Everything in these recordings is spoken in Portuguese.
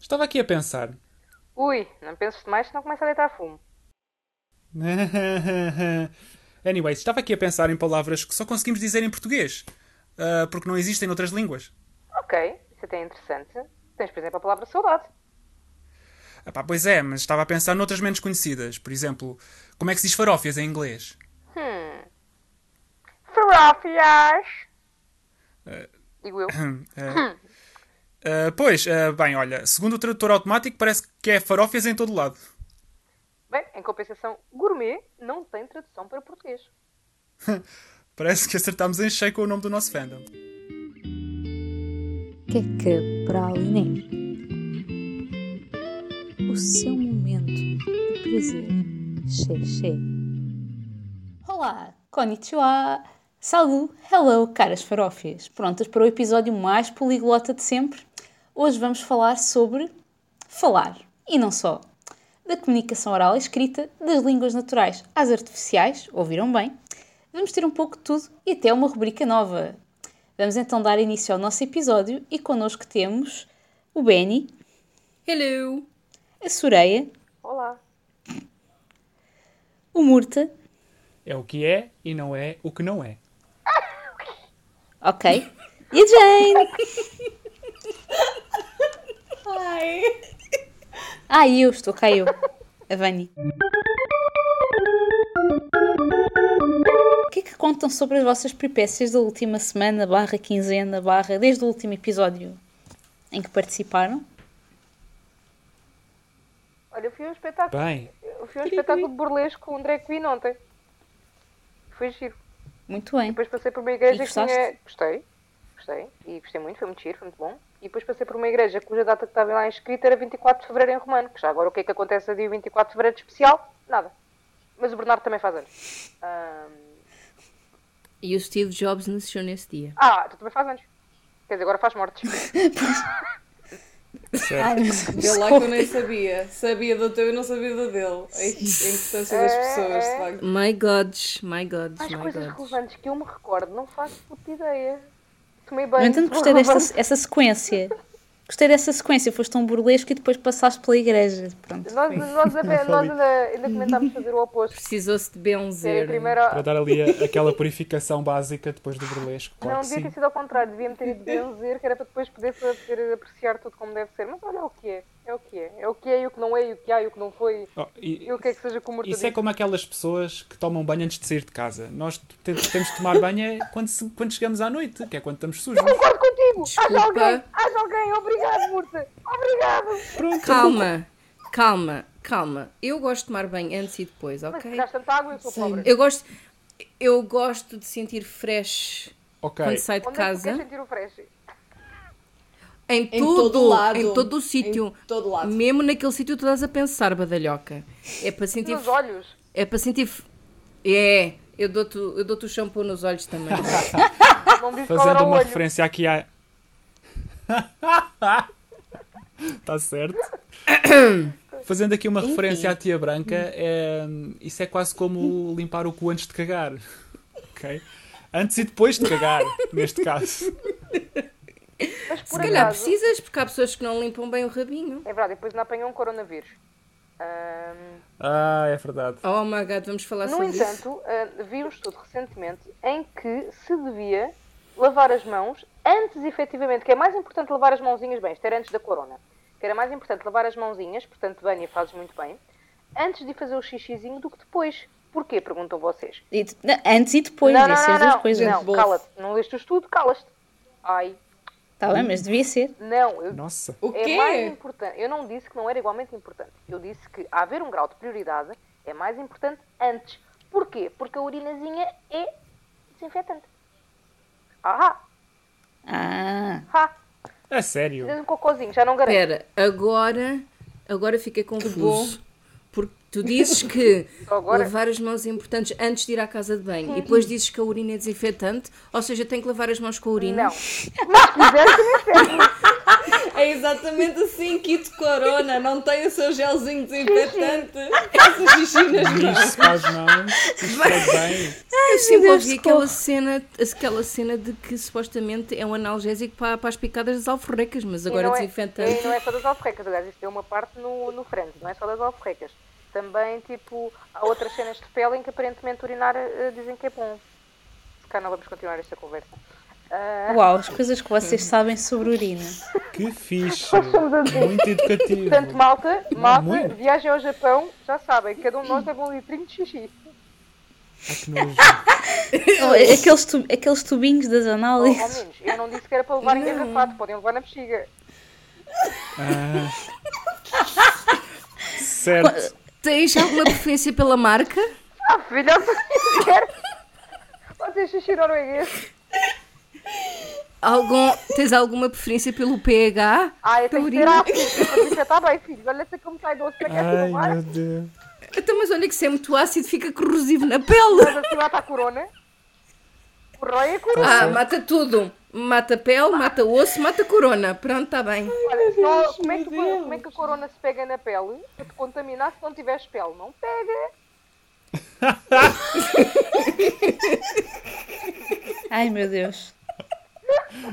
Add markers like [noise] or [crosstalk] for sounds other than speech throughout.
Estava aqui a pensar. Ui, não penses demais senão começa a deitar fumo. [laughs] Anyways, estava aqui a pensar em palavras que só conseguimos dizer em português. ah, porque não existem noutras línguas. Ok, isso até é interessante. Tens, por exemplo, a palavra saudade. Ah, pá, pois é, mas estava a pensar noutras menos conhecidas. Por exemplo, como é que se diz farófias em inglês? Hum. Farófias. Digo eu. [coughs] Ah, ah, pois, ah, bem, olha, segundo o tradutor automático, parece que é farófias em todo lado. Bem, em compensação, gourmet não tem tradução para português. [laughs] Parece que acertámos em cheio com o nome do nosso fandom. Queca Praline. O seu momento de prazer. Xexé. Olá, konnichiwa. Salut, hello, caras farófias. Prontas para o episódio mais poliglota de sempre? Hoje vamos falar sobre falar. E não só. Da comunicação oral e escrita, das línguas naturais às artificiais, ouviram bem? Vamos ter um pouco de tudo e até uma rubrica nova. Vamos então dar início ao nosso episódio e connosco temos o Benny, Hello! a Soreia, Olá. o Murta, É o que é e não é o que não é. ok, e a Jane. [laughs] Ai! Ah, e eu, estou cá eu, a Vani. O que é que contam sobre as vossas peripécias da última semana, barra quinzena, barra, desde o último episódio em que participaram? Olha, eu fui a um espetáculo. Bem, Eu fui a um espetáculo de burlesco com o André Queen ontem. Foi giro. Muito bem. Depois passei por uma igreja E que tinha. Gostei. Gostei. E gostei muito, foi muito giro, foi muito bom. E depois passei por uma igreja cuja data que estava lá inscrita era 24 de Fevereiro em Romano. Que já agora o que é que acontece a dia 24 de Fevereiro de especial? Nada. Mas o Bernardo também faz anos. Ahm, E o Steve Jobs nasceu nesse dia. Ah, tu também faz anos. Quer dizer, agora faz mortes. [laughs] certo. Ele lá que eu nem sabia. Sabia do teu e não sabia do dele. A importância das pessoas, de facto. My gods, my gods, Mais my coisas gods. relevantes que eu me recordo, não faço puta ideia. Tomei No banho. entanto, sou gostei desta essa sequência. Gostei dessa sequência. Foste um burlesco e depois passaste pela igreja. Pronto. Nós, nós, até- nós ainda, ainda comentámos fazer o oposto. Precisou-se de benzer. primeiro. Para dar ali a- aquela purificação básica depois do burlesco. Claro Não, devia ter sido ao contrário, devia-me ter ido benzer, que era para depois poder, poder apreciar tudo como deve ser. Mas olha, o que é, é o que é. É o que é e o que não é, e o que há e o que não foi, Oh, e- e o que é que seja como o Isso é como aquelas pessoas que tomam banho antes de sair de casa. Nós te- temos de tomar banho é quando, se- quando chegamos à noite, que é quando estamos sujos. Concordo contigo! Haja Desculpa. alguém! Haja alguém! Obrigado, Murta! Obrigado! Pronto. Calma, calma, calma. Eu gosto de tomar banho antes e depois, Mas ok? se gasto tanta água, eu sou pobre. Eu gosto, eu gosto de sentir fresh Ok. quando saio de Onde é que casa. sentir o fresh? Em, todo lado. em todo o sítio. Em todo lado. Mesmo naquele sítio tu estás a pensar, badalhoca. É para sentir. Nos olhos. É para sentir. É, eu dou-te eu dou o shampoo nos olhos também. [laughs] Fazendo uma olho. referência aqui à. Está [laughs] certo. Fazendo aqui uma referência à tia branca, é, isso é quase como limpar o cu antes de cagar. Ok? Antes e depois de cagar, neste caso. Mas Se calhar acaso... precisas, porque há pessoas que não limpam bem o rabinho. É verdade, depois não apanham um coronavírus. Ahm, Ah, é verdade. Oh my god, vamos falar No sobre isso. entanto, ah, vi um estudo recentemente em que se devia lavar as mãos antes, efetivamente, que é mais importante lavar as mãozinhas bem, isto era antes da corona, que era mais importante lavar as mãozinhas, portanto, e fazes muito bem, antes de fazer o xixizinho do que depois. Porquê? Perguntam vocês. E não, antes e depois, não, não, essas não, duas não, coisas. não, cala-te. Não leste o estudo, calas-te. Ai, Tá bem, mas devia ser. não, eu Nossa. O É mais quê? importante. Eu não disse que não era igualmente importante. Eu disse que haver um grau de prioridade é mais importante antes. Porquê? Porque a urinazinha é desinfetante. Ah, Ah, ah, É sério. De um cocôzinho, já não garanto. Espera, agora, agora fiquei confuso. Tu dizes que agora? lavar as mãos é importante antes de ir à casa de banho e depois dizes que a urina é desinfetante, ou seja, tem que lavar as mãos com a urina. Não. Serve. [laughs] É exatamente assim, kit corona, não tem o seu gelzinho desinfetante. [laughs] Essa xixi nas mãos. Isto para as mãos, isto faz bem. Eu sempre Deus, ouvi aquela cena, aquela cena de que supostamente é um analgésico para, para as picadas das alforrecas, mas E agora não é, desinfetante. e não é só das alforrecas, aliás, isto é uma parte no, no Friends, não é só das alforrecas. Também, tipo, há outras cenas de pele em que aparentemente urinar eh, dizem que é bom. Se calhar não vamos continuar esta conversa. Ah, Uau, as coisas que vocês sabem sobre urina. Que fixe. [laughs] Assim. Muito educativo. Portanto, malta, malta, muito. viagem ao Japão, já sabem, cada um de nós leva um litrinho de xixi. Ai. Oh, [laughs] Aqueles, tu- aqueles tubinhos das análises. menos, eu não disse que era para levar em garrafado, podem levar na bexiga. Ah. Certo. Tens alguma preferência pela marca? Ah, filha, eu quero. Vocês xixi norueguês. Algum, tens alguma preferência pelo pH? Ah, eu tenho que urina. ácido. Está bem, filho. Olha se como sai doce para que é Ai, levar. meu Deus. Então, mas olha que se é muito ácido fica corrosivo na pele. Mas assim mata a corona. Roy é corona. Ah, mata tudo. Mata pele, mata osso, mata corona. Pronto, está bem. Olha, só, como, é que, como é que a corona se pega na pele? Para te contaminar se não tiveres pele? Não pega. [laughs] Ai meu Deus.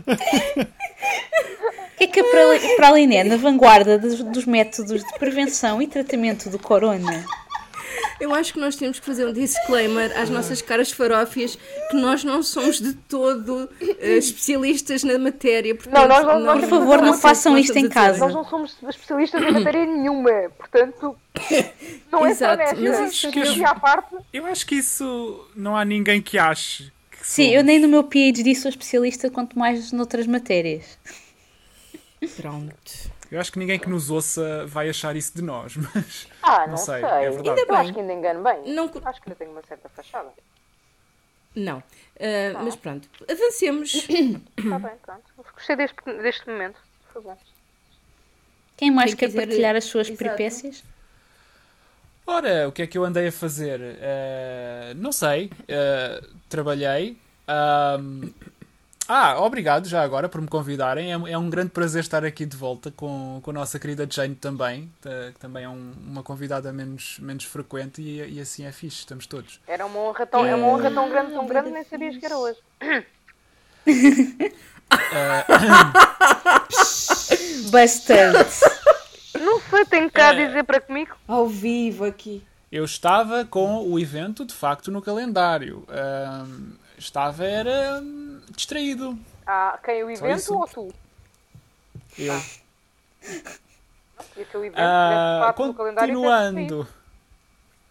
O [laughs] que é que a Prali- Praline é na vanguarda dos, dos métodos de prevenção e tratamento do corona? Eu acho que nós temos que fazer um disclaimer às nossas caras farófias que nós não somos de todo eh, especialistas na matéria. Portanto, Não, nós não- nós Por favor, não façam isto em casa. Nós não somos especialistas em matéria nenhuma. Portanto, não é só Exato, nesta. mas isso- Xixi à parte. Eu acho que isso não há ninguém que ache. Que Sim, somos. eu nem no meu PhD sou especialista, quanto mais noutras matérias. Pronto. Eu acho que ninguém que nos ouça vai achar isso de nós, [laughs] mas. Ah, Não não, sei, sei. é verdade. Eu acho que ainda engano bem. Não- Acho que ainda tenho uma certa fachada. Não. Ah, mas pronto, avancemos. Está [coughs] bem, pronto. Gostei deste, deste momento. Foi bom. Quem mais Quem quer quiser- partilhar as suas Exato. peripécias? Ora, o que é que eu andei a fazer? Eh, não sei. Eh, trabalhei. Ah, obrigado já agora por me convidarem. É, é um grande prazer estar aqui de volta com, com a nossa querida Jane também, eh, que também é um- uma convidada menos, menos frequente e, e assim é fixe, estamos todos. Era uma honra tão, é uma honra tão grande, tão grande, nem sabias que era hoje. [laughs] Bastante. Não sei, tenho cá a É. dizer para comigo. Ao vivo aqui. Eu estava com o evento de facto no calendário. Ahm, estava era distraído. Ah, quem o evento ou tu? Eu. Esse é o evento, Ah, tivesse de fato no calendário. tivesse continuando.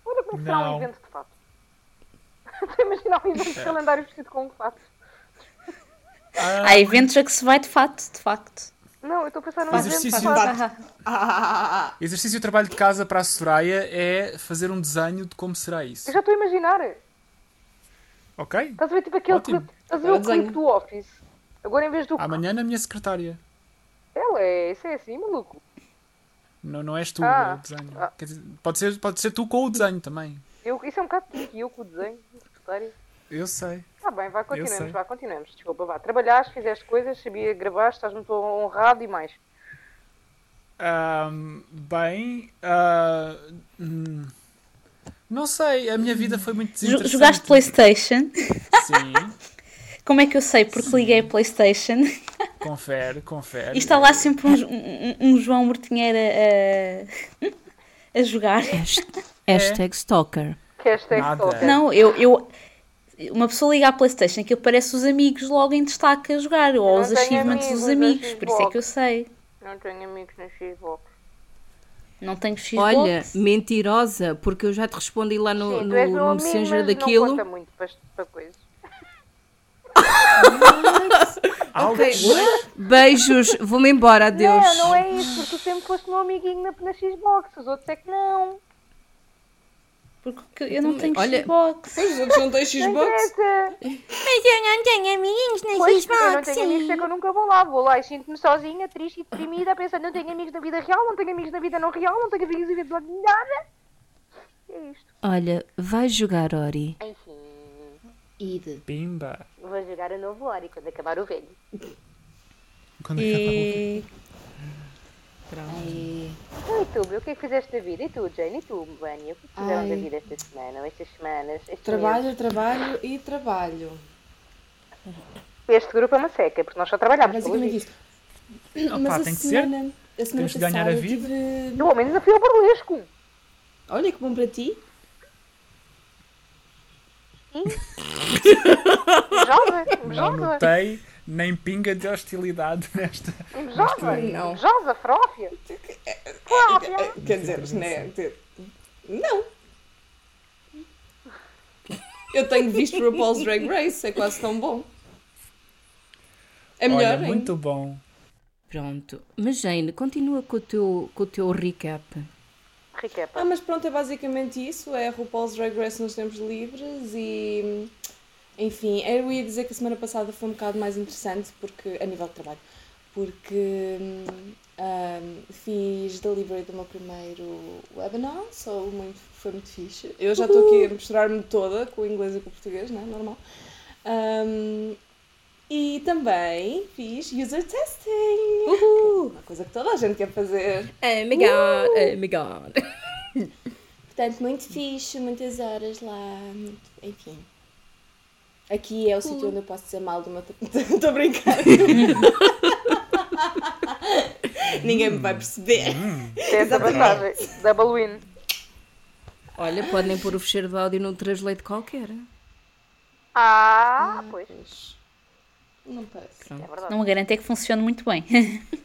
Olha como é que será um Não. evento de fato. [laughs] Estou a imaginar um evento de calendário vestido com um fato. Ah, Há eventos a que se vai de fato, de facto. Não, eu estou a pensar num evento de exercício. fato. Ah, [laughs] Exercício de trabalho de casa para a Soraya é fazer um desenho de como será isso. Eu já estou a imaginar. Ok? Estás a ver tipo aquele Ótimo. estás a ver o clipe do Office? Agora em vez do Amanhã na minha secretária. Ela é, isso é assim, maluco. Não, não és tu Ah. o desenho. Ah. Quer dizer, pode, ser, pode ser tu com o desenho também. Eu, isso é um bocado tipo eu com o desenho, secretário. Eu sei. Tá bem, vai, sei. continuemos, vá, continuemos. Desculpa, vá. Trabalhaste, fizeste coisas, sabia gravar, estás muito honrado e mais. Ahm, bem. ah, hum, não sei, a minha vida foi muito desinteressante. Jogaste Playstation? Sim, [laughs] Como é que eu sei? Porque liguei a Playstation [laughs] confere, confere. e está lá sempre um, um- um João Mortinheira a, a jogar. [laughs] Hashtag stalker. Que hashtag stalker. Não, eu, eu. Uma pessoa liga à Playstation que aparece os amigos logo em destaque a jogar, ou os achievements dos amigos por isso é que eu sei. Não tenho amigos na Xbox. Não tenho Xbox. Olha, mentirosa, porque eu já te respondi lá no, Sim, no, no amigo, Messenger mas daquilo. não conta muito para, para coisas. Algo- Beijos, vou-me embora, adeus. Não, não é isso, porque tu sempre foste meu amiguinho na, na Xbox, os outros é que não. Porque eu não tenho Olha- Xbox. Os outros não têm Xbox. Mas eu não tenho amiguinhos na Pois, porque eu não tenho amigos, é que eu nunca vou lá. Vou lá e sinto-me sozinha, triste e deprimida, a pensar, não tenho amigos na vida real, não tenho amigos na vida não real, não tenho amigos na vida de nada. É isto. Olha, vai jogar Ori. Enfim, Ide. Pimba. vou jogar o novo Ori quando acabar o velho. Quando é que acaba o- E Silvia, o que é que fizeste da vida? E tu, Jane? E tu, Vânia? O que é que fizeram Ai. da vida esta semana? Ou estas semanas? Este Trabalho, trabalho e trabalho. mês? Este grupo é uma seca, porque nós só trabalhamos. Basicamente isso. Opa, Mas a tem que ser. semana, a semana Temos de ganhar passada a vida. tive- Eu ao menos fui ao burlesco. Olha que bom para ti. Invejosa, Não notei nem pinga de hostilidade nesta. Invejosa, Não. invejosa, frófia. Frófia. Quer dizer, né? Não. Eu tenho visto RuPaul's Drag Race, é quase tão bom. É melhor, Olha, hein? muito bom. Pronto. Mas Jane, continua com o teu, com o teu recap. Riquepa. Ah, mas pronto, é basicamente isso. É RuPaul's Drag Race nos tempos livres e. Enfim, eu ia dizer que a semana passada foi um bocado mais interessante porque, a nível de trabalho, porque hum, hum, fiz delivery do meu primeiro webinar, so muito, foi muito fixe. Eu já estou aqui a misturar-me toda com o inglês e com o português, né? Normal. Hum, e também fiz user testing. Uma coisa que toda a gente quer fazer. Oh my god, oh my god. Portanto, muito fixe, muitas horas lá, enfim. Aqui é o sítio onde eu posso dizer mal do meu. Estou [laughs] a brincar. Ninguém me vai perceber. Tem essa vantagem. Double win. Olha, podem pôr o fecheiro de áudio num translate qualquer. Ah, pois. Não parece. É. Não me garanto é que funcione muito bem.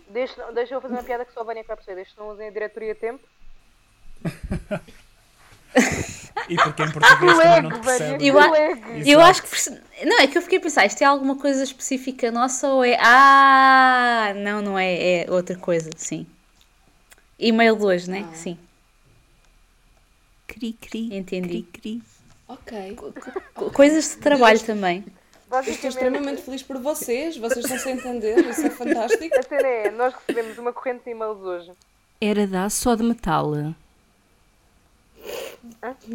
Deixa, deixa eu fazer uma piada que só a Vânia vai perceber. Deixa não usem a diretoria a tempo. [laughs] E porque em português [laughs] também não te percebe. Eu. Eu acho que. Não, é que eu fiquei a pensar, isto é alguma coisa específica nossa ou é. Ah! Não, não é. É outra coisa, sim. E-mail de hoje, né? Sim. Cri, cri. Entendi. Cri, cri. Ok. Co- Coisas de trabalho também. Estou extremamente feliz por vocês. Vocês estão sem entender. Isso é fantástico. a cena é, nós recebemos uma corrente de e-mails hoje. Era da só de metal.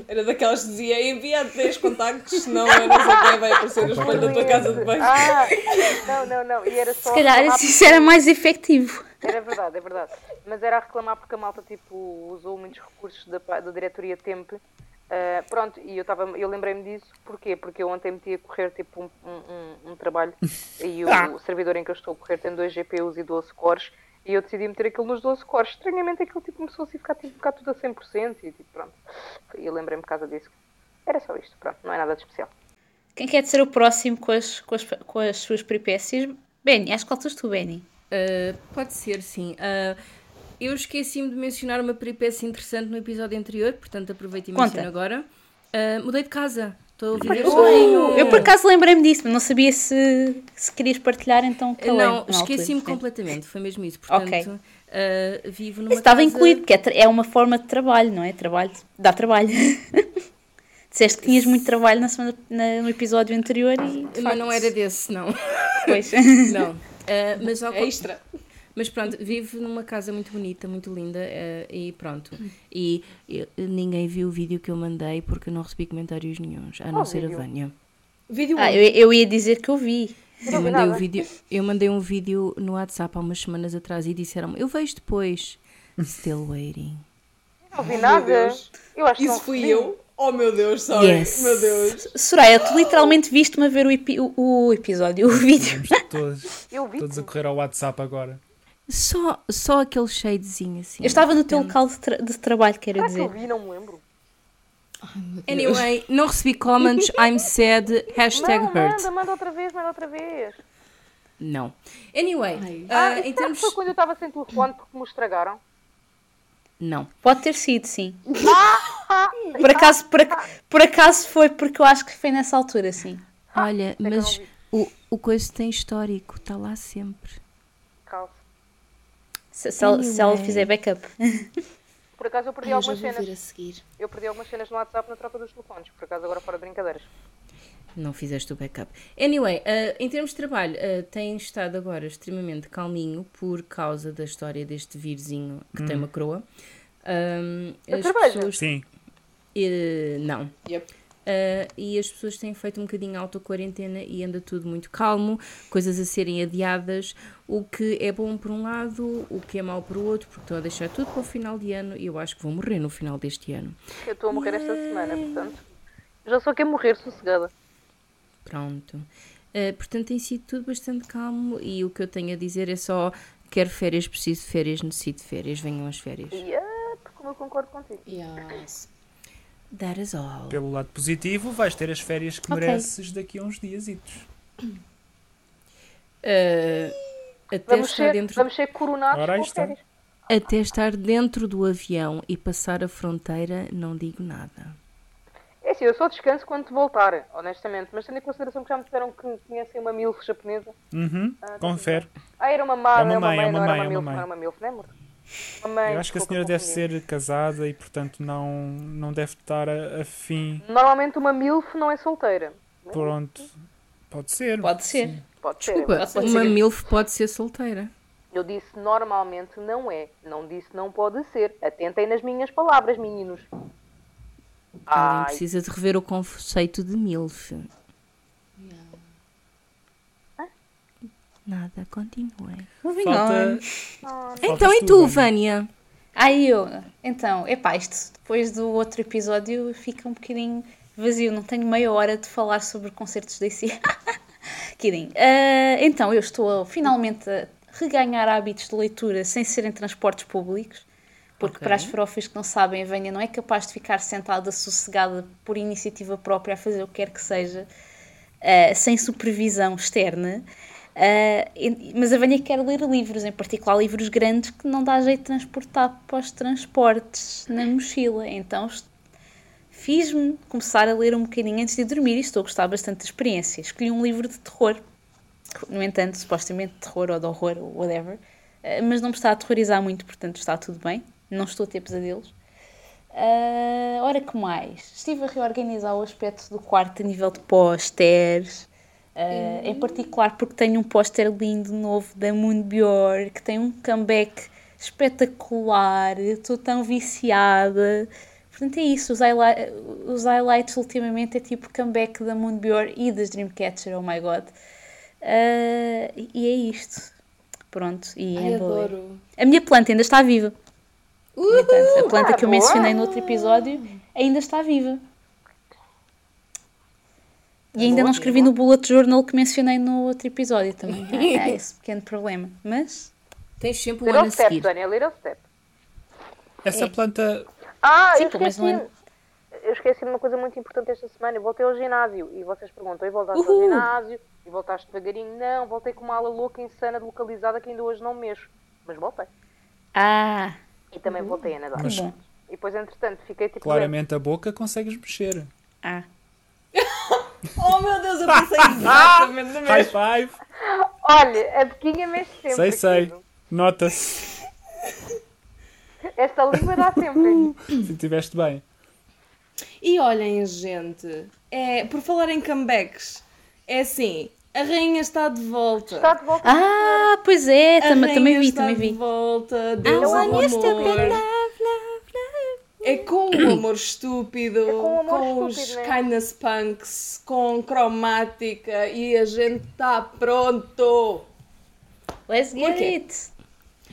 Era daquelas que dizia envia 10 contactos, senão sei quem vai aparecer no espelho da tua casa de banho. Ah, [laughs] não, não, não. E era só Se calhar isso era mais efetivo. Era verdade, é verdade. Mas era a reclamar porque a malta tipo, usou muitos recursos da, da diretoria Temp. Ah, pronto, e eu, tava, eu lembrei-me disso. Porquê? Porque eu ontem meti a correr tipo um, um, um- trabalho e o, o servidor em que eu estou a correr tem 2 GPUs e 12 cores e eu decidi meter aquilo nos 12 cores. Estranhamente aquilo tipo, começou a ficar, tipo, ficar tudo a 100% e tipo, pronto. E eu lembrei-me por causa disso. Era só isto, pronto, não é nada de especial. Quem quer ser o próximo com as, com as, com as suas peripécias? Benny, acho que faltas tu, Benny. Uh, pode ser, sim. Uh, eu esqueci-me de mencionar uma peripécia interessante no episódio anterior, portanto aproveito e menciono agora. Uh, mudei de casa. Estou a viver sozinho. Eu por acaso lembrei-me disso, mas não sabia se, se querias partilhar, então calei. Não, na altura. esqueci-me completamente. Foi mesmo isso. Portanto, Ok. uh, vivo numa Isso estava casa... incluído, porque é, é uma forma de trabalho, não é? Trabalho, dá trabalho. [laughs] Disseste que tinhas muito trabalho na semana, na- no episódio anterior e. Mas facto, não era desse, não. Pois. [laughs] não. Uh, mas, ao, Extra. Mas pronto, vivo numa casa muito bonita, muito linda uh, e pronto. E, e ninguém viu o vídeo que eu mandei porque eu não recebi comentários nenhuns, a não ser a vídeo? Vânia. Vídeo Ah, um. eu, eu ia dizer que eu vi. Eu mandei, um vídeo, eu mandei um vídeo no WhatsApp há umas semanas atrás e disseram eu vejo depois. Still waiting. Não vi nada. Eu acho que Isso fui eu? Oh meu Deus, sorry. Yes. Meu Deus. Soraya, tu literalmente viste-me a ver o, epi- o- o episódio, o vídeo. Estamos todos, Eu vi. todos a correr ao WhatsApp agora. Só, só aquele shadezinho assim. Eu estava no teu local de, tra- de trabalho, quero Será que eu dizer. vi? Não me lembro. Anyway, não recebi comments, [laughs] I'm sad, hashtag não, hurt. manda, manda outra vez, manda outra vez. Não. Anyway, Ai. ah, Ah, em termos. foi quando eu estava sem telefone porque me estragaram? Não. Pode ter sido, sim. Por acaso, por, por acaso foi porque eu acho que foi nessa altura, sim. Olha, que eu mas o, o coisa tem histórico, está lá sempre. Se, se ela, se ela Anyway. fizer backup. [laughs] Por acaso eu perdi Eu já algumas cenas. a seguir. Eu perdi algumas cenas no WhatsApp na troca dos telefones. Por acaso agora fora de brincadeiras. Não fizeste o backup. Anyway, ah, em termos de trabalho, ah, tem estado agora extremamente calminho por causa da história deste viruzinho que tem uma croa. Ahm, A as cerveja? pessoas. Sim. Eh, não. Yep. Uh, e as pessoas têm feito um bocadinho auto-quarentena e anda tudo muito calmo, coisas a serem adiadas, o que é bom por um lado, o que é mau por outro, porque estão a deixar tudo para o final de ano e eu acho que vou morrer no final deste ano. Eu estou a morrer esta semana, portanto. Já só quero morrer sossegada. Pronto. Uh, portanto, tem sido tudo bastante calmo e o que eu tenho a dizer é só quero férias, preciso de férias, necessito de férias, venham as férias. Yeah, como eu concordo contigo. Yes. That is all. Pelo lado positivo, vais ter as férias que Ok. mereces daqui a uns dias. Uh, até, Vamos estar ser, dentro, vamos ser coronados Ora, com férias. até estar dentro do avião e passar a fronteira, não digo nada. É assim, eu só descanso quando voltar, honestamente. Mas tendo em consideração que já me disseram que conhecem uma milf japonesa. Uhum, tá confere. Ah, era uma má, É uma é uma mãe, mãe, é uma não era mãe, uma milf, mãe. não era uma milf, não é, amor? Eu acho que a senhora deve ser casada e, portanto, não, não deve estar a, a fim. Normalmente uma milf não é solteira. Pronto. Pode ser. Pode ser. Sim. Pode ser. Desculpa, Pode uma ser. MILF pode ser solteira. Eu disse normalmente não é. Não disse não pode ser. Atentem nas minhas palavras, meninos. Alguém precisa de rever o conceito de MILF. Nada, continuem. Moving Falta. on. Então e tu, Vânia? Aí eu, então, epá, isto depois do outro episódio fica um bocadinho vazio, não tenho meia hora de falar sobre concertos da IC. [laughs] Kidding. Ah, então, eu estou finalmente a reganhar hábitos de leitura sem serem transportes públicos, porque Ok. para as farofas que não sabem, a Vânia não é capaz de ficar sentada sossegada por iniciativa própria a fazer o que quer que seja, ah, sem supervisão externa. E- mas a Vânia quer ler livros, em particular livros grandes que não dá jeito de transportar para os transportes na mochila. Então fiz-me começar a ler um bocadinho antes de dormir e estou a gostar bastante da experiência. Escolhi um livro de terror, no entanto, supostamente de terror ou de horror ou whatever, ah, mas não me está a aterrorizar muito, portanto está tudo bem. Não estou a ter pesadelos. Ah, ora que mais? Estive a reorganizar o aspecto do quarto a nível de pósteres. Ah, Em particular porque tenho um póster lindo novo da Moonbior que tem um comeback espetacular. Estou tão viciada. Portanto, é isso. Os, highli- os highlights ultimamente é tipo comeback da Moonbior e das Dreamcatcher. Oh my god. Ah, e é isto. Pronto. E Ai, ler. adoro. A minha planta ainda está viva. A planta Ah, que eu boa. mencionei no outro episódio ainda está viva. E ainda não escrevi no bullet journal que mencionei no outro episódio também. Há [laughs] esse pequeno problema. Mas Tens sempre o ano Little a step, seguir. Daniel, little step. Essa planta. Ah, Sim, eu pelo menos esqueci. é- Eu esqueci de uma coisa muito importante esta semana. Eu voltei ao ginásio e vocês perguntam: e voltaste ao Uhul. ginásio? E voltaste devagarinho? Não, voltei com uma ala louca, insana, localizada que ainda hoje não mexo. Mas voltei. ah, E também voltei a nadar. bom. E depois, entretanto, fiquei tipo. Claramente a boca consegues mexer. Ah. [laughs] Oh meu Deus, eu pensei [laughs] exatamente na High mesma. five! Olha, a Bequinha mexe sempre. Sei, sei. Nota-se. Esta língua dá sempre. Se estiveste bem. E olhem, gente, é, por falar em comebacks, é assim, a rainha está de volta. Está de volta. Ah, pois é, A tam- rainha também vi, está também de vi. volta, Deus o you stupid amor. Love. É com o [clears throat] amor estúpido, É com amor com os estúpido, né? kindness punks, com cromática e a gente está pronto. Let's get Porquê? it.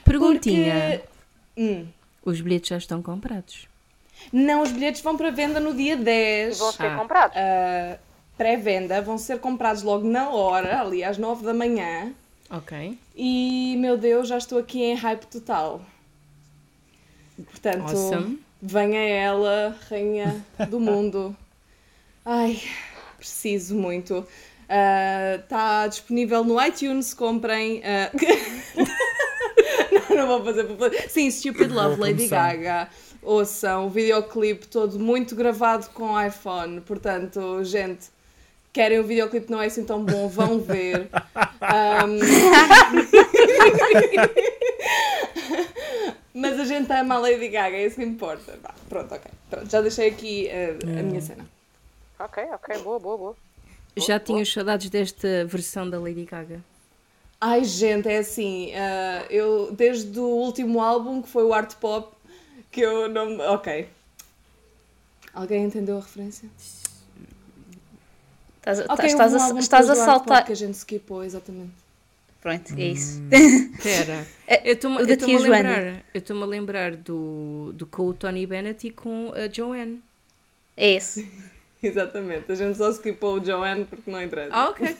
Perguntinha. Porque- Hum. Os bilhetes já estão comprados. Não, os bilhetes vão para venda no dia E 10. vão ser Ah. comprados. Ah, Pré-venda, vão ser comprados logo na hora, ali às 9 da manhã. Ok. E, meu Deus, já estou aqui em hype total. Portanto, Awesome. Venha ela, rainha do mundo. Ai, preciso muito. Está disponível no iTunes, comprem. ah, [laughs] não, não vou fazer publicidade. Sim, Stupid Love, Lady. Gaga. Ouçam, o videoclipe todo muito gravado com iPhone. Portanto, gente, querem o videoclipe não é assim tão bom, vão ver. [laughs] Ahm, [laughs] Mas a gente ama a Lady Gaga, é isso que importa. Vá, pronto, ok. Pronto, já deixei aqui uh, a minha cena. Ok, ok, boa, boa, boa. Já tinhas saudades desta versão da Lady Gaga? Ai, gente, é assim. uh, eu, desde o último álbum, que foi o Art Pop, que eu não. Ok. Alguém entendeu a referência? Estás, a- Ok, estás, um a, estás a saltar. que a gente skipou, exatamente. Pronto, é isso. [laughs] Espera. É, Eu estou-me a lembrar, eu estou-me a lembrar do, do com o Tony Bennett e com a Joanne. É esse. [laughs] Exatamente, a gente só skipou o Joanne porque não interessa. Ah, ok.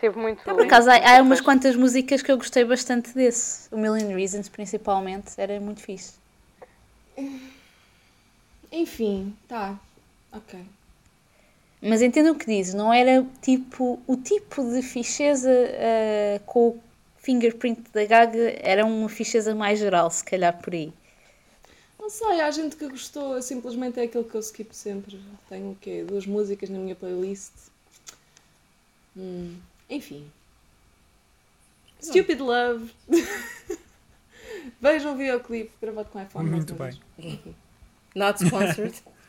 Teve muito. Por acaso, há, há umas quantas músicas que eu gostei bastante desse. O Million Reasons, principalmente, era muito fixe. Enfim, tá. Ok. Mas entendam o que dizes, não era tipo. O tipo de ficheza ah, com o fingerprint da Gaga era uma ficheza mais geral, se calhar por aí. Não sei, há gente que gostou, simplesmente é aquilo que eu skip sempre. Tenho o quê? Duas músicas na minha playlist. Hum, enfim. Stupid Love. [laughs] Vejam o videoclipe gravado com iPhone. Muito. Enfim. Not sponsored. [laughs]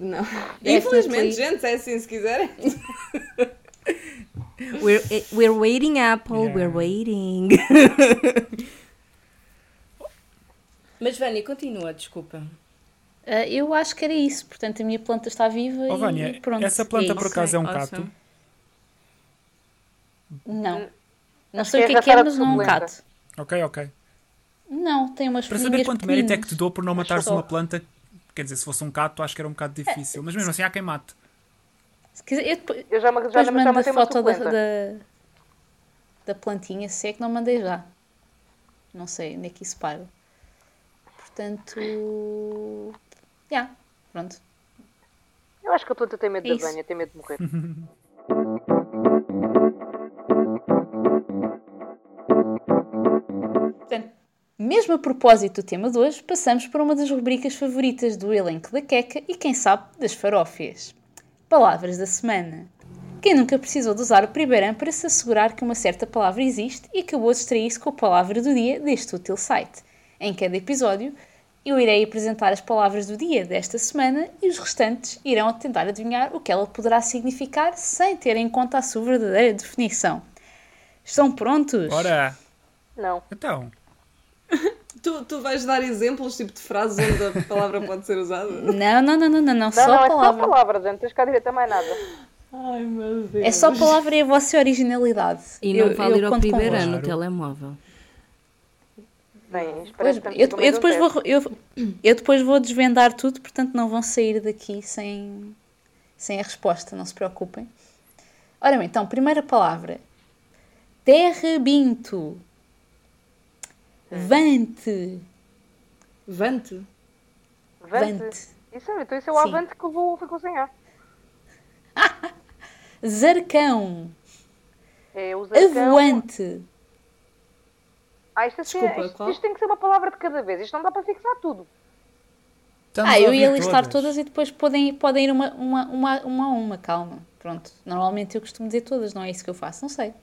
Não. Infelizmente, gente, é assim se quiserem. [laughs] we're, eh, we're waiting, Apple. Yeah. We're waiting. [laughs] Mas, Vânia, continua, desculpa. Ah, eu acho que era isso, portanto a minha planta está viva Oh, e Vânia, pronto. essa planta é por acaso é um awesome. cato? Não. Não Acho sei o que é é que é, mas não é um cato. Ok, ok. Não, tem umas Para saber quanto mérito é que te dou por não matares uma planta, quer dizer, se fosse um cato acho que era um bocado difícil, mas mesmo assim há quem mate. Se quiser, eu depois, Eu já, me- já, já mando a foto da, da, da plantinha, se é que não mandei já. Não sei onde é que isso para. Portanto. Já, pronto. Eu acho que a planta tem medo É da isso. banha, tem medo de morrer. [laughs] Portanto, mesmo a propósito do tema de hoje, passamos para uma das rubricas favoritas do elenco da Queca e, quem sabe, das farófias. Palavras da semana. Quem nunca precisou de usar o primeiro para se assegurar que uma certa palavra existe e acabou de distrair-se com a palavra do dia deste útil site. Em cada episódio, eu irei apresentar as palavras do dia desta semana e os restantes irão tentar adivinhar o que ela poderá significar sem ter em conta a sua verdadeira definição. Estão prontos? Ora, Não. então, Tu, tu vais dar exemplos, tipo de frases onde a palavra pode ser usada? [laughs] Não, não, não, não, não, não, Não, só não, é palavra. só palavras, não tens cá direito a mais nada. Ai meu Deus. É só palavra e a vossa originalidade. E não Eu- vale eu ir ao primeiro ano no telemóvel. Bem, Pois, eu, eu depois não vou, eu, eu depois vou desvendar tudo, portanto não vão sair daqui sem, sem a resposta, não se preocupem. Ora bem, então, primeira palavra. Terrebinto. Vante. Vante. Vante. Vante. Isso, é- então isso é o Sim. avante que eu vou, vou cozinhar. [laughs] Zarcão. É o zarcão. Avoante. Ah, isto, assim, Desculpa, isto, qual? isto tem que ser uma palavra de cada vez. Isto não dá para fixar tudo. estamos Ah, a eu ia listar todas e depois podem, podem ir uma, uma, uma, uma a uma, calma. Pronto. Normalmente eu costumo dizer todas, não é isso que eu faço, não sei.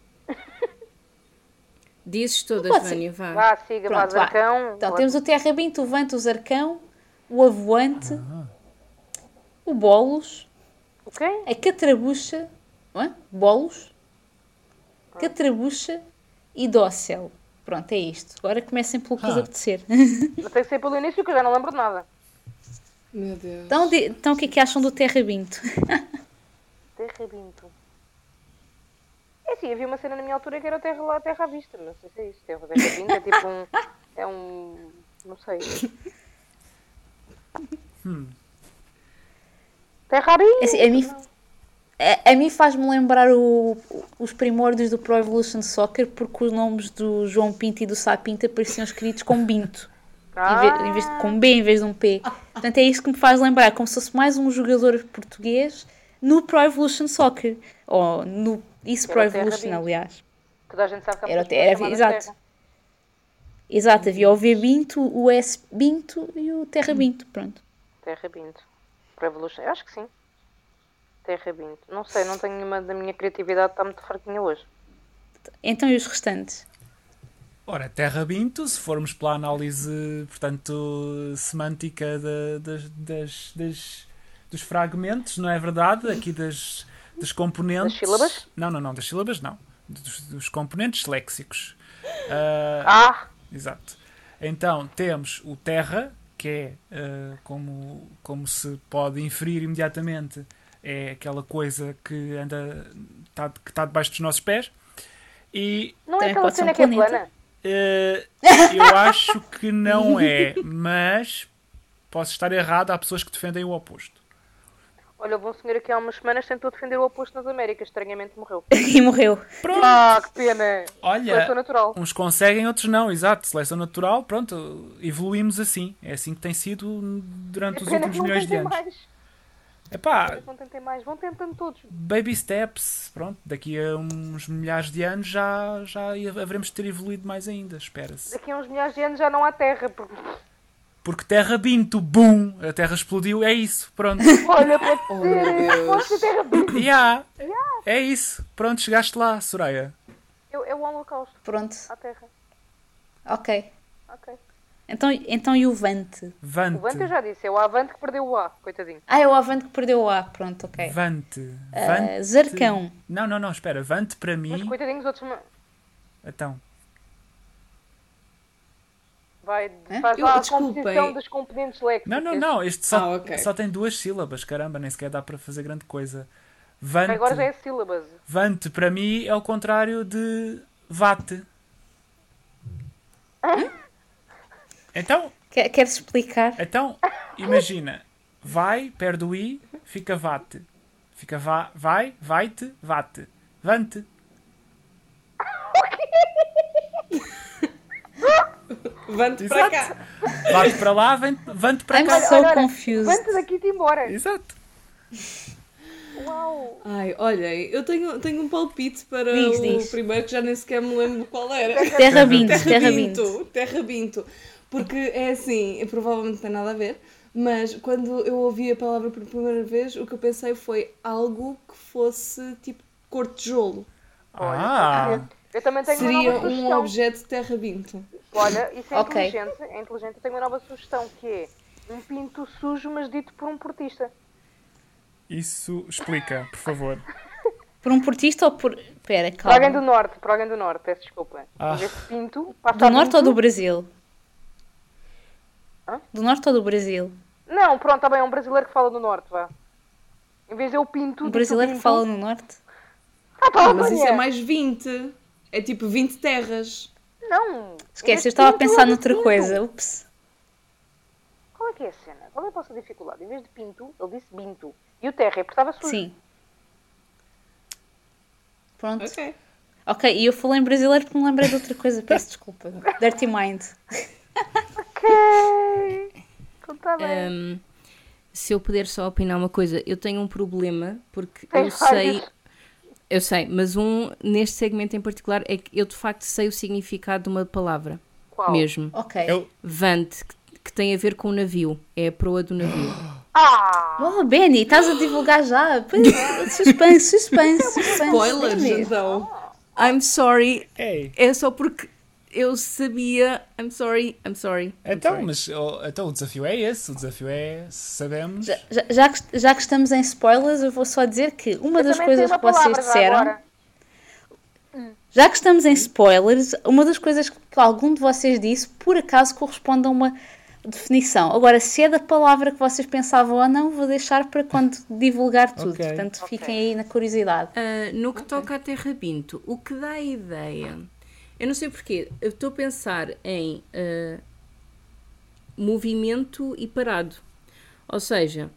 Dizes todas. Vânia, vá. Vá, siga, Pronto, vá. zarcão. Então temos o terrabinto, o vante, o zarcão, o avoante, o bolos, O quê? a catrabucha, hã? bolos, catrabucha e dócil. Pronto, é isto. Agora comecem pelo que vos Ah. apetecer. [laughs] Não tem que ser pelo início que eu já não lembro de nada. Meu Deus. Então, di- então o que é que acham do terrabinto? [laughs] Terrabinto. É assim, havia uma cena na minha altura que era o terra lá, terra à vista. Não sei se é isso. Terra terrabinto é tipo um... É um... Não sei. Terra à É assim, a mim, a, a mim faz-me lembrar o- os primórdios do Pro Evolution Soccer porque os nomes do João Pinto e do Sá Pinto apareciam escritos com Binto. Em ve- em vez de- com B em vez de um P. Portanto, é isso que me faz lembrar, como se fosse mais um jogador português no Pro Evolution Soccer. Ou no isso Pro Era o Evolution, aliás. Toda a gente sabe que há Era o pessoas te- era- chamadas exato. terra. Exato, havia o V Binto, o S Binto e o Terra Binto. Pronto. Terra Binto. Pro Evolution. Eu acho que sim. Terra Binto. Não sei, não tenho nenhuma da minha criatividade, está muito fraquinha hoje. Então, e os restantes? Ora, Terra Binto, se formos pela análise, portanto, semântica da- das, das- das- dos fragmentos, não é verdade? Aqui das, dos componentes. Das sílabas? Não, não, não, das sílabas não. Dos, dos componentes léxicos. Ah, Ah! Exato. Então temos o terra, que é, eh, como, como se pode inferir imediatamente, é aquela coisa que anda tá, que está debaixo dos nossos pés. E Não é aquela cena que é plana? eh, eu acho que não é, [laughs] mas posso estar errado. Há pessoas que defendem o oposto. Olha, um senhor aqui há umas semanas tentou defender o oposto nas Américas, estranhamente morreu. [laughs] E morreu. Pronto, Ah, que pena! olha, Seleção natural. uns conseguem, outros não. Exato, seleção natural. Pronto, evoluímos assim. É assim que tem sido durante os Pena últimos milhões de anos. mais. Epá, Não tentem mais. Vão tentando todos. baby steps, pronto, daqui a uns milhares de anos já, já haveremos de ter evoluído mais ainda, espera-se. Daqui a uns milhares de anos já não há terra. Porque... Porque terra binto, boom, a terra explodiu, é isso, pronto. [laughs] Olha, pode Oh. Deus. Terra bem. [laughs] yeah, é isso, pronto, chegaste lá, Soraya. É, é o holocausto Pronto. à terra. Ok. Ok. Então, então e o Vante? Vante, O Vante eu já disse. É o Avante que perdeu o A. Coitadinho. Ah, é o Avante que perdeu o A. Pronto, ok. Vante, Ah, Vante. Zarcão. Não, não, não, espera, Vante para Mas mim, coitadinhos outros... então, Vai, Hã? faz Eu- lá a desculpem. composição dos componentes léxicos. não, não, não, este só, Ah, ok. só tem duas sílabas, caramba, nem sequer dá para fazer grande coisa. Vante, Agora já é sílabas. Vante para mim é o contrário de Vate. Então, Quer- Queres explicar? Então, imagina, vai, perde o i, fica vate. Fica va, vai, vai-te, vate. Vante. Vante para cá. Vate para lá, vem- vante para I'm cá. so olha, confused. Vante daqui-te embora. Exato. Uau. Ai, olhem, eu tenho, tenho um palpite para Diz, o diz. primeiro que já nem sequer me lembro qual era. Terra Binto, Terra Terra Binto. Terra Binto. Porque é assim, provavelmente não tem nada a ver, mas quando eu ouvi a palavra pela primeira vez, o que eu pensei foi algo que fosse tipo cor de tijolo. Ah, Eu também tenho Seria um objeto de Terra Binto. Olha, isso é Ok. inteligente. É inteligente. Eu tenho uma nova sugestão que é um pinto sujo, mas dito por um portista. isso explica, por favor. [laughs] Por um portista ou por. Pera, Para alguém do calma. norte, para alguém do norte, peço desculpa. Ah. De pinto, passa Do norte pinto. ou do Brasil? Hã? Do norte ou do Brasil? Não, pronto, está bem, é um brasileiro que fala do norte, vá. Em vez de eu pinto. Um brasileiro que pinto. fala no norte? Ah, pá, Ah, mas isso é mais 20. É tipo 20 terras. Não. Esquece, eu estava a pensar noutra pinto. coisa. Ups. Qual é que é a cena? Qual é a vossa dificuldade? Em vez de pinto, ele disse binto. E o terra, porque estava sujo. Sim. Pronto. Ok. Ok, e eu falei em brasileiro porque me lembrei de outra coisa. Peço [laughs] desculpa. Dirty Mind. Ok. Então está bem. Ahm, se eu puder só opinar uma coisa, eu tenho um problema porque Tens eu sei. Eu sei, mas um neste segmento em particular é que eu de facto sei o significado de uma palavra Qual? mesmo. Ok. Eu, Vante, que, que tem a ver com o navio, é a proa do navio. [gasps] Ah! Oh, Benny, estás a divulgar já? Suspense, [laughs] suspense, suspense. Spoilers, então. I'm sorry, ei, é só porque eu sabia. I'm sorry, I'm sorry. I'm então, sorry. mas oh, então o desafio é esse. O desafio é, sabemos. Já, já- já que, já que estamos em spoilers, eu vou só dizer que uma Eu das coisas sei que uma vocês disseram, agora. já que estamos em spoilers, uma das coisas que algum de vocês disse, por acaso corresponde a uma definição. Agora, se é da palavra que vocês pensavam ou não, vou deixar para quando [laughs] divulgar tudo. Ok. Portanto, fiquem aí na curiosidade. Ah, no que toca a Terra Binto, o que dá a ideia. Eu não sei porquê, eu estou a pensar em ah, movimento e parado. Ou seja,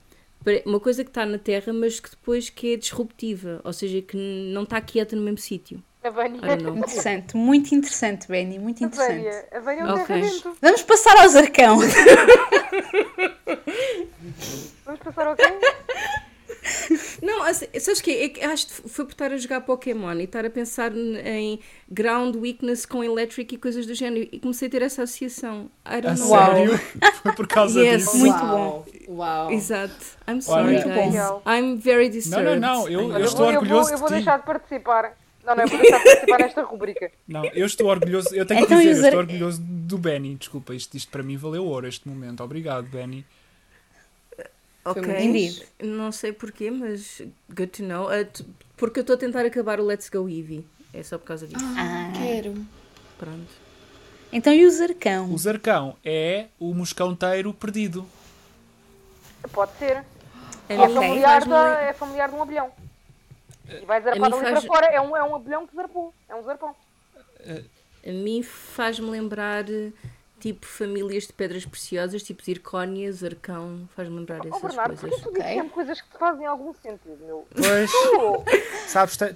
uma coisa que está na Terra, mas que depois que é disruptiva. Ou seja, que não está quieta no mesmo sítio. A Vânia. Interessante, muito interessante, Benny, muito A interessante. Vânia. A Vânia é um Ok. terramento. Vamos passar ao Zarcão. Vamos passar ao quê? [laughs] Não, assim, sabes o quê? É que acho que foi por estar a jogar Pokémon e estar a pensar em ground weakness com electric e coisas do género e comecei a ter essa associação. I A don't know. Uau. sério? [laughs] Foi por causa Yes. disso. Muito Uau. Uau. Exato. I'm sorry, Olha- guys. Muito bom. I'm very Não, disturbed. não, não. Eu, Olha, eu eu estou vou, eu orgulhoso vou, eu vou de ti. deixar de participar. Não, não, eu vou deixar de participar nesta rubrica. Não, eu estou orgulhoso. Eu tenho Então, que dizer, eu estou orgulhoso do Benny. Desculpa, isto, isto para mim valeu ouro este momento. Obrigado, Benny. Ok. Não sei porquê, mas good to know. T- porque eu estou a tentar acabar o Let's Go Eevee. É só por causa disso. Ah, Quero. Pronto. então e o Zarcão? O Zarcão é o moscãoteiro perdido. Pode ser. A É mim familiar, da, é familiar de um abelhão. E vai zarpar ali faz- para fora. É um, é um abelhão que zarpou. É um zarpão. A mim faz-me lembrar tipo famílias de pedras preciosas, tipo zircónia, zarcão, faz-me lembrar Ó essas Bernardo, coisas. porquê tu dizes Ok. sempre coisas que te fazem algum sentido, meu? Pois, Tu, sabes, tem,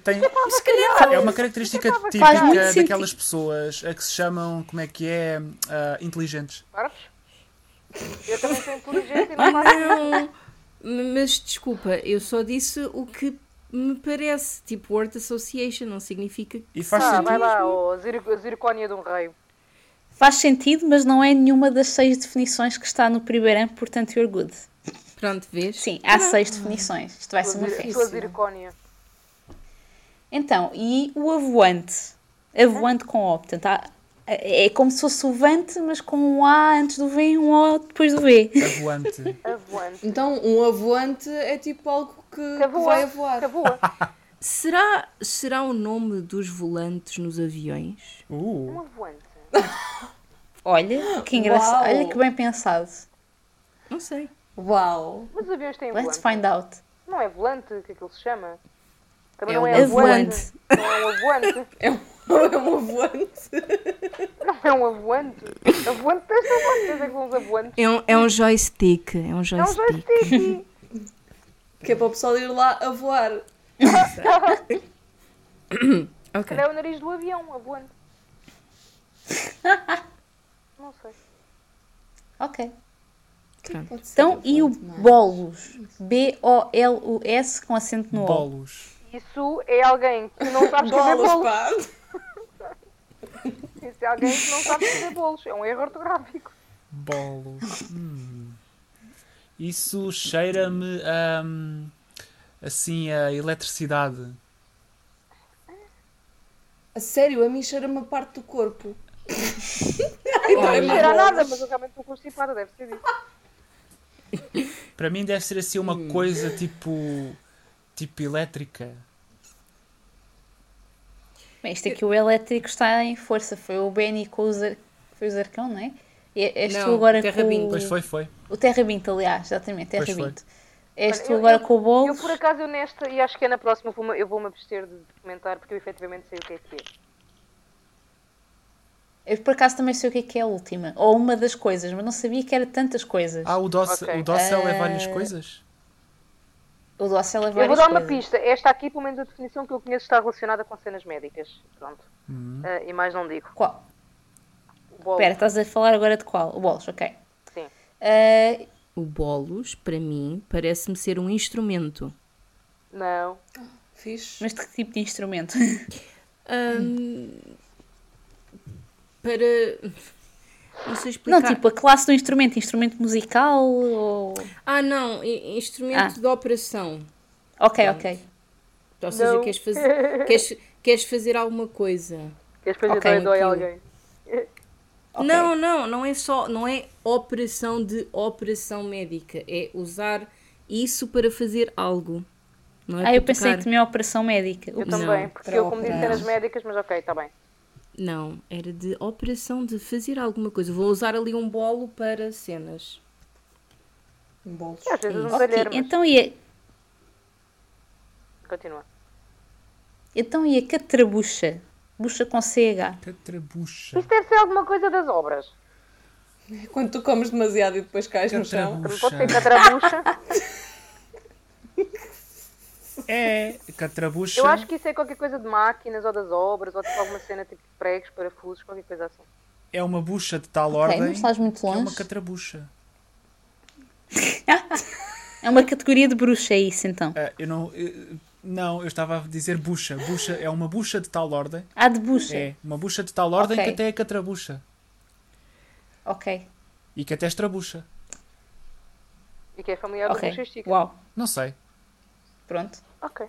calhar, é uma característica típica muito sentido. daquelas pessoas a que se chamam, como é que é, ah, inteligentes. Eu também sou inteligente e não faço Não, mas desculpa, eu só disse o que me parece, tipo word association, não significa que E faz Ah, sentido. vai lá, ó, zir- a zircónia de um rei. Faz sentido, mas não é nenhuma das seis definições que está no primeiro ano, portanto, you're good. Pronto, vês? Sim, há seis definições. Isto vai ser uma festa. sua zircónia. Então, e o avoante? Avoante com O. Portanto, há- é como se fosse o vante, mas com um A antes do V e um O depois do V. Avoante. Avoante. Então, um avoante é tipo algo que, Que voa. vai a voar. Que voa. Será, será o nome dos volantes nos aviões? Um Uh, avoante. [laughs] Olha, que engraçado. Uau. Olha que bem pensado. Não sei. Uau! Mas os aviões têm Let's volante. find out. Não é volante que aquilo se chama? Também É não um é avoante. avoante. Não é um avoante. [laughs] É um, é um avoante. Não é um avoante. Avoante tens avoante. Tens é que são os avoantes. É um, é um joystick. É um É um joystick. joystick. [laughs] Que é para o pessoal ir lá a voar. Ok. É o nariz do avião, avoante. [laughs] Não sei. Ok. Pronto. Então, e o é? bolos? B-O-L-U-S com acento no O. bolos. Isso é alguém que não sabe escrever Bolas, bolos. pá! [laughs] Isso é alguém que não sabe escrever bolos. É um erro ortográfico. Bolos. Hum. Isso cheira-me ahm, assim a eletricidade. A sério, a mim cheira-me a parte do corpo. [laughs] Não Olha. cheira a nada, mas eu realmente estou constipada, deve ser isso. [laughs] Para mim deve ser assim uma coisa tipo. tipo elétrica. Bem, isto aqui o elétrico está em força. Foi o Benny com o, Zar... foi o Zarcão, não é? E és tu Não, agora o Terra com Binto. Pois foi, foi. o Terra Binto, aliás, exatamente, Terra Pois. Binto. És tu eu- agora eu- com o Eu, bolos. por acaso, eu nesta, e acho que é na próxima, eu vou-me abster de comentar, porque eu efetivamente sei o que é que é. Eu por acaso também sei o que é que é a última. Ou uma das coisas, mas não sabia que era tantas coisas. Ah, o, doce, Ok. o docel é Ah. várias coisas? O doce ela Eu vou várias dar uma coisas. pista. Esta aqui, pelo menos a definição que eu conheço, está relacionada com cenas médicas. Pronto. Hum. Ah, e mais não digo. Qual? Espera, estás a falar agora de qual? O bolos, ok. Sim. Ah, O bolos, para mim, parece-me ser um instrumento. Não. Fixe. mas de que tipo de instrumento? Ahm, [laughs] para. Não sei explicar. não, tipo a classe do instrumento, instrumento musical ou... Ah, não, instrumento Ah. de operação. Ok, ok. Ou seja, Não. queres fazer, queres, queres fazer alguma coisa. Queres fazer Ok, dói, aquilo. alguém. Ok. Não, não, não é só, não é operação de operação médica, é usar isso para fazer algo. Não é Ah, eu pensei tocar. que tinha operação médica. Eu Ups. Não, também, porque para eu como disse cenas médicas, mas ok, está bem. Não, era de operação de fazer alguma coisa. Vou usar ali um bolo para cenas. Um bolos. E às vezes um Ok, talher, mas então e, a, continua. então e a catrabucha? Bucha com CH. Catrabucha. Isto deve ser alguma coisa das obras. Quando tu comes demasiado e depois cais no chão. Pode ser catrabucha. [laughs] É, catrabucha. Eu acho que isso é qualquer coisa de máquinas ou das obras, ou tipo alguma cena tipo de pregos, parafusos, qualquer coisa assim. É uma bucha de tal Ok, ordem não estás muito que é uma longe. catrabucha. [laughs] É uma categoria de bruxa, é isso então. Ah, eu não, eu- não, eu estava a dizer bucha. Bucha é uma bucha de tal ordem. Ah, de bucha. É uma bucha de tal ordem Ok. que até é catrabucha. Ok, E que até estrabucha. E que é familiar do ok. buchistico. Uau, Não sei. pronto. Ok.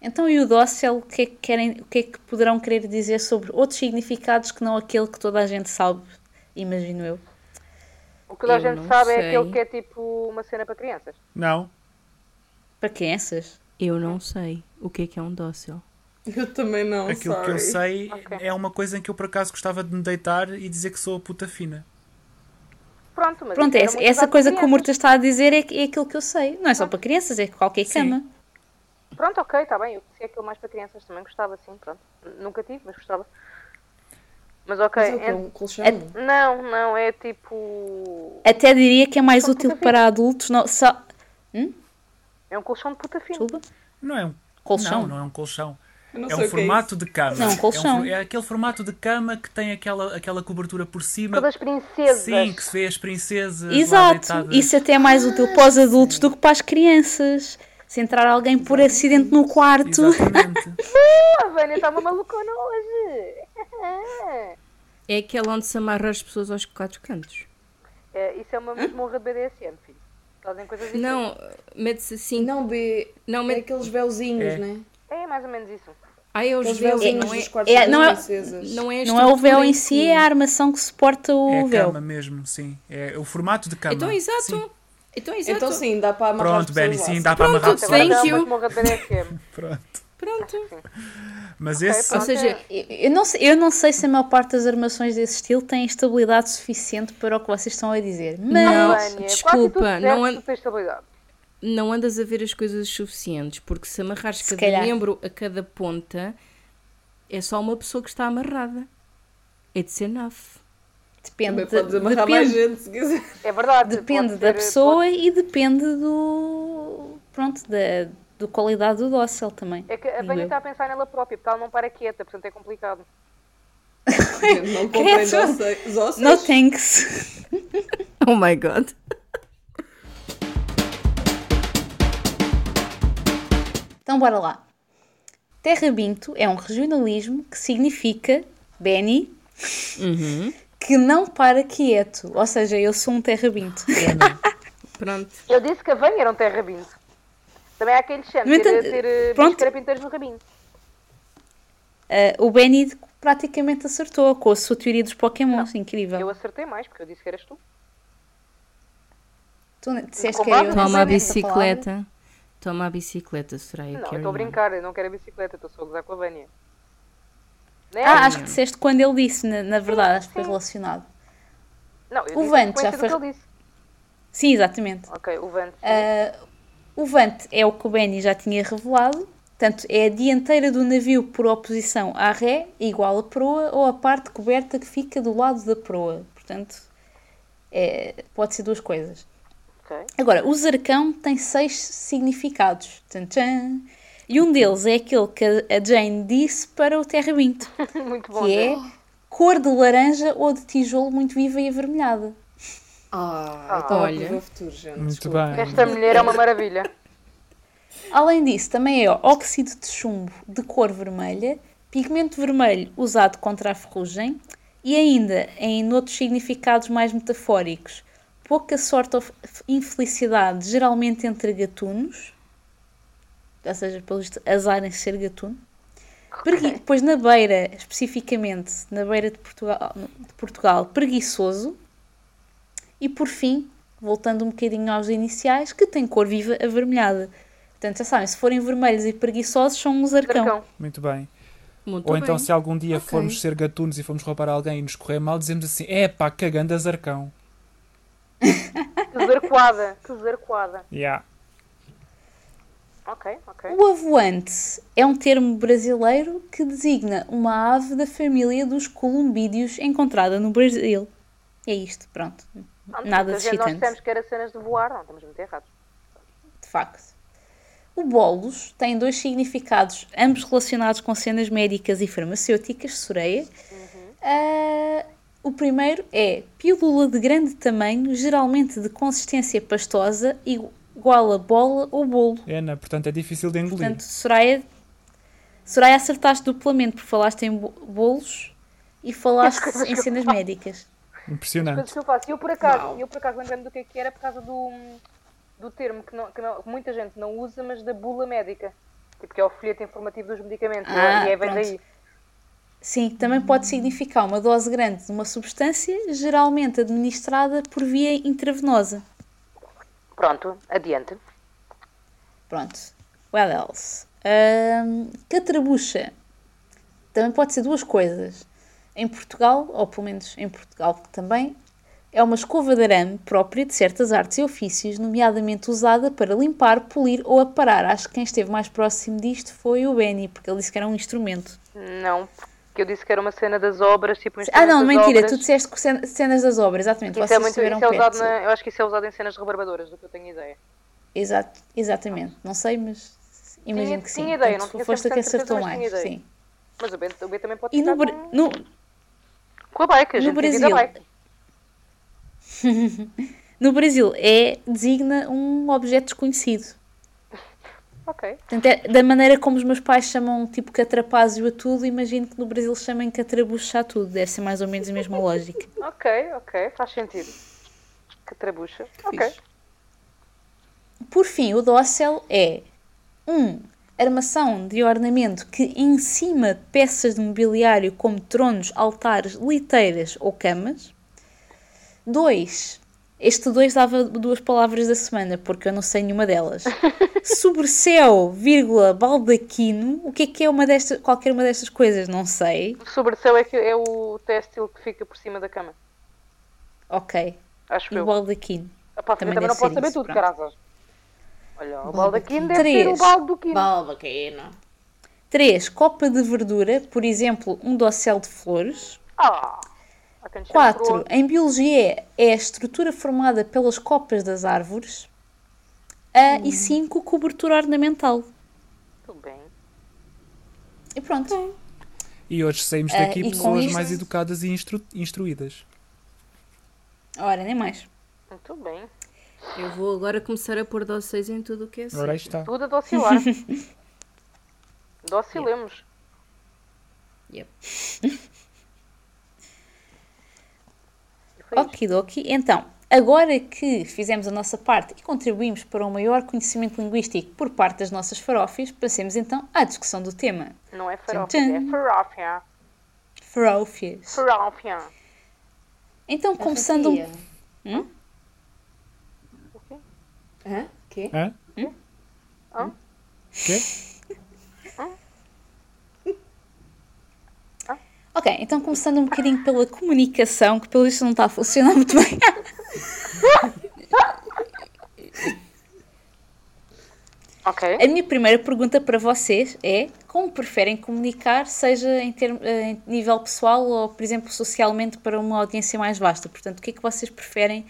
Então e o dócil, o que, é que querem, o que é que poderão querer dizer sobre outros significados que não aquele que toda a gente sabe, imagino eu. O que toda a gente sabe é sei. aquele que é tipo uma cena para crianças. Não. Para crianças? Eu não sei o que é que é um dócil. Eu também não, Aquilo que eu sorry. sei Ok. é uma coisa em que eu por acaso gostava de me deitar e dizer que sou a puta fina. Pronto, mas Pronto, é, essa usado coisa que o. Murta está a dizer é, é aquilo que eu sei. Não é só para crianças, é qualquer Sim. cama. Pronto, ok, está bem. Eu conhecia aquilo mais para crianças também. Gostava, sim, pronto. Nunca tive, mas gostava. Mas ok. Mas é ent- um colchão? Não, não, é tipo. Até diria que é mais útil para adultos. Não, só... É um colchão de puta. Desculpa. Não é um Colchão? Não, não é um colchão. É sei um é formato de cama. Não, um É, colchão. for- é aquele formato de cama que tem aquela, aquela cobertura por cima. Todas princesas. Sim, que se vê as princesas. Exato, isso até é mais útil para os adultos do que para as crianças. Se entrar alguém por acidente no quarto. Exatamente. [laughs] A Vânia está uma malucona hoje. É aquela onde se amarra as pessoas aos quatro cantos. É, isso é uma masmorra de BDSM, filho. Fazem coisas diferentes. Não, mete-se assim. Não, B. Não, É mete... aqueles véuzinhos, É. né? É mais ou menos isso. Ai, é os Aqueles véus, não é, é- não é- não é Não é o véu em si, é a armação que suporta o É a véu. cama mesmo, sim. É o formato de cama. Então, exato. Sim. Então, exato. Então sim, dá para amarrar Pronto, Benny, sim, dá para Pronto, amarrar pessoas. Thank you. é. [laughs] Pronto. Pronto. Mas Ok, esse. Ou pronto. seja, Eu não, sei, eu não sei se a maior parte das armações desse estilo tem estabilidade suficiente para o que vocês estão a dizer. Não, Mas. Vânia, desculpa, não não an- tu tens estabilidade. Não andas a ver as coisas suficientes, porque se amarrares Se cada calhar. membro a cada ponta, é só uma pessoa que está amarrada. It's enough. Depende, Também podes de- amarrar mais depende, gente se quiser. É verdade. depende pode da ser- pessoa e depende do. Pronto, da, da qualidade do dócil também. pode- É que a Vânia eu. está a pensar nela própria, porque ela não para quieta, portanto é complicado. Não comprei os ossos. No thanks. [laughs] Oh my god. Então bora lá. Terra Binto é um regionalismo que significa, Benny, Uhum. que não para quieto. Ou seja, eu sou um Terra Binto. [laughs] Pronto. Eu disse que a Vânia era um terra rabinho. Também há quem lhe chame ter, entanto, ter eh, pronto. carapinteiros no rabinho. Ah, o Benny praticamente acertou com a sua teoria dos Pokémons. Incrível. Eu acertei mais, porque eu disse que eras tu. Tu disseste que era eu Toma a bicicleta. Toma a bicicleta, Soraya. Não, estou a brincar, eu não quero a bicicleta, estou só a gozar com a Vânia. Né? Ah, acho que disseste quando ele disse, na, na verdade, acho que foi sim. relacionado. não, eu o disse Vante já foi- que ele disse. Sim, exatamente. Ok, o Vante. Ah, o Vante é o que o Benny já tinha revelado. Portanto, é a dianteira do navio por oposição à ré, igual a proa, ou a parte coberta que fica do lado da proa. Portanto, é- pode ser duas coisas. Ok. Agora, o zarcão tem seis significados. Tchan, tchan. E um deles é aquele que a Jane disse para o Terra [laughs] Muito bom. que é Zé. cor de laranja ou de tijolo muito viva e avermelhada. Ah, Ah, então olha. olha. o futuro, gente. Muito desculpa. bem. Esta mulher é uma maravilha. [laughs] Além disso, também é óxido de chumbo de cor vermelha, pigmento vermelho usado contra a ferrugem e ainda, em outros significados mais metafóricos, pouca sorte ou infelicidade, geralmente entre gatunos, ou seja, pelo visto, azar em ser gatuno. Pregui- Depois na beira, especificamente, na beira de Portugal, de Portugal, preguiçoso. E por fim, voltando um bocadinho aos iniciais, que tem cor viva avermelhada. Portanto, já sabem, se forem vermelhos e preguiçosos, são um zarcão. Zarcão. Muito bem. Muito Ou bem. então, se algum dia Ok. formos ser gatunos e formos roubar alguém e nos correr mal, dizemos assim: é pá, cagando a zarcão. Que zarcoada. Que zarcoada. Yeah. Ok, ok. O avoante é um termo brasileiro que designa uma ave da família dos columbídeos encontrada no Brasil. É isto, pronto. Não, Nada muita gente- Nós excitante, dissemos que era cenas de voar, não, estamos muito errados. de facto. O bolos tem dois significados, ambos relacionados com cenas médicas e farmacêuticas, Soreia. Ah, o primeiro é pílula de grande tamanho, geralmente de consistência pastosa, igual a bola ou bolo. Ana, portanto é difícil de engolir. Portanto, Soraya, Soraya acertaste duplamente, porque falaste em bo- bolos e falaste [laughs] em cenas médicas. Impressionante. que eu faço. Eu por acaso, Uau. eu por acaso lembrando do que é que era por causa do, do termo que, não- que não- muita gente não usa, mas da bula médica. Tipo, que é o folheto informativo dos medicamentos. Ah, e é vem pronto. daí. Sim, também pode significar uma dose grande de uma substância, geralmente administrada por via intravenosa. Pronto, adiante. Pronto. What else? Ahm, catrabucha. Também pode ser duas coisas. Em Portugal, ou pelo menos em Portugal também, é uma escova de arame própria de certas artes e ofícios, nomeadamente usada para limpar, polir ou aparar. Acho que quem esteve mais próximo disto foi o Benny, porque ele disse que era um instrumento. Não, porque eu disse que era uma cena das obras, tipo um Ah, não, mentira, obras. tu disseste que cen- cenas das obras, exatamente. Isso é, muito, isso é usado na, eu acho que isso é usado em cenas rebarbadoras, do que eu tenho ideia. Exato, exatamente. Não sei, mas imagino que sim. tinha ideia, Portanto, não tinha foste a que 100% certeza, acertou mais. tinha ideia. Sim. Mas o B, o B também pode E no, com, no, com a bike, a no gente divide Brasil? bike. [laughs] no Brasil é designa um objeto desconhecido. Ok. Portanto, é da maneira como os meus pais chamam tipo catrapázio a tudo, imagino que no Brasil chamem catrabucho a tudo. Deve ser mais ou menos a mesma lógica. [laughs] Ok, ok, faz sentido. Que trabucha. Ok. Fixe. Por fim, o dócil é um armação de ornamento que em cima de peças de mobiliário como tronos, altares, liteiras ou camas. 2. Este 2 dava duas palavras da semana, porque eu não sei nenhuma delas. [laughs] Sobrecéu, vírgula, baldaquino. O que é que é uma destas, qualquer uma destas coisas? Não sei. O sobrecéu é, que é o têxtil que fica por cima da cama. Ok. Acho E o baldaquino. Epá, também também, não posso saber isso, tudo, carazas. Olha, o baldaquino deve Três. ser o baldaquino. Balbaquino. 3. Copa de verdura, por exemplo, um dossel de flores. Ah! há quem chame por 4. outro. Em biologia é a estrutura formada pelas copas das árvores. A, E 5. Cobertura ornamental. Tudo bem. E pronto. E hoje saímos Ah, daqui com pessoas isto- mais educadas e instru- instruídas. Ora, nem mais. Muito bem. Eu vou agora começar a pôr doces em tudo o que é Ora aí seja. está. Tudo a docilar. Docilemos. Yep. E Okidoki. Então, agora que fizemos a nossa parte e contribuímos para um maior conhecimento linguístico por parte das nossas farófias, passemos então à discussão do tema. Não é farófia, tchan. é farófia. Farófias. Farófia. Então, começando... um- Fatia. Hum? O quê? Hã? Quê? Hã? Hã? Quê? Ok, então começando um bocadinho pela comunicação, que pelo visto não está a funcionar muito bem. Ok. A minha primeira pergunta para vocês é como preferem comunicar, seja em, termo, eh, em nível pessoal ou, por exemplo, socialmente para uma audiência mais vasta? Portanto, o que é que vocês preferem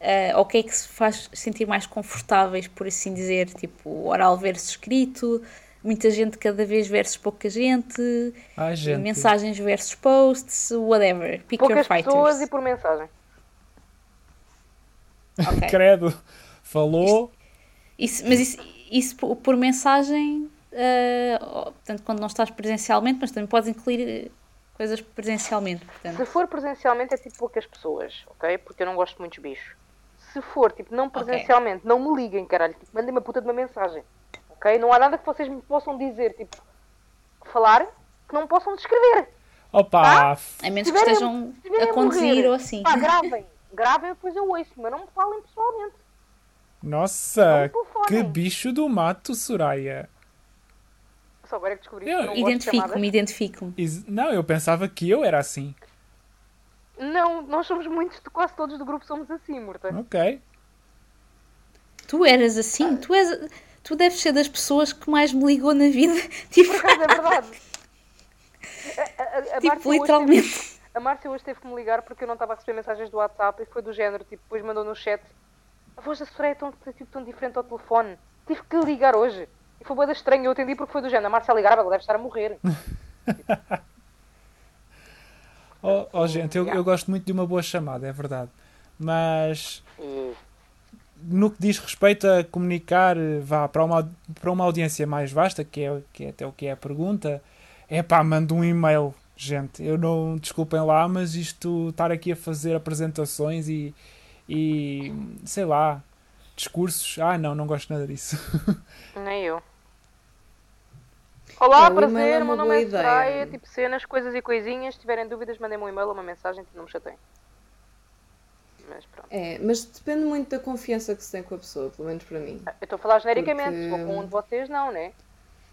eh, ou o que é que se faz sentir mais confortáveis, por assim dizer, tipo oral versus escrito, muita gente cada vez versus pouca gente, Ai, gente. mensagens versus posts, whatever. Pick your Poucas fighters. pessoas e por mensagem. Ok. [laughs] Credo. Falou. Isso- mas isso, isso por, por mensagem, ó, portanto, quando não estás presencialmente, mas também podes incluir eh, coisas presencialmente. Portanto, Se for presencialmente é tipo poucas pessoas, ok? Porque eu não gosto de muitos bichos. Se for, tipo, não presencialmente, não me liguem, caralho. Tipo, mandem uma puta de uma mensagem. Ok? Não há nada que vocês me possam dizer, tipo, falar, que não me possam descrever. Opa. a menos que estejam a conduzir morrer, ou assim. Pá, gravem. Gravem, depois eu ouço, mas não me falem pessoalmente. Nossa. Que bicho do mato, Soraya. Só agora é que descobri Eu que Identifico-me, identifico-me. Não, eu pensava que eu era assim. Não, nós somos muitos, quase todos do grupo somos assim, Murta. Ok. Tu eras assim? Tu, és, tu deves ser das pessoas que mais me ligou na vida. [laughs] Tipo, Por acaso é verdade. A, a- a [laughs] tipo Márcia hoje literalmente. teve- a Márcia hoje teve que me ligar porque eu não estava a receber mensagens do WhatsApp e foi do género, tipo, depois mandou no chat a voz da Soraya é tão, tipo, tão diferente ao telefone. Tive que ligar hoje. E foi boa estranho, eu atendi porque foi do género. A Márcia ligava, ela deve estar a morrer. [laughs] Oh, oh, gente, eu, eu gosto muito de uma boa chamada, é verdade. Mas no que diz respeito a comunicar eh, vá, para, uma, para uma audiência mais vasta, que é, que é até o que é a pergunta, é pá, manda um e-mail, gente. Eu não, desculpem lá, mas isto estar aqui a fazer apresentações e, e sei lá, discursos, ah não, não gosto nada disso. [laughs] Nem eu. Olá, o e-mail prazer, é meu nome é Soraya, tipo cenas, coisas e coisinhas. Se tiverem dúvidas, mandem-me um e-mail ou uma mensagem, que não me chateiem. Mas pronto. É, mas depende muito da confiança que se tem com a pessoa, pelo menos para mim. Eu estou a falar genericamente, Porque- se for com um de vocês, não, né?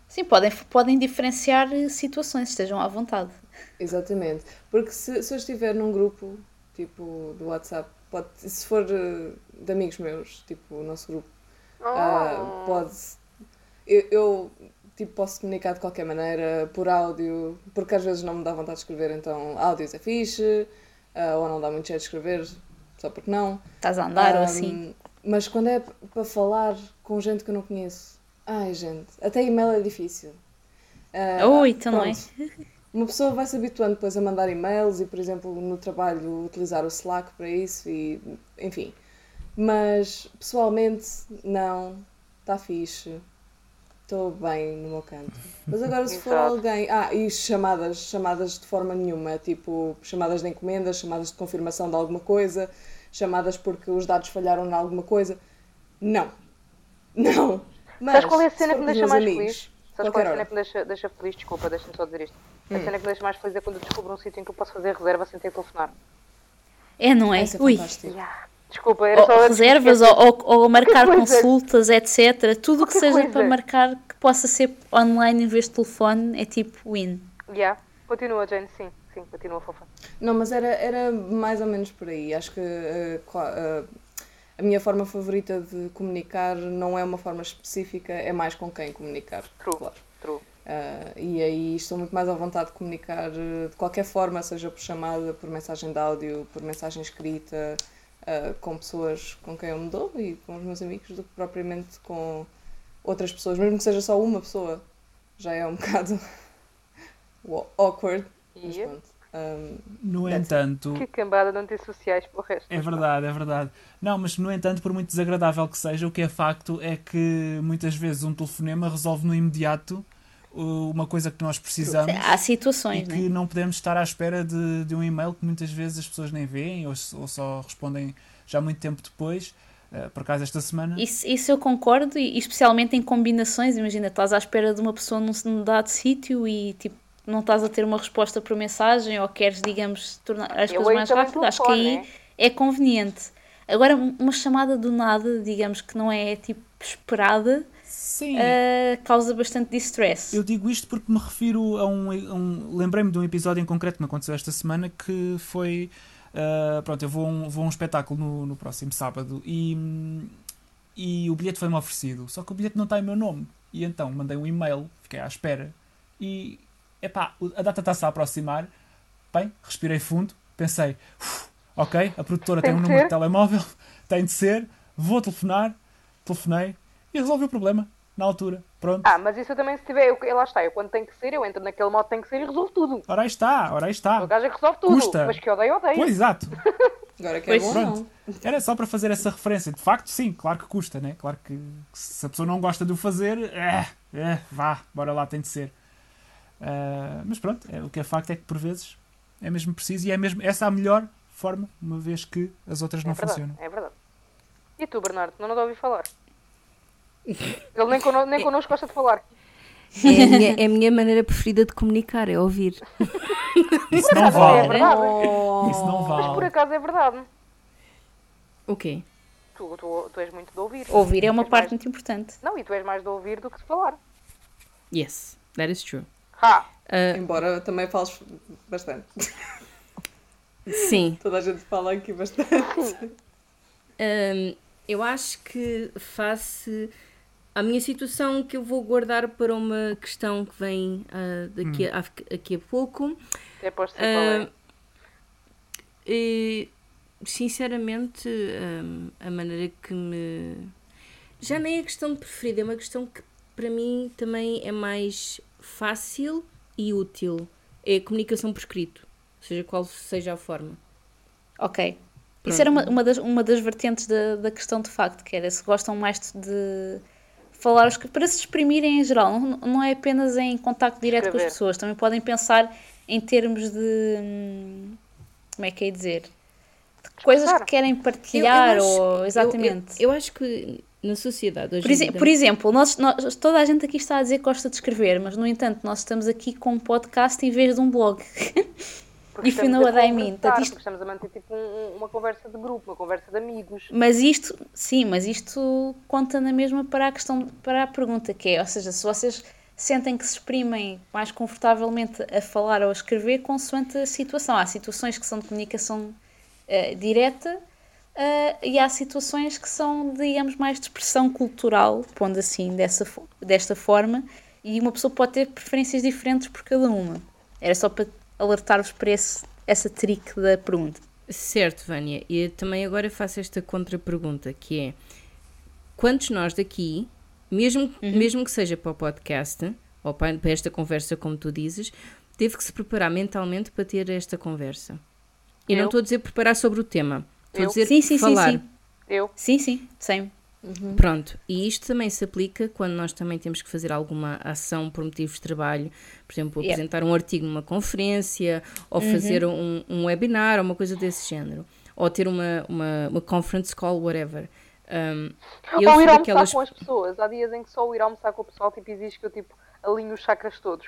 Sim, podem, podem diferenciar eh, situações, estejam à vontade. Exatamente. Porque se, se eu estiver num grupo, tipo, do WhatsApp. Pode, se for uh, de amigos meus, tipo, o nosso grupo, Oh. uh, pode. Eu, eu, tipo, posso comunicar de qualquer maneira, por áudio, porque às vezes não me dá vontade de escrever, então áudios é fixe, uh, ou não dá muito jeito de escrever, só porque não. Estás a andar ou Um, assim. Mas quando é para falar com gente que eu não conheço, ai gente, até e-mail é difícil. Ah, Oh, então não é? Uma pessoa vai se habituando depois a mandar e-mails e, por exemplo, no trabalho utilizar o Slack para isso e enfim. Mas pessoalmente, não, está fixe. Estou bem no meu canto. Mas agora se for alguém. Ah, e chamadas, chamadas de forma nenhuma, tipo chamadas de encomendas, chamadas de confirmação de alguma coisa, chamadas porque os dados falharam em alguma coisa. Não. Não. Mas, Sabes qual é a cena que me deixa mais amigos, feliz? Sabes qual é a cena que me deixa, deixa feliz? Desculpa, deixa-me só dizer isto. A Hum. cena que me deixa mais feliz é quando eu descubro um sítio em que eu posso fazer reserva sem ter que telefonar. É, não é? Isso é Ui. Yeah. Desculpa, era Ou só. reservas esquecer. ou, ou, ou [laughs] marcar consultas, etc. Tudo o que seja coisa. para marcar que possa ser online em vez de telefone é tipo win. Yeah. Continua, Jane, sim. Sim, continua fofa. Não, mas era, era mais ou menos por aí. Acho que qua- eh, a minha forma favorita de comunicar não é uma forma específica, é mais com quem comunicar. True. Claro. True. Ah, e aí estou muito mais à vontade de comunicar de qualquer forma, seja por chamada, por mensagem de áudio, por mensagem escrita, ah, com pessoas com quem eu me dou e com os meus amigos, do que propriamente com outras pessoas, mesmo que seja só uma pessoa. Já é um [laughs] bocado wa- awkward. Mas Yeah. pronto. Ahm, No entanto, Que cambada de antissociais para o resto. É verdade, é verdade. Não, mas no entanto, por muito desagradável que seja, o que é facto é que muitas vezes um telefonema resolve no imediato uh, uma coisa que nós precisamos Há e situações, né? que não podemos estar à espera de, de um e-mail que muitas vezes as pessoas nem veem ou, ou só respondem já muito tempo depois. Uh, por acaso, esta semana. Isso, isso eu concordo, e especialmente em combinações. Imagina, estás à espera de uma pessoa num, dado sítio e tipo, não estás a ter uma resposta por mensagem ou queres, digamos, tornar as Eu coisas mais rápidas. Acho que aí né? é conveniente. Agora, uma chamada do nada, digamos que não é tipo esperada, Sim. eh, causa bastante distress. Eu digo isto porque me refiro a um. a um- Lembrei-me de um episódio em concreto que me aconteceu esta semana que foi. ah, pronto, eu vou a um, vou a um espetáculo no, no próximo sábado e, e o bilhete foi-me oferecido. Só que o bilhete não está em meu nome. E então mandei um e-mail, fiquei à espera e. Epá, a data está-se a aproximar. Bem, respirei fundo, pensei, "Uf, ok, a produtora tem, Tem um número ser." de telemóvel, [laughs] tem de ser, vou telefonar, telefonei e resolvi o problema na altura. Pronto. Ah, mas isso eu também se tiver, eu, lá está, eu quando tem que ser, eu entro naquele modo tem que ser e resolvo tudo. Ora aí está, ora aí está. O gajo é que resolve tudo, Custa. mas que odeio, odeio. Pois, exato. [laughs] agora que é Pois, bom, Pronto. não. Era só para fazer essa referência. De facto, sim, claro que custa, né? Claro que se a pessoa não gosta de o fazer, é, é, vá, bora lá, tem de ser. Ah, mas pronto, é, o que é facto é que por vezes é mesmo preciso e é mesmo essa a melhor forma, uma vez que as outras não é verdade, funcionam. é verdade. E tu, Bernardo, não nos ouvi falar? Ele nem, cono nem connosco gosta de falar. É a, minha, é a minha maneira preferida de comunicar, é ouvir. [laughs] Isso não É vale. verdade. Isso não Mas por vale. acaso é verdade. O quê? Tu, tu, tu és muito de ouvir. Ouvir é uma parte mais- muito importante. Não, e tu és mais de ouvir do que de falar. Yes, that is true. Ha! Ah, Embora também fales bastante. sim, [laughs] Toda a gente fala aqui bastante. Hum, eu acho que face à minha situação que eu vou guardar para uma questão que vem ah, daqui, a, daqui a pouco. Até posso dizer qual é. Ah, e, sinceramente, hum, a maneira que me. Já nem é questão de preferida, é uma questão que para mim também é mais fácil e útil. É a comunicação por escrito, seja qual seja a forma. Ok. Pronto. Isso era uma, uma, das, uma das vertentes da, da questão de facto, que era se gostam mais de falar os que- para se exprimirem em geral, não, não é apenas em contacto direto com as pessoas, também podem pensar em termos de como é que é dizer? De coisas que Expressar. querem Eu- eu partilhar acho- ou eu- exatamente. Eu, eu acho que na sociedade hoje Por, exe- por exemplo, nós, nós- toda a gente aqui está a dizer que gosta de escrever, mas no entanto nós estamos aqui com um podcast em vez de um blog. [laughs] Porque estamos know a conversar, Portanto, isto- estamos a manter tipo um- uma conversa de grupo, uma conversa de amigos. Mas isto, sim, mas isto conta na mesma para a questão, para a pergunta que é, ou seja, se vocês sentem que se exprimem mais confortavelmente a falar ou a escrever consoante a situação. Há situações que são de comunicação uh, direta uh, e há situações que são, digamos, mais de expressão cultural, pondo assim, dessa, desta forma, e uma pessoa pode ter preferências diferentes por cada uma. Era só para alertar-vos para esse, essa trick da pergunta. Certo, Vânia. E também agora faço esta contra-pergunta, que é quantos nós daqui, mesmo, uhum. mesmo que seja para o podcast, ou para, para esta conversa, como tu dizes, teve que se preparar mentalmente para ter esta conversa? E Eu? não estou a dizer preparar sobre o tema, estou a dizer sim, sim, falar. Sim, sim. Eu? Sim, sim, sempre. Uhum. Pronto, e isto também se aplica quando nós também temos que fazer alguma ação por motivos de trabalho, por exemplo, yeah. apresentar um artigo numa conferência, ou uhum. fazer um, um webinar, ou uma coisa desse género, ou ter uma, uma, uma conference call, whatever. Um, ou ir almoçar daquelas... com as pessoas. Há dias em que só o ir almoçar com o pessoal tipo, exige que eu tipo, alinho os chakras todos.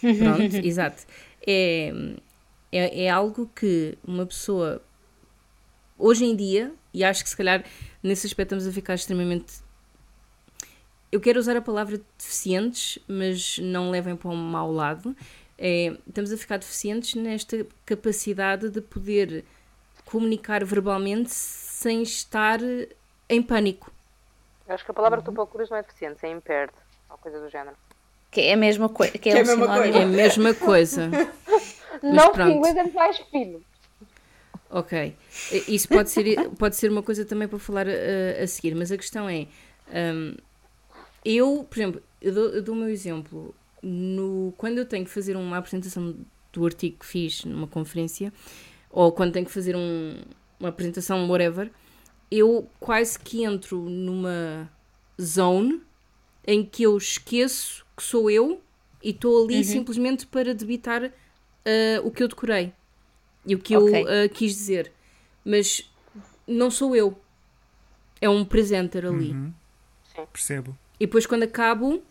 Pronto, [laughs] exato. É, é, é algo que uma pessoa hoje em dia, e acho que se calhar nesse aspecto estamos a ficar extremamente. Eu quero usar a palavra deficientes, mas não levem para um mau lado. É, estamos a ficar deficientes nesta capacidade de poder comunicar verbalmente sem estar em pânico. Eu acho que a palavra que tu procuras não é deficiente, é impaired, ou coisa do género. Que é a mesma, coi que é, que é a mesma coisa. É a mesma coisa. [laughs] não, porque inglês é mais fino. Ok. Isso pode ser, pode ser uma coisa também para falar a, a seguir, mas a questão é: um, eu, por exemplo, eu dou, eu dou o meu exemplo. No, quando eu tenho que fazer uma apresentação do artigo que fiz numa conferência, ou quando tenho que fazer um, uma apresentação, whatever, eu quase que entro numa zone em que eu esqueço que sou eu e estou ali uhum. simplesmente para debitar uh, o que eu decorei e o que okay. eu uh, quis dizer. Mas não sou eu. É um presenter ali. Uhum. Percebo. E depois quando acabo,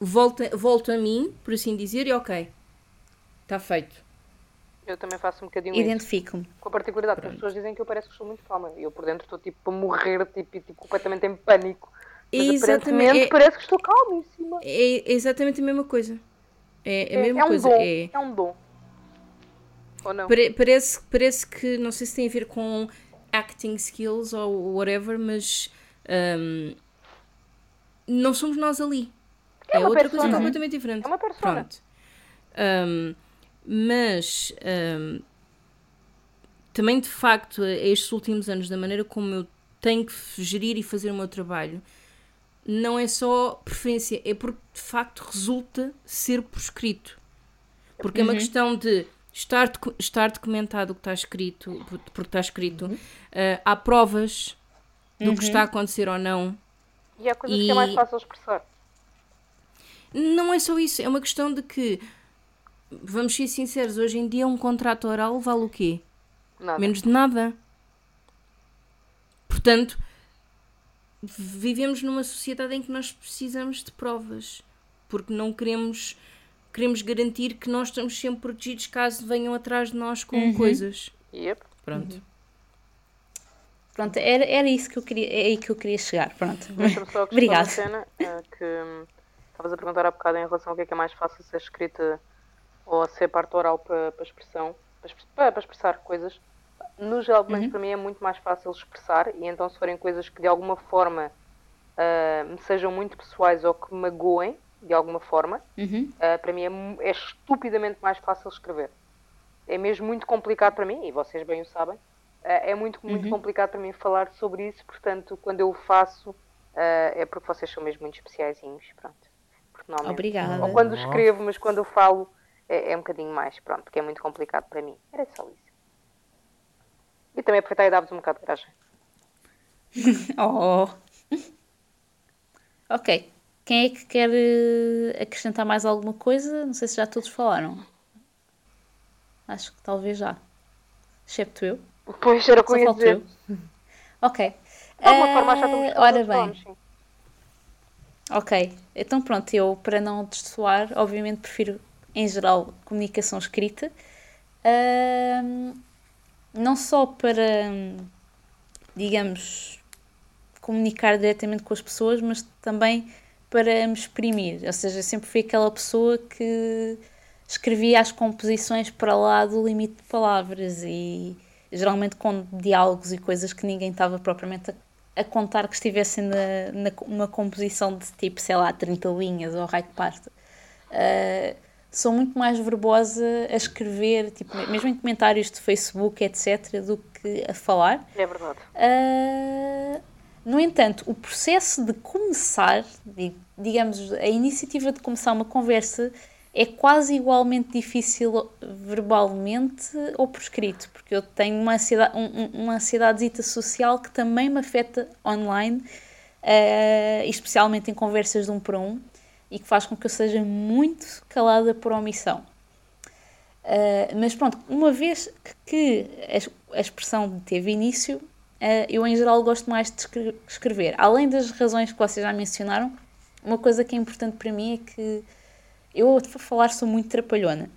volto, volto a mim, por assim dizer, e ok, está feito. Eu também faço um bocadinho Identifico-me. Com a particularidade, que as pessoas dizem que eu pareço que estou muito calma. E eu por dentro estou tipo a morrer, tipo, tipo completamente em pânico. Mas exatamente. É, parece que estou calmíssima. É, exatamente a mesma coisa. É, é a mesma é um coisa. Dom. É... é um dom. Ou não? Pare, parece, parece que, não sei se tem a ver com acting skills ou whatever, mas um, não somos nós ali. É, é outra persona. coisa completamente diferente. É uma persona. Pronto. Um, mas um, também de facto, estes últimos anos, da maneira como eu tenho que gerir e fazer o meu trabalho, não é só preferência, é porque de facto resulta ser por escrito. Porque uhum. é uma uhum. questão de estar, estar documentado o que está escrito, porque está escrito, uhum. uh, há provas do uhum. que está a acontecer ou não. E há coisas e... que é mais fácil expressar. Não é só isso, é uma questão de que, vamos ser sinceros, hoje em dia um contrato oral vale o quê? Nada. Menos de nada. Portanto, vivemos numa sociedade em que nós precisamos de provas, porque não queremos queremos garantir que nós estamos sempre protegidos caso venham atrás de nós com uhum. coisas. Yep. Pronto. Uhum. Pronto, era, era isso que eu queria, é aí que eu queria chegar. Pronto. só Obrigada. cena uh, que hum, estavas a perguntar há bocado em relação ao que é que é mais fácil ser escrita ou a ser parte oral para, para expressão, para, para expressar coisas. No geral, uhum. para mim é muito mais fácil expressar e então se forem coisas que de alguma forma uh, me sejam muito pessoais ou que me magoem, de alguma forma, uhum. uh, para mim é, é, estupidamente mais fácil escrever. É mesmo muito complicado para mim, e vocês bem o sabem, uh, é muito, muito uhum. complicado para mim falar sobre isso, portanto, quando eu faço, uh, é porque vocês são mesmo muito especiaisinhos, pronto. Obrigada. Ou quando escrevo, mas quando eu falo, é, é um bocadinho mais, pronto, porque é muito complicado para mim. Era só isso. E também aproveitar e dar-vos um bocado de coragem. [laughs] oh! ok. Quem é que quer eh, acrescentar mais alguma coisa? Não sei se já todos falaram. Acho que talvez já. Excepto eu. Pois, era eu. Eu. Ok. De alguma uh, forma já estamos eh, Ora bem. Ok. Então pronto, eu para não destoar, obviamente prefiro em geral comunicação escrita. Uh, não só para, digamos, comunicar diretamente com as pessoas, mas também para me exprimir. Ou seja, sempre fui aquela pessoa que escrevia as composições para lá do limite de palavras e geralmente com diálogos e coisas que ninguém estava propriamente a, a contar que estivessem na, na, numa composição de tipo, sei lá, 30 linhas ou raio que parte. Uh, sou muito mais verbosa a escrever, tipo, mesmo em comentários de Facebook, etc., do que a falar. É verdade. Uh, no entanto, o processo de começar, digamos, a iniciativa de começar uma conversa é quase igualmente difícil verbalmente ou por escrito, porque eu tenho uma ansiedade, um, uma ansiedade social que também me afeta online, uh, especialmente em conversas de um para um, e que faz com que eu seja muito calada por omissão. Uh, mas pronto, uma vez que a, expressão teve início, eu em geral gosto mais de escrever. Além das razões que vocês já mencionaram, uma coisa que é importante para mim é que eu, a falar, sou muito trapalhona.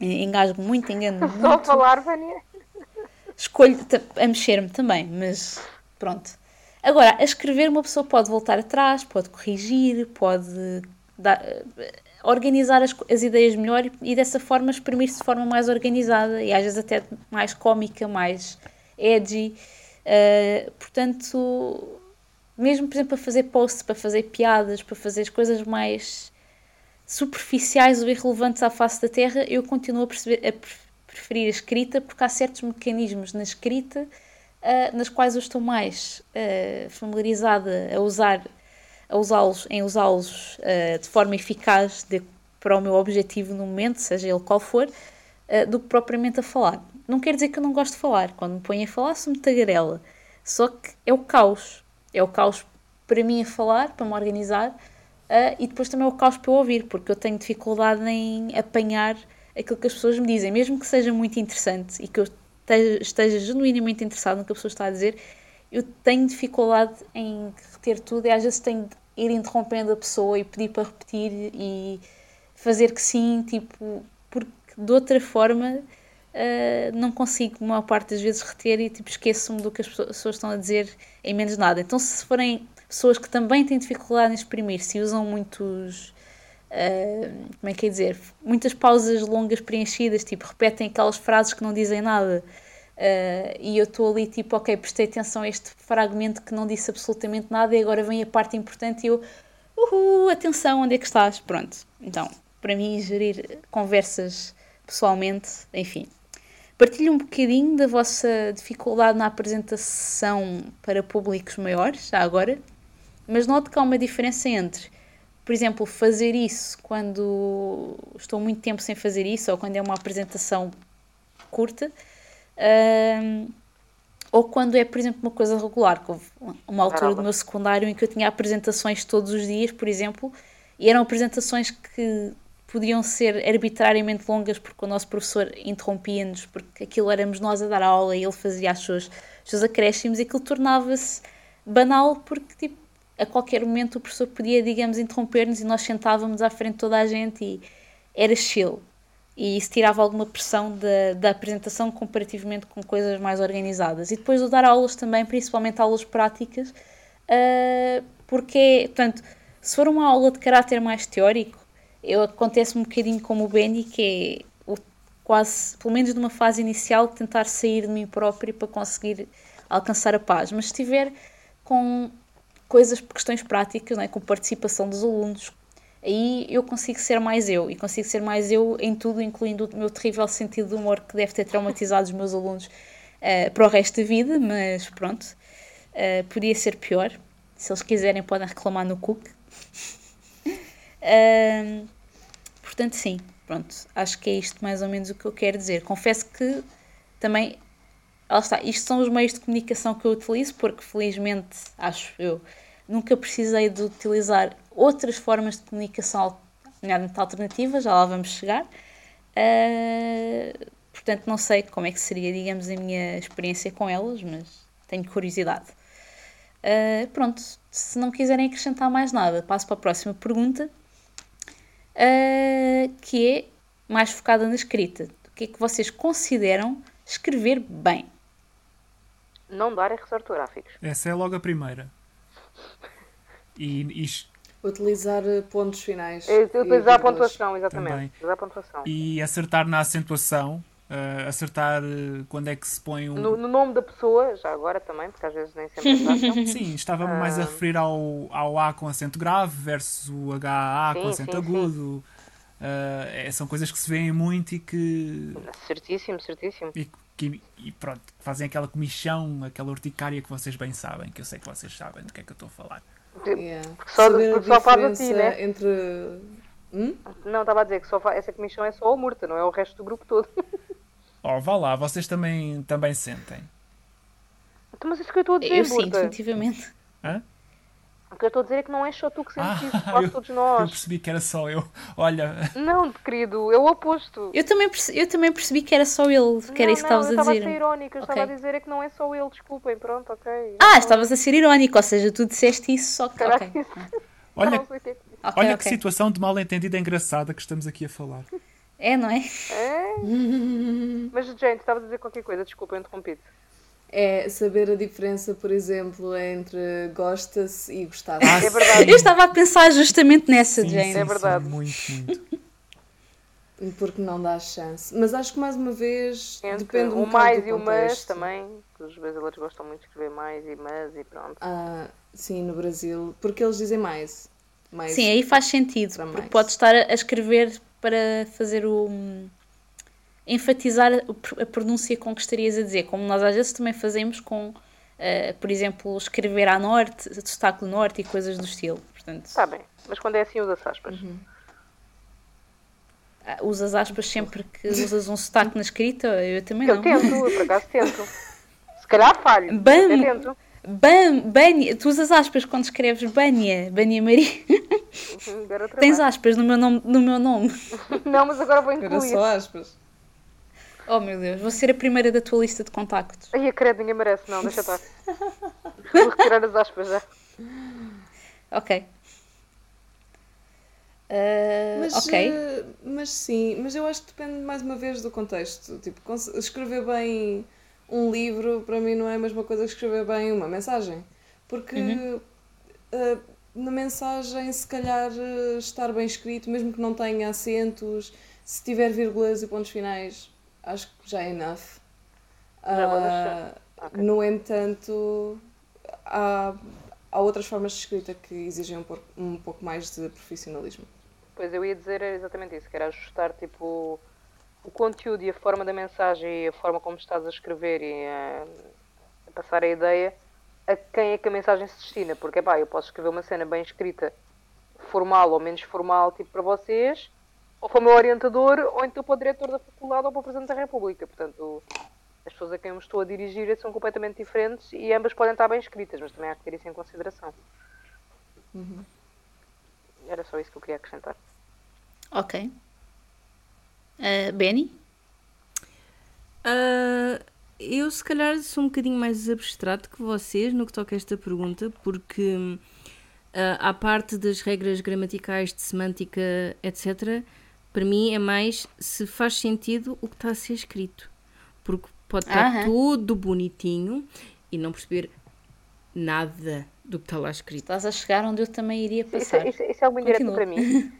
Engasgo muito, engano muito. Só a falar, Vânia? Escolho a mexer-me também, mas pronto. Agora, a escrever uma pessoa pode voltar atrás, pode corrigir, pode dar, organizar as, as, ideias melhor e, e dessa forma exprimir-se de forma mais organizada e às vezes até mais cómica, mais edgy. Uh, portanto, mesmo por exemplo para fazer posts, para fazer piadas, para fazer as coisas mais superficiais ou irrelevantes à face da Terra, eu continuo a, perceber, a preferir a escrita porque há certos mecanismos na escrita uh, nas quais eu estou mais uh, familiarizada a usar a usá-los, em usá-los uh, de forma eficaz de, para o meu objetivo no momento, seja ele qual for, do que propriamente a falar. Não quer dizer que eu não gosto de falar. Quando me ponho a falar, sou-me tagarela. Só que é o caos. É o caos para mim a falar, para me organizar, uh, e depois também é o caos para eu ouvir, porque eu tenho dificuldade em apanhar aquilo que as pessoas me dizem, mesmo que seja muito interessante e que eu esteja, esteja genuinamente interessado no que a pessoa está a dizer, eu tenho dificuldade em reter tudo e às vezes tenho de ir interrompendo a pessoa e pedir para repetir e fazer que sim, tipo, porque de outra forma uh, não consigo, maior parte das vezes, reter e tipo, esqueço-me do que as pessoas estão a dizer em menos nada. Então, se forem pessoas que também têm dificuldade em exprimir-se usam muitos. Uh, como é que é dizer? Muitas pausas longas preenchidas, tipo, repetem aquelas frases que não dizem nada. Uh, e eu estou ali tipo, ok, prestei atenção a este fragmento que não disse absolutamente nada e agora vem a parte importante e eu, uhul, atenção, onde é que estás? Pronto. Então, para mim, gerir conversas pessoalmente, enfim. Partilhe um bocadinho da vossa dificuldade na apresentação para públicos maiores, já agora, mas note que há uma diferença entre, por exemplo, fazer isso quando estou muito tempo sem fazer isso ou quando é uma apresentação curta um, ou quando é, por exemplo, uma coisa regular, como uma altura do meu secundário em que eu tinha apresentações todos os dias, por exemplo, e eram apresentações que podiam ser arbitrariamente longas porque o nosso professor interrompia-nos, porque aquilo éramos nós a dar aula e ele fazia as suas, os seus acréscimos e aquilo tornava-se banal porque, tipo, a qualquer momento o professor podia, digamos, interromper-nos e nós sentávamos à frente de toda a gente e era chill e isso tirava alguma pressão da, da apresentação comparativamente com coisas mais organizadas. E depois de dar aulas também, principalmente aulas práticas, uh, porque, portanto, se for uma aula de caráter mais teórico, eu acontece um bocadinho como o Benny, que é o, quase, pelo menos numa fase inicial, tentar sair de mim próprio para conseguir alcançar a paz. Mas se estiver com coisas, questões práticas, é? com participação dos alunos, aí eu consigo ser mais eu e consigo ser mais eu em tudo, incluindo o meu terrível sentido de humor que deve ter traumatizado os meus alunos uh, para o resto da vida, mas pronto, uh, podia ser pior. Se eles quiserem, podem reclamar no Cook. uh, [laughs] portanto, sim, pronto, acho que é isto mais ou menos o que eu quero dizer. Confesso que também, lá está, isto são os meios de comunicação que eu utilizo, porque felizmente, acho eu, nunca precisei de utilizar outras formas de comunicação alternativas, já lá vamos chegar. Uh, portanto, não sei como é que seria, digamos, a minha experiência com elas, mas tenho curiosidade. Uh, pronto, se não quiserem acrescentar mais nada, passo para a próxima pergunta, uh, que é mais focada na escrita. O que é que vocês consideram escrever bem? Não dar erros ortográficos. Essa é logo a primeira. E, e Utilizar eh, pontos finais. É, utilizar a pontuação, exatamente. Utilizar a pontuação. E acertar na acentuação Uh, acertar uh, quando é que se põe um. No, no, nome da pessoa, já agora também, porque às vezes nem sempre é. [laughs] Sim, estava uh... mais a referir ao, ao A com acento grave versus o HA sim, com acento sim, agudo. Sim. são coisas que se veem muito e que. Certíssimo, certíssimo. E, que, e pronto, fazem aquela comichão, aquela urticária que vocês bem sabem, que eu sei que vocês sabem do que é que eu estou a falar. Yeah. Porque só, porque só faz a ti, né? Entre. Hum? Não, estava a dizer que só essa comissão é só o Murta, não é o resto do grupo todo. Oh, vá lá, vocês também, também sentem. Então, mas isso que eu estou a dizer, Eu sim, definitivamente. Hã? O que eu estou a dizer é que não é só tu que sentes ah, isso, quase todos nós. Eu percebi que era só eu. Olha. Não, querido, é o oposto. Eu também, percebi, eu também percebi que era só ele, que era isso que estavas a dizer. Eu estava a ser irónica, okay. estava a dizer é que não é só ele, desculpem, pronto, ok. Ah, estavas a ser irónico, ou seja, tu disseste isso só que. Caraca, okay. Olha, [laughs] não, okay, olha que situação de mal entendida engraçada que estamos aqui a falar. É, não é? É. Mas, gente, estava a dizer qualquer coisa, desculpa, eu interrompi-te. É saber a diferença, por exemplo, entre gosta-se e gostar Ah, é verdade. Eu estava a pensar justamente nessa, sim, Jane. Sim, é verdade. Sim, muito, muito. Porque não dá chance. Mas acho que mais uma vez Entre depende um o mais e o mas também. Os brasileiros gostam muito de escrever mais e mas e pronto. Ah, sim, no Brasil. Porque eles dizem mais. Mais sim, aí faz sentido. Porque pode estar a escrever para fazer o. enfatizar a pronúncia com que estarias a dizer, como nós às vezes também fazemos com, uh, por exemplo, escrever à norte, destaque do norte e coisas do estilo. Portanto, Está bem, mas quando é assim usa-se aspas. Uhum. Uh, usas aspas sempre que [laughs] usas um sotaque na escrita? Eu também eu não. Eu tento, eu por acaso tento. [laughs] Se calhar falho. Bam, eu tento. Ban, Bania, tu usas aspas quando escreves Bania, Bania Maria. Uhum, Tens aspas no meu nome. No meu nome. [laughs] Não, mas agora vou incluir. Era só aspas. Oh meu Deus, vou ser a primeira da tua lista de contactos. Ai, a credo, ninguém merece, não, deixa estar. [laughs] vou retirar as aspas já. Ok. Uh, mas, ok. Uh, mas sim, mas eu acho que depende mais uma vez do contexto. Tipo, escrever bem um livro para mim não é a mesma coisa que escrever bem uma mensagem. Porque uhum. uh, na mensagem, se calhar, uh, estar bem escrito, mesmo que não tenha acentos, se tiver vírgulas e pontos finais, acho que já é enough. Uh, okay. No entanto, há, há outras formas de escrita que exigem um pouco, um pouco mais de profissionalismo. Pois eu ia dizer exatamente isso, que era ajustar tipo o conteúdo e a forma da mensagem e a forma como estás a escrever e a, a passar a ideia a quem é que a mensagem se destina. Porque, pá, eu posso escrever uma cena bem escrita, formal ou menos formal, tipo para vocês, ou para o meu orientador, ou então para o diretor da faculdade ou para o Presidente da República. Portanto, as pessoas a quem eu me estou a dirigir são completamente diferentes e ambas podem estar bem escritas, mas também há que ter isso em consideração. Uhum. Era só isso que eu queria acrescentar. Ok. Uh, Benny? Uh, eu, se calhar, sou um bocadinho mais abstrato que vocês no que toca a esta pergunta, porque uh, à parte das regras gramaticais, de semântica, etc., para mim é mais se faz sentido o que está a ser escrito. Porque pode estar tudo bonitinho e não perceber nada do que está lá escrito. Estás a chegar onde eu também iria passar. Isso, é, isso, isso é algo indireto para mim.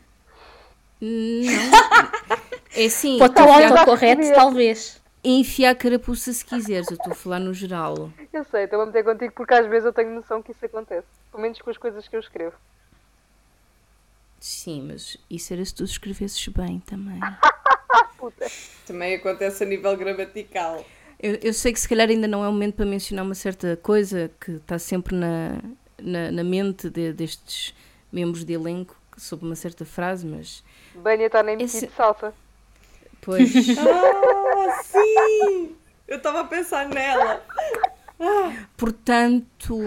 Não. [laughs] É assim. Pode estar o autocorreto, talvez. Enfiar a carapuça se quiseres, eu estou a falar no geral. Eu sei, estou a meter contigo porque às vezes eu tenho noção que isso acontece. Pelo menos com as coisas que eu escrevo. Sim, mas isso era se tu escrevesses bem também. [laughs] Puta. Também acontece a nível gramatical. Eu, eu, sei que se calhar ainda não é o momento para mencionar uma certa coisa que está sempre na, na, na mente de, destes membros de elenco sobre uma certa frase, mas. Bania está nem metido Esse... de salsa. Pois. [laughs] ah, sim! Eu estava a pensar nela. Portanto,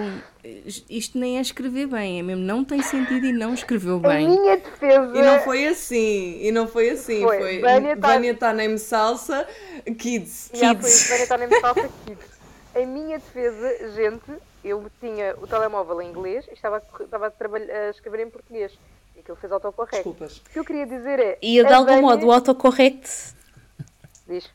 isto nem é escrever bem, é mesmo, não tem sentido e não escreveu bem. A minha defesa. E não foi assim, e não foi assim. Foi, foi Vânia está nem salsa, kids. Yeah, kids. Vânia está nem salsa, [laughs] kids. Em minha defesa, gente, eu tinha o telemóvel em inglês e estava, estava a, trabalhar, a escrever em português que ele fez autocorrect. Desculpas. O que eu queria dizer é. E de algum modo o autocorrect. Diz.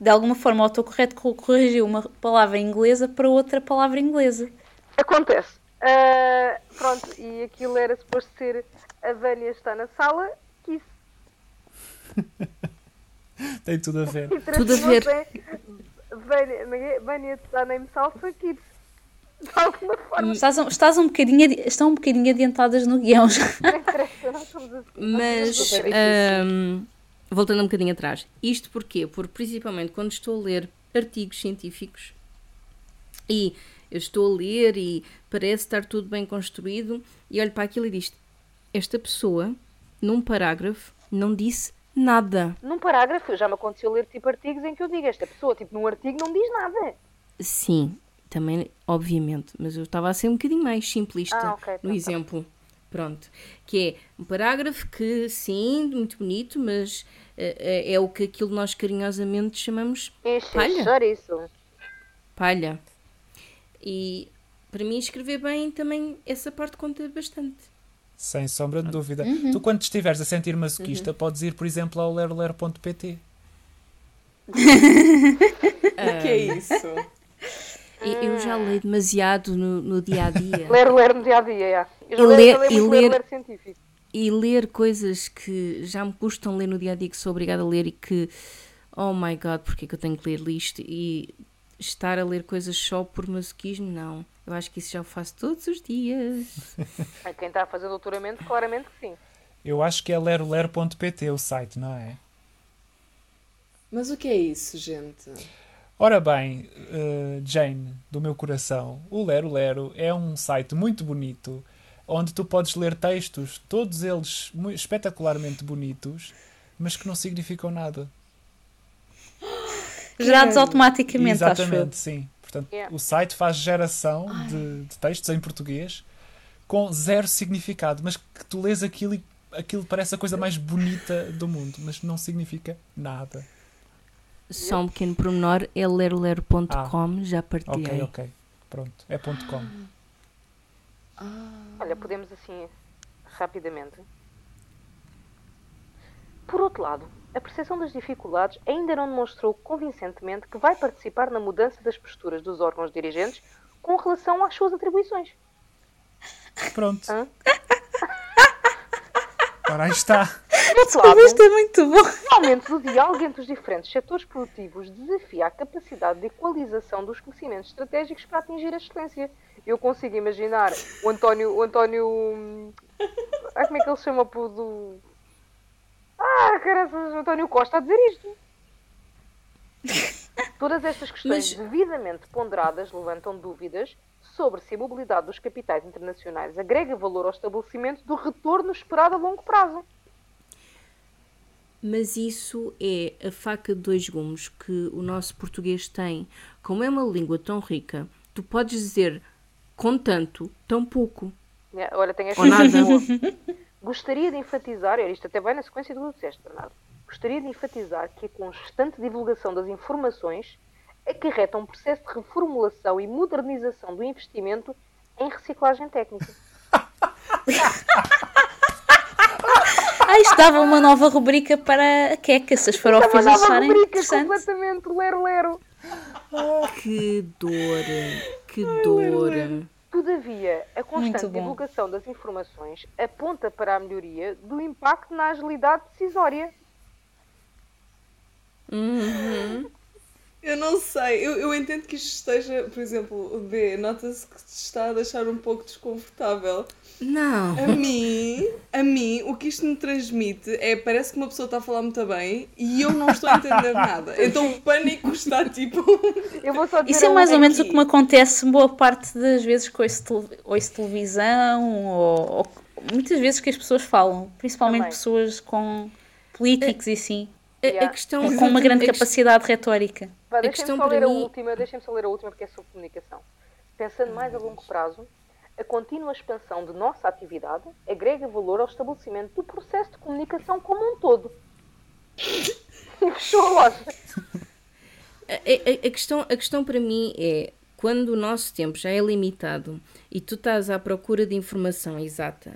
De alguma forma o autocorrect corrigiu uma palavra inglesa para outra palavra inglesa. Acontece. Uh, pronto, e aquilo era suposto ser a Vânia está na sala, quis. Tem tudo a ver. [laughs] Tudo a ver. Vânia está name salsa kids. De alguma forma. Estás, um- estás um bocadinho, adi- estão um bocadinho adiantadas no guião assim. Mas, difícil. ahm, voltando um bocadinho atrás, isto porquê? Porque principalmente quando estou a ler artigos científicos e eu estou a ler e parece estar tudo bem construído e olho para aquilo e diz esta pessoa, num parágrafo, não disse nada. Num parágrafo, já me aconteceu ler tipo artigos em que eu digo esta pessoa, tipo, num artigo não diz nada. Sim, também, obviamente, mas eu estava a ser um bocadinho mais simplista Ah, ok, no tá, tá. exemplo. Pronto. Que é um parágrafo que, sim, muito bonito, mas eh, é o que aquilo nós carinhosamente chamamos Enche, Palha. isso. palha. E para mim, escrever bem também, essa parte conta bastante. Sem sombra de dúvida. Tu, quando estiveres a sentir masoquista, podes ir, por exemplo, ao lerolero.pt. [laughs] [laughs] O que é isso? Eu já leio demasiado no, no dia a dia. Ler, ler no dia a dia, já. Eu já E leio- ler- leio e muito ler, ler- ler científico. e ler coisas que já me custam ler no dia a dia, que sou obrigada a ler e que, oh my god, porque é que eu tenho que ler isto? E estar a ler coisas só por masoquismo, não. Eu acho que isso já o faço todos os dias. A [laughs] Quem está a fazer doutoramento, claramente que sim. Eu acho que é lerolero.pt o site, não é? Mas o que é isso, gente? Ora bem, eh, Jane, do meu coração, o Lero Lero é um site muito bonito onde tu podes ler textos, todos eles espetacularmente bonitos, mas que não significam nada. [gasps] Gerados automaticamente, acho. Exatamente, sim. Portanto, Yeah. o site faz geração de, de textos em português com zero significado, mas que tu lês aquilo e aquilo parece a coisa mais bonita do mundo, mas não significa nada. Só um pequeno pormenor, é lerolero.com, já partilhei. Ok, ok. Pronto, é ponto .com. Olha, podemos assim, rapidamente. Por outro lado, a percepção das dificuldades ainda não demonstrou convincentemente que vai participar na mudança das posturas dos órgãos dirigentes com relação às suas atribuições. Pronto. Hã? [laughs] Ora, aí está. Outro lado, Isto é muito bom. o aumento do diálogo entre os diferentes setores produtivos desafia a capacidade de equalização dos conhecimentos estratégicos para atingir a excelência. Eu consigo imaginar o António. O António. Ah, como é que ele se chama? Do... Ah, caraças, o António Costa a dizer isto. Todas estas questões Mas- devidamente ponderadas levantam dúvidas sobre se a mobilidade dos capitais internacionais agrega valor ao estabelecimento do retorno esperado a longo prazo. Mas isso é a faca de dois gumes que o nosso português tem. Como é uma língua tão rica, tu podes dizer com tanto, tão pouco. É, Olha, tem esta nada. [laughs] Gostaria de enfatizar, isto até vai na sequência do que disseste, Bernardo. Gostaria de enfatizar que a constante divulgação das informações acarreta um processo de reformulação e modernização do investimento em reciclagem técnica. [laughs] Ah, isto dava uma nova rubrica para a Queca, se as farofas acharem interessante. completamente lero-lero. Que dor, que dor. Todavia, a constante divulgação das informações aponta para a melhoria do impacto na agilidade decisória. Eu não sei, eu, eu entendo que isto esteja, por exemplo, o B, nota-se que te está a deixar um pouco desconfortável. Não. A mim, a mim, o que isto me transmite é parece que uma pessoa está a falar muito bem e eu não estou a entender nada. Então o pânico está tipo. Eu vou só dizer Isso é mais ou menos o que me acontece boa parte das vezes que ouço, tele- ouço televisão ou, ou muitas vezes que as pessoas falam, principalmente Também. pessoas com políticos e assim, A, a questão com, com uma grande capacidade retórica. A deixem-me só ler a mim- última, deixem-me só ler a última porque é sobre comunicação. Pensando mais a longo prazo, a contínua expansão de nossa atividade agrega valor ao estabelecimento do processo de comunicação como um todo. [laughs] Fechou a loja. A, a- a questão, a questão para mim é quando o nosso tempo já é limitado e tu estás à procura de informação exata,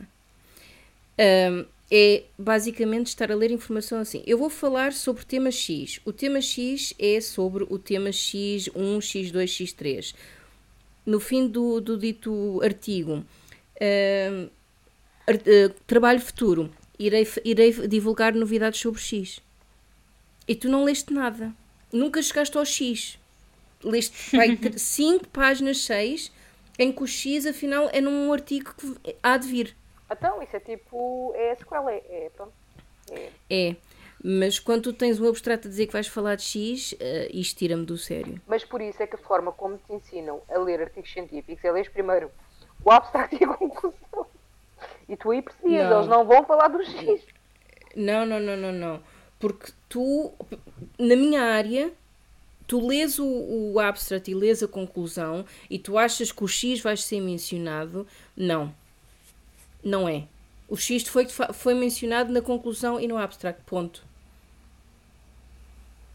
hum, é basicamente estar a ler informação assim. Eu vou falar sobre o tema X. O tema X é sobre o tema X1, X2, X3. No fim do, do dito artigo, ar- eh, trabalho futuro, irei, irei divulgar novidades sobre X. e tu não leste nada. Nunca chegaste ao X. Leste [laughs] 5 páginas, 6, em que o X afinal é num artigo que há de vir. Então, isso é tipo. É a sequela, é. é pronto. É. é. Mas quando tu tens um abstrato a dizer que vais falar de X, uh, isto tira-me do sério. Mas por isso é que a forma como te ensinam a ler artigos científicos é ler primeiro o abstrato e a conclusão. E tu aí percebes, eles não vão falar do X. Não, não, não, não, não. Porque tu, na minha área, tu lês o, o abstract e lês a conclusão e tu achas que o X vai ser mencionado. Não. Não é. O X foi, foi mencionado na conclusão e no abstract. Ponto.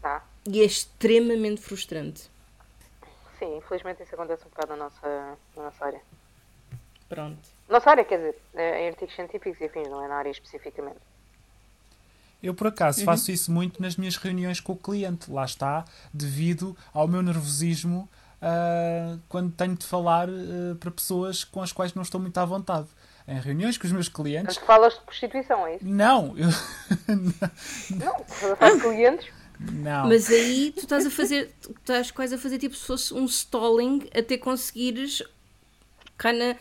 Tá. E é extremamente frustrante. Sim, infelizmente isso acontece um bocado na nossa, na nossa área. Pronto. Nossa área, quer dizer, é em artigos científicos e afins, não é na área especificamente. Eu, por acaso, uhum. faço isso muito nas minhas reuniões com o cliente. Lá está, devido ao meu nervosismo uh, quando tenho de falar uh, para pessoas com as quais não estou muito à vontade. Em reuniões com os meus clientes. Mas falas de prostituição, é isso? Não, eu... [laughs] não, estás a clientes. Não. Mas aí tu estás a fazer, tu estás quase a fazer tipo se fosse um stalling até conseguires cana,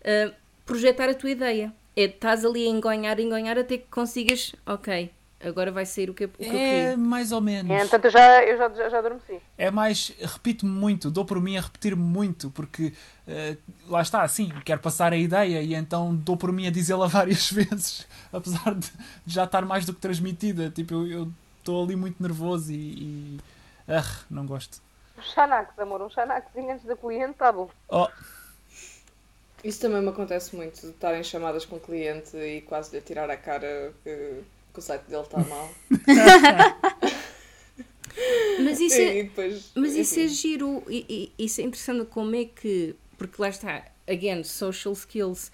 uh, projetar a tua ideia. É, estás ali a engonhar, a engonhar até que consigas, ok, agora vai sair o que, o que é, eu queria. mais ou menos. É, portanto, eu já, eu já, já, já adormeci. É mais, repito-me muito, dou por mim a repetir-me muito, porque uh, lá está, assim, quero passar a ideia e então dou por mim a dizê-la [laughs] várias vezes, apesar de já estar mais do que transmitida. Tipo, eu estou ali muito nervoso e. e uh, não gosto. Um xanax, amor, um xanaxinho antes da cliente, tá bom. Oh. Isso também me acontece muito, de estar em chamadas com o cliente e quase lhe tirar a cara que que o site dele está mal. [laughs] mas isso é, depois, mas isso é giro, e, e, isso é interessante como é que, porque lá está, again, social skills,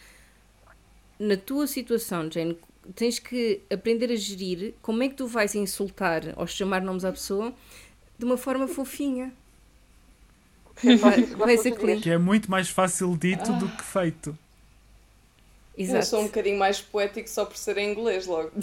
na tua situação, Jane, tens que aprender a gerir como é que tu vais insultar ou chamar nomes à pessoa de uma forma fofinha. Vai, vai ser clean. Que é muito mais fácil dito ah. do que feito. Exato. Eu sou um bocadinho mais poético só por ser em inglês logo. [laughs]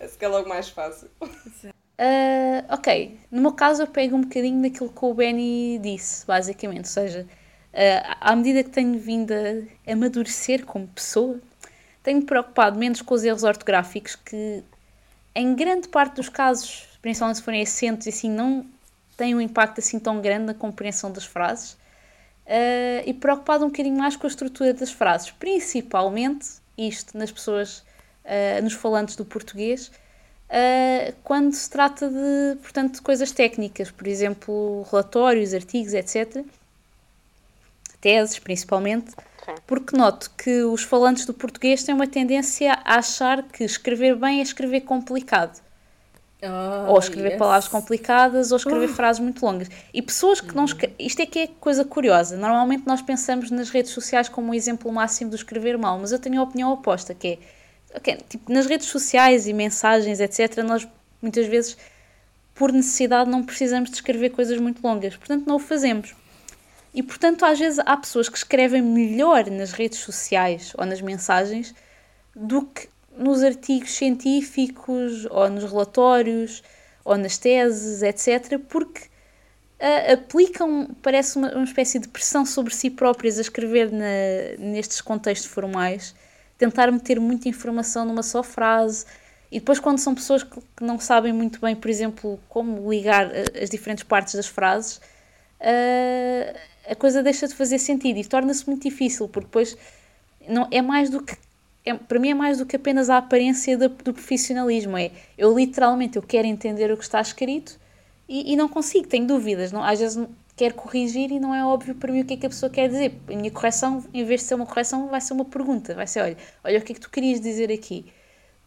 Esse que é logo mais fácil. Uh, ok, no meu caso eu pego um bocadinho daquilo que o Benny disse, basicamente. Ou seja, uh, à medida que tenho vindo a amadurecer como pessoa, tenho me preocupado menos com os erros ortográficos que, em grande parte dos casos, principalmente se forem acentos e assim, não têm um impacto assim tão grande na compreensão das frases uh, e preocupado um bocadinho mais com a estrutura das frases, principalmente isto nas pessoas, uh, nos falantes do português, uh, quando se trata de, portanto, de coisas técnicas, por exemplo, relatórios, artigos, etc. Teses, principalmente, porque noto que os falantes do português têm uma tendência a achar que escrever bem é escrever complicado. Oh, ou escrever yes. palavras complicadas ou escrever oh. frases muito longas. E pessoas que não escrevem. Isto é que é coisa curiosa. Normalmente nós pensamos nas redes sociais como um exemplo máximo do escrever mal, mas eu tenho a opinião oposta, que é. Okay, tipo, nas redes sociais e mensagens, etc., nós muitas vezes, por necessidade, não precisamos de escrever coisas muito longas. Portanto, não o fazemos. E, portanto, às vezes há pessoas que escrevem melhor nas redes sociais ou nas mensagens do que nos artigos científicos ou nos relatórios ou nas teses, etc., porque uh, aplicam, parece uma, uma, espécie de pressão sobre si próprias a escrever na, nestes contextos formais, tentar meter muita informação numa só frase. E depois, quando são pessoas que, que não sabem muito bem, por exemplo, como ligar as diferentes partes das frases, uh, a coisa deixa de fazer sentido e torna-se muito difícil, porque depois não, é mais do que é, para mim é mais do que apenas a aparência do, do, profissionalismo. É, eu literalmente eu quero entender o que está escrito e, e não consigo, tenho dúvidas. Não, às vezes quero corrigir e não é óbvio para mim o que é que a pessoa quer dizer. A minha correção, em vez de ser uma correção, vai ser uma pergunta. Vai ser, olha, olha o que é que tu querias dizer aqui.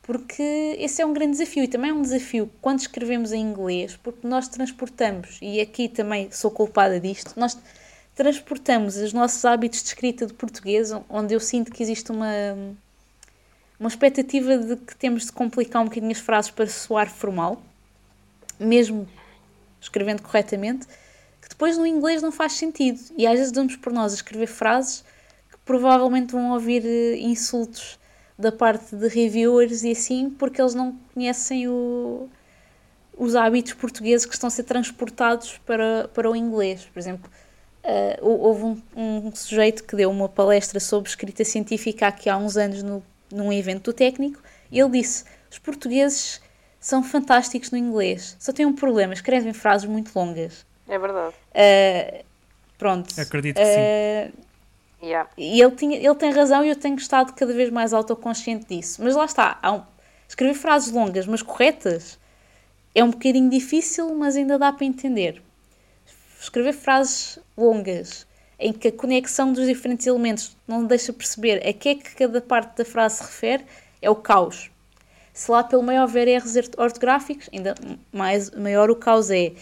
Porque esse é um grande desafio e também é um desafio quando escrevemos em inglês, porque nós transportamos, e aqui também sou culpada disto, nós transportamos os nossos hábitos de escrita de português, onde eu sinto que existe uma uma expectativa de que temos de complicar um bocadinho as frases para soar formal, mesmo escrevendo corretamente, que depois no inglês não faz sentido. E às vezes damos por nós a escrever frases que provavelmente vão ouvir eh, insultos da parte de reviewers e assim, porque eles não conhecem o, os hábitos portugueses que estão a ser transportados para, para o inglês. Por exemplo, uh, houve um, um, sujeito que deu uma palestra sobre escrita científica aqui há uns anos no, num evento técnico e ele disse: os portugueses são fantásticos no inglês, só têm um problema, escrevem frases muito longas. É verdade. Uh, pronto. Acredito que uh, sim. Yeah. E ele, tinha, ele tem razão e eu tenho estado cada vez mais autoconsciente disso. Mas lá está, um, escrever frases longas, mas corretas, é um bocadinho difícil, mas ainda dá para entender. Escrever frases longas, em que a conexão dos diferentes elementos não deixa perceber a que é que cada parte da frase se refere, é o caos. Se lá pelo meio houver erros ortográficos, ainda mais, maior o caos é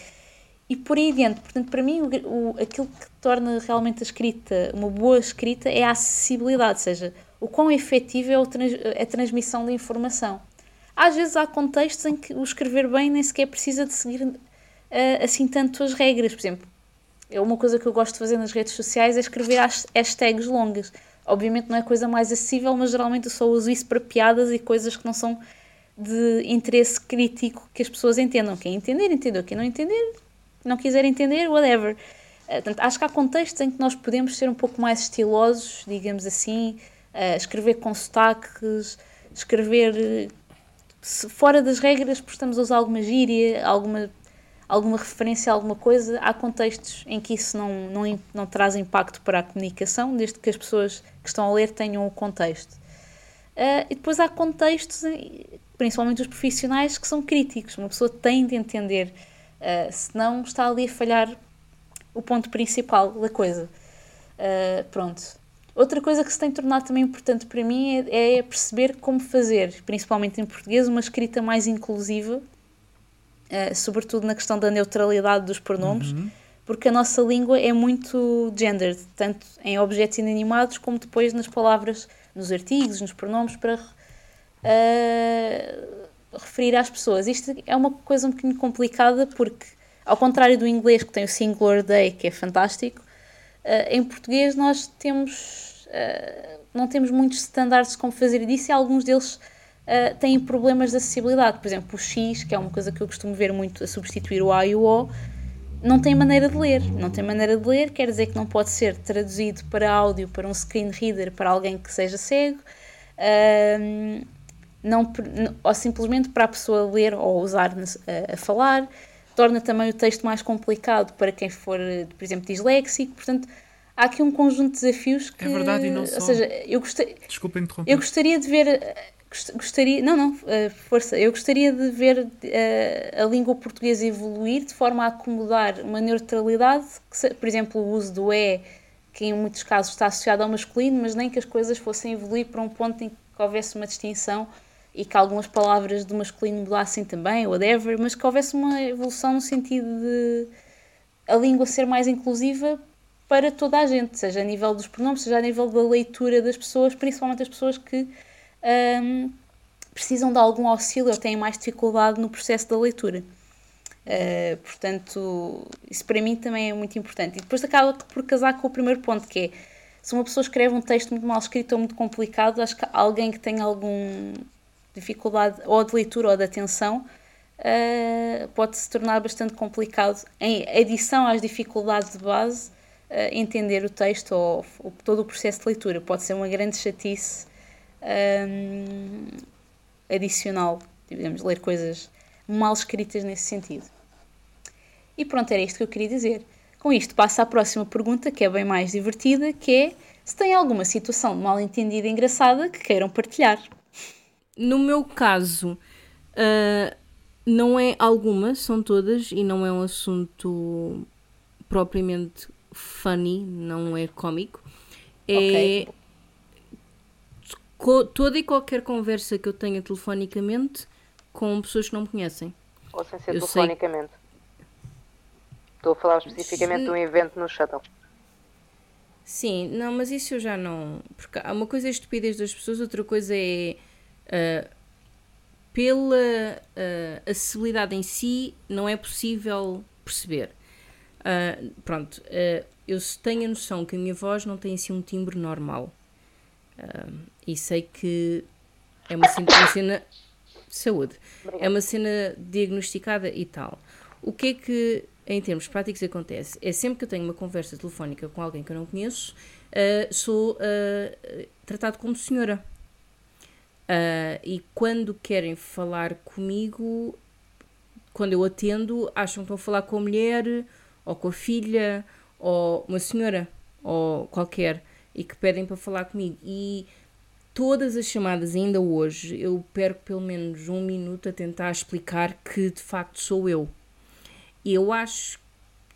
e por aí adiante. Portanto, para mim, o, o, aquilo que torna realmente a escrita uma boa escrita é a acessibilidade, ou seja, o quão efetivo é trans, a transmissão da informação. Às vezes há contextos em que o escrever bem nem sequer precisa de seguir uh, assim tanto as regras. Por exemplo, é uma coisa que eu gosto de fazer nas redes sociais é escrever hashtags longas. Obviamente não é coisa mais acessível, mas geralmente eu só uso isso para piadas e coisas que não são de interesse crítico que as pessoas entendam. Quem entender, entendeu. Quem não entender, não quiser entender, whatever. Uh, portanto, acho que há contextos em que nós podemos ser um pouco mais estilosos, digamos assim, uh, escrever com sotaques, escrever fora das regras, porque estamos a usar alguma gíria, alguma, alguma referência a alguma coisa. Há contextos em que isso não, não, não traz impacto para a comunicação, desde que as pessoas que estão a ler tenham o contexto. Uh, e depois há contextos, principalmente os profissionais, que são críticos. Uma pessoa tem de entender Uh, senão está ali a falhar o ponto principal da coisa. Uh, pronto. Outra coisa que se tem tornado também importante para mim é, é, perceber como fazer, principalmente em português, uma escrita mais inclusiva, uh, sobretudo na questão da neutralidade dos pronomes, uhum. porque a nossa língua é muito gendered, tanto em objetos inanimados como depois nas palavras, nos artigos, nos pronomes, para uh, referir às pessoas. Isto é uma coisa um bocadinho complicada porque, ao contrário do inglês, que tem o singular day, que é fantástico, uh, em português nós temos, não temos muitos standards como fazer disso e alguns deles uh, têm problemas de acessibilidade. Por exemplo, o X, que é uma coisa que eu costumo ver muito a substituir o A e o O, não tem maneira de ler. Não tem maneira de ler, quer dizer que não pode ser traduzido para áudio, para um screen reader, para alguém que seja cego. Uh, não, ou simplesmente para a pessoa ler ou usar a, a falar, torna também o texto mais complicado para quem for, por exemplo, disléxico. Portanto, há aqui um conjunto de desafios que. É verdade, e não ou só. seja, eu gostei. Desculpa interromper. Eu gostaria de ver. Gostaria, não, não, eh, força. Eu gostaria de ver uh, a língua portuguesa evoluir de forma a acomodar uma neutralidade, que, por exemplo, o uso do é, que em muitos casos está associado ao masculino, mas nem que as coisas fossem evoluir para um ponto em que houvesse uma distinção e que algumas palavras do masculino mudassem também, whatever, mas que houvesse uma evolução no sentido de a língua ser mais inclusiva para toda a gente, seja a nível dos pronomes, seja a nível da leitura das pessoas, principalmente as pessoas que um, precisam de algum auxílio ou têm mais dificuldade no processo da leitura. Uh, portanto, isso para mim também é muito importante. E depois acaba por casar com o primeiro ponto, que é se uma pessoa escreve um texto muito mal escrito ou muito complicado, acho que alguém que tem algum dificuldade ou de leitura ou de atenção, uh, pode se tornar bastante complicado, em adição às dificuldades de base, uh, entender o texto ou, ou, todo o processo de leitura. Pode ser uma grande chatice um, adicional, digamos, ler coisas mal escritas nesse sentido. E pronto, era isto que eu queria dizer. Com isto, passo à próxima pergunta, que é bem mais divertida, que é se tem alguma situação mal entendida engraçada que queiram partilhar. No meu caso, uh, não é alguma, são todas, e não é um assunto propriamente funny, não é cómico. É okay. Toda e qualquer conversa que eu tenha telefonicamente com pessoas que não me conhecem. Ou sem ser eu telefonicamente. Sei... Estou a falar especificamente de um evento no shuttle. Sim, não, mas isso eu já não. Porque há uma coisa é a estupidez das pessoas, outra coisa é Uh, pela uh, acessibilidade em si, não é possível perceber. Uh, pronto, eu tenho a noção que a minha voz não tem assim um timbre normal. E sei que É uma cena, uma cena saúde. É uma cena diagnosticada e tal. O que é que, em termos práticos, acontece? É sempre que eu tenho uma conversa telefónica com alguém que eu não conheço, uh, sou uh, tratado como senhora. Uh, e quando querem falar comigo, quando eu atendo, acham que estão a falar com a mulher, ou com a filha, ou uma senhora, ou qualquer, e que pedem para falar comigo. E todas as chamadas, ainda hoje, eu perco pelo menos um minuto a tentar explicar que de facto sou eu. E eu acho,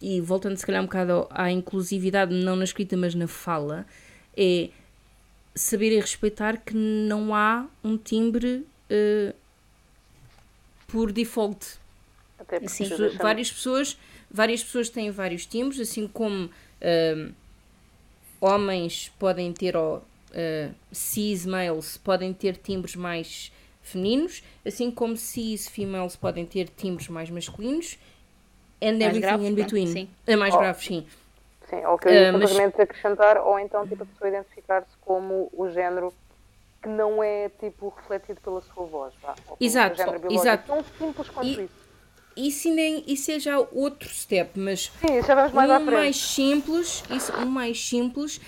e voltando se calhar um bocado à inclusividade, não na escrita, mas na fala, é saber e respeitar que não há um timbre uh, por default. Até Sim, várias pessoas, várias pessoas têm vários timbres, assim como uh, homens podem ter ou uh, cis males podem ter timbres mais femininos, assim como cis females podem ter timbres mais masculinos, and mais everything graves, in between. Sim. É mais oh. grave, sim. Sim, ou que eu ia uh, mas... acrescentar, ou então tipo, a pessoa identificar-se como o género que não é tipo refletido pela sua voz. Vá, exato, exato. Tão simples quanto e, isso. Isso, ainda, é, isso é já outro step, mas Sim, já vamos mais um mais simples, isso, um mais simples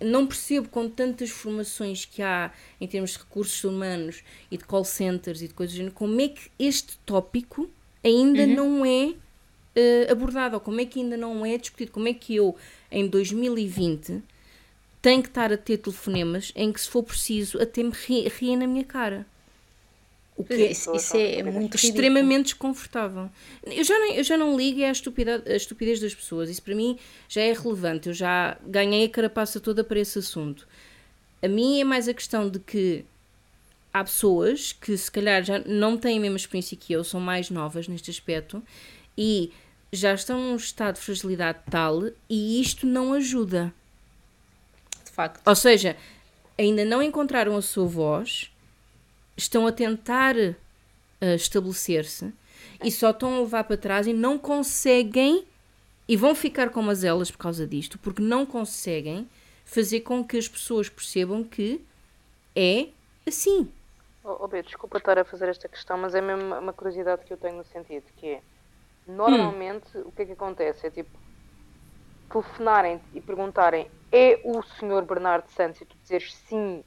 não percebo com tantas formações que há em termos de recursos humanos e de call centers e de coisas do género, como é que este tópico ainda uhum. não é uh, abordado, ou como é que ainda não é discutido, como é que eu, em 2020, tenho que estar a ter telefonemas em que, se for preciso, até me riem na minha cara. O que é, isso, isso é, muito extremamente desconfortável. Eu já, não, eu já não ligo à estupidez, à estupidez das pessoas. Isso para mim já é relevante. Eu já ganhei a carapaça toda para esse assunto. A mim é mais a questão de que há pessoas que se calhar já não têm a mesma experiência que eu, são mais novas neste aspecto e já estão num estado de fragilidade tal e isto não ajuda. De facto. Ou seja, ainda não encontraram a sua voz estão a tentar uh, estabelecer-se e só estão a levar para trás e não conseguem e vão ficar com as elas por causa disto, porque não conseguem fazer com que as pessoas percebam que é assim. Oh, oh Beto, desculpa estar a fazer esta questão, mas é mesmo uma curiosidade que eu tenho no sentido que é normalmente hum. o que é que acontece? É tipo telefonarem e perguntarem é o senhor Bernardo Santos e tu dizeres sim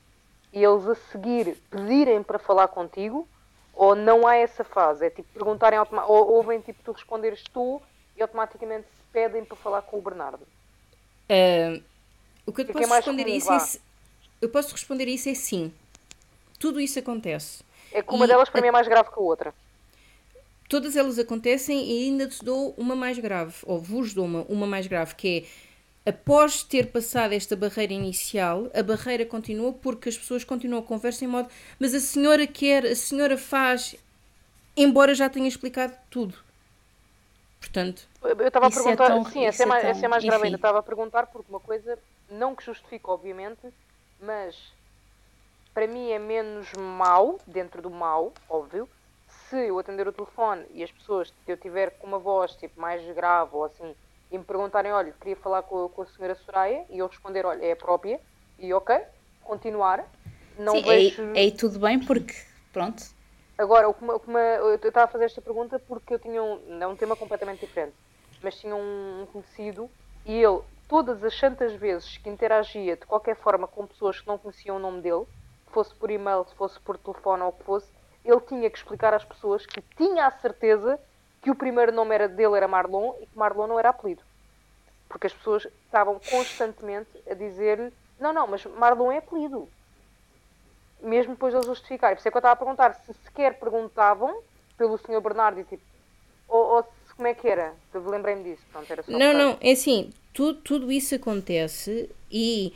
e eles a seguir pedirem para falar contigo, ou não há essa fase? É tipo perguntarem, ou ouvem tipo tu responderes tu e automaticamente pedem para falar com o Bernardo? Uh, o que eu te posso é responder comum, isso é, eu posso responder isso é sim. Tudo isso acontece. É que uma e delas para a... mim é mais grave que a outra. Todas elas acontecem e ainda te dou uma mais grave, ou vos dou uma, uma mais grave, que é após ter passado esta barreira inicial, a barreira continua porque as pessoas continuam a conversa em modo mas a senhora quer, a senhora faz, embora já tenha explicado tudo. Portanto, eu estava a é perguntar, é tão, sim, essa é, mais, é, é mais grave ainda. Estava a perguntar porque uma coisa, não que justifique, obviamente, mas para mim é menos mau, dentro do mau, óbvio, se eu atender o telefone e as pessoas que eu tiver com uma voz tipo mais grave ou assim e me perguntarem, olha, queria falar com, com a senhora Soraya, e eu responder, olha, é a própria, e ok, continuar. Não Sim, vejo... é, é tudo bem, porque, pronto. Agora, o que, o que me, eu estava a fazer esta pergunta porque eu tinha um, é um tema completamente diferente, mas tinha um, um conhecido, e ele, todas as santas vezes que interagia de qualquer forma com pessoas que não conheciam o nome dele, fosse por e-mail, fosse por telefone ou o que fosse, ele tinha que explicar às pessoas que tinha a certeza que o primeiro nome era dele era Marlon e que Marlon não era apelido. Porque as pessoas estavam constantemente a dizer-lhe: não, não, mas Marlon é apelido. Mesmo depois de ele justificar. E por isso é que eu estava a perguntar se sequer perguntavam pelo Sr. Bernardo e tipo, ou, ou se, como é que era? Lembrei-me disso. Pronto, era não, não, é assim, tudo, tudo isso acontece e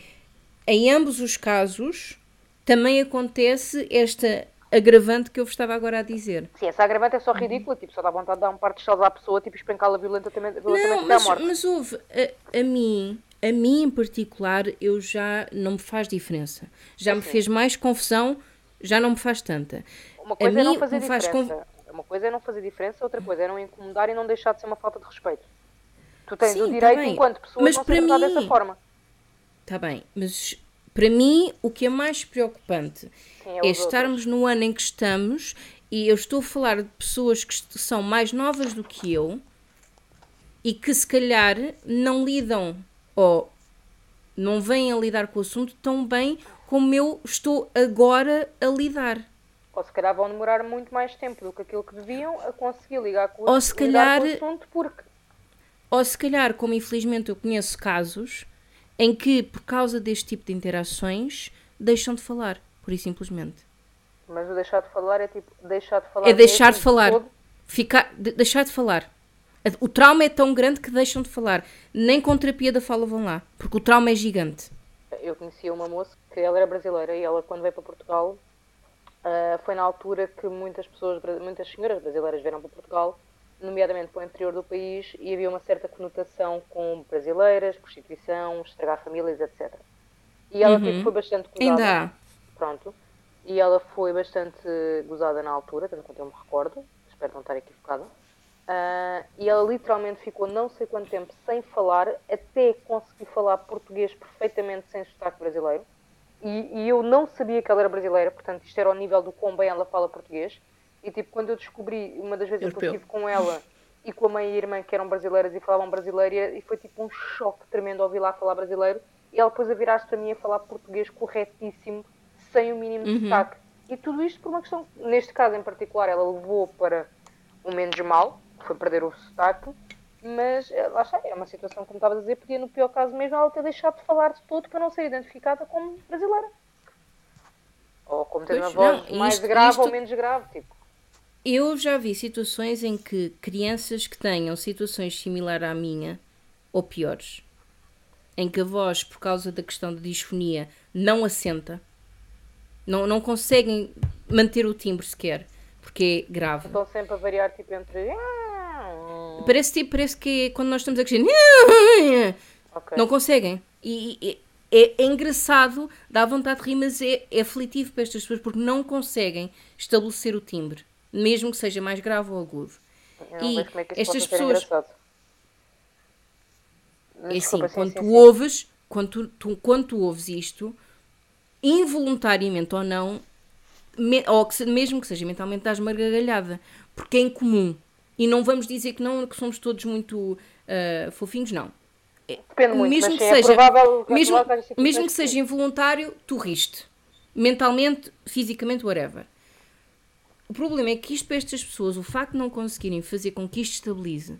em ambos os casos também acontece esta agravante que eu vos estava agora a dizer. Sim, essa agravante é só ridícula, tipo, só dá vontade de dar um par de chaves à pessoa, tipo, espencá-la violentamente, violentamente não, mas, morte. mas houve, a, a, mim, a mim em particular, eu já não me faz diferença. Já é me fez mais confusão, já não me faz tanta. Uma coisa a é não fazer diferença. Conf... Uma coisa é não fazer diferença, outra coisa é não incomodar e não deixar de ser uma falta de respeito. Tu tens Sim, o tá direito, tá enquanto pessoa, mas de não ser mim... dessa forma. Está bem, mas Para mim, o que é mais preocupante Sim, é é os estarmos no ano em que estamos e eu estou a falar de pessoas que são mais novas do que eu e que se calhar não lidam ou não vêm a lidar com o assunto tão bem como eu estou agora a lidar. Ou se calhar vão demorar muito mais tempo do que aquilo que deviam a conseguir ligar com o, Ou se lidar com o calhar- assunto, porque Ou se calhar, como infelizmente eu conheço casos em que, por causa deste tipo de interações, deixam de falar, por e simplesmente. Mas o deixar de falar é tipo deixar de falar. É deixar de falar. todo. Ficar, de- deixar de falar. O trauma é tão grande que deixam de falar. Nem com terapia da fala vão lá, porque o trauma é gigante. Eu conhecia uma moça que ela era brasileira e ela quando veio para Portugal ah, foi na altura que muitas pessoas, muitas senhoras brasileiras vieram para Portugal, nomeadamente para o interior do país, e havia uma certa conotação com brasileiras, prostituição, estragar famílias, etc. E ela tipo, foi bastante gozada. Uhum. Ainda. Pronto. E ela foi bastante gozada na altura, tanto quanto eu me recordo, espero não estar equivocada. Ah, e ela literalmente ficou não sei quanto tempo sem falar, até conseguir falar português perfeitamente sem sotaque brasileiro. E, e eu não sabia que ela era brasileira, portanto isto era ao nível do quão bem ela fala português. E tipo, quando eu descobri, uma das vezes que eu Europeu. estive com ela e com a mãe e a irmã que eram brasileiras e falavam brasileiro, e foi tipo um choque tremendo ouvir lá falar brasileiro. E ela depois a virar-se para mim a falar português corretíssimo, sem o mínimo de sotaque. E tudo isto por uma questão, neste caso em particular, ela levou para o menos mal, que foi perder o sotaque, mas eh, lá está, é uma situação, como estavas a dizer, podia no pior caso mesmo ela ter deixado de falar de todo para não ser identificada como brasileira. Ou como ter Pois, uma voz não, mais isto- grave isto- ou menos grave, tipo. Eu já vi situações em que crianças que tenham situações similares à minha, ou piores, em que a voz, por causa da questão da disfonia, não assenta, não, não conseguem manter o timbre sequer, porque é grave. Estão sempre a variar tipo entre. "Ah, Parece, tipo, parece que é quando nós estamos a crescer. Ok. Não conseguem. E, e- é, é engraçado, dá vontade de rir, mas é, é aflitivo para estas pessoas porque não conseguem estabelecer o timbre, mesmo que seja mais grave ou agudo. Não e como é que estas pessoas-. É assim, sim, quando sim, tu sim. ouves, quando tu, tu- quando tu ouves isto, involuntariamente ou não, me- ou que mesmo que seja mentalmente, dás uma gargalhada, porque é incomum. E não vamos dizer que não, que somos todos muito ah, fofinhos, não. Depende muito, mesmo que é seja, provável mesmo, provável situações mesmo que seja involuntário, tu riste. Mentalmente, fisicamente, whatever. O problema é que isto para estas pessoas, o facto de não conseguirem fazer com que isto estabilize,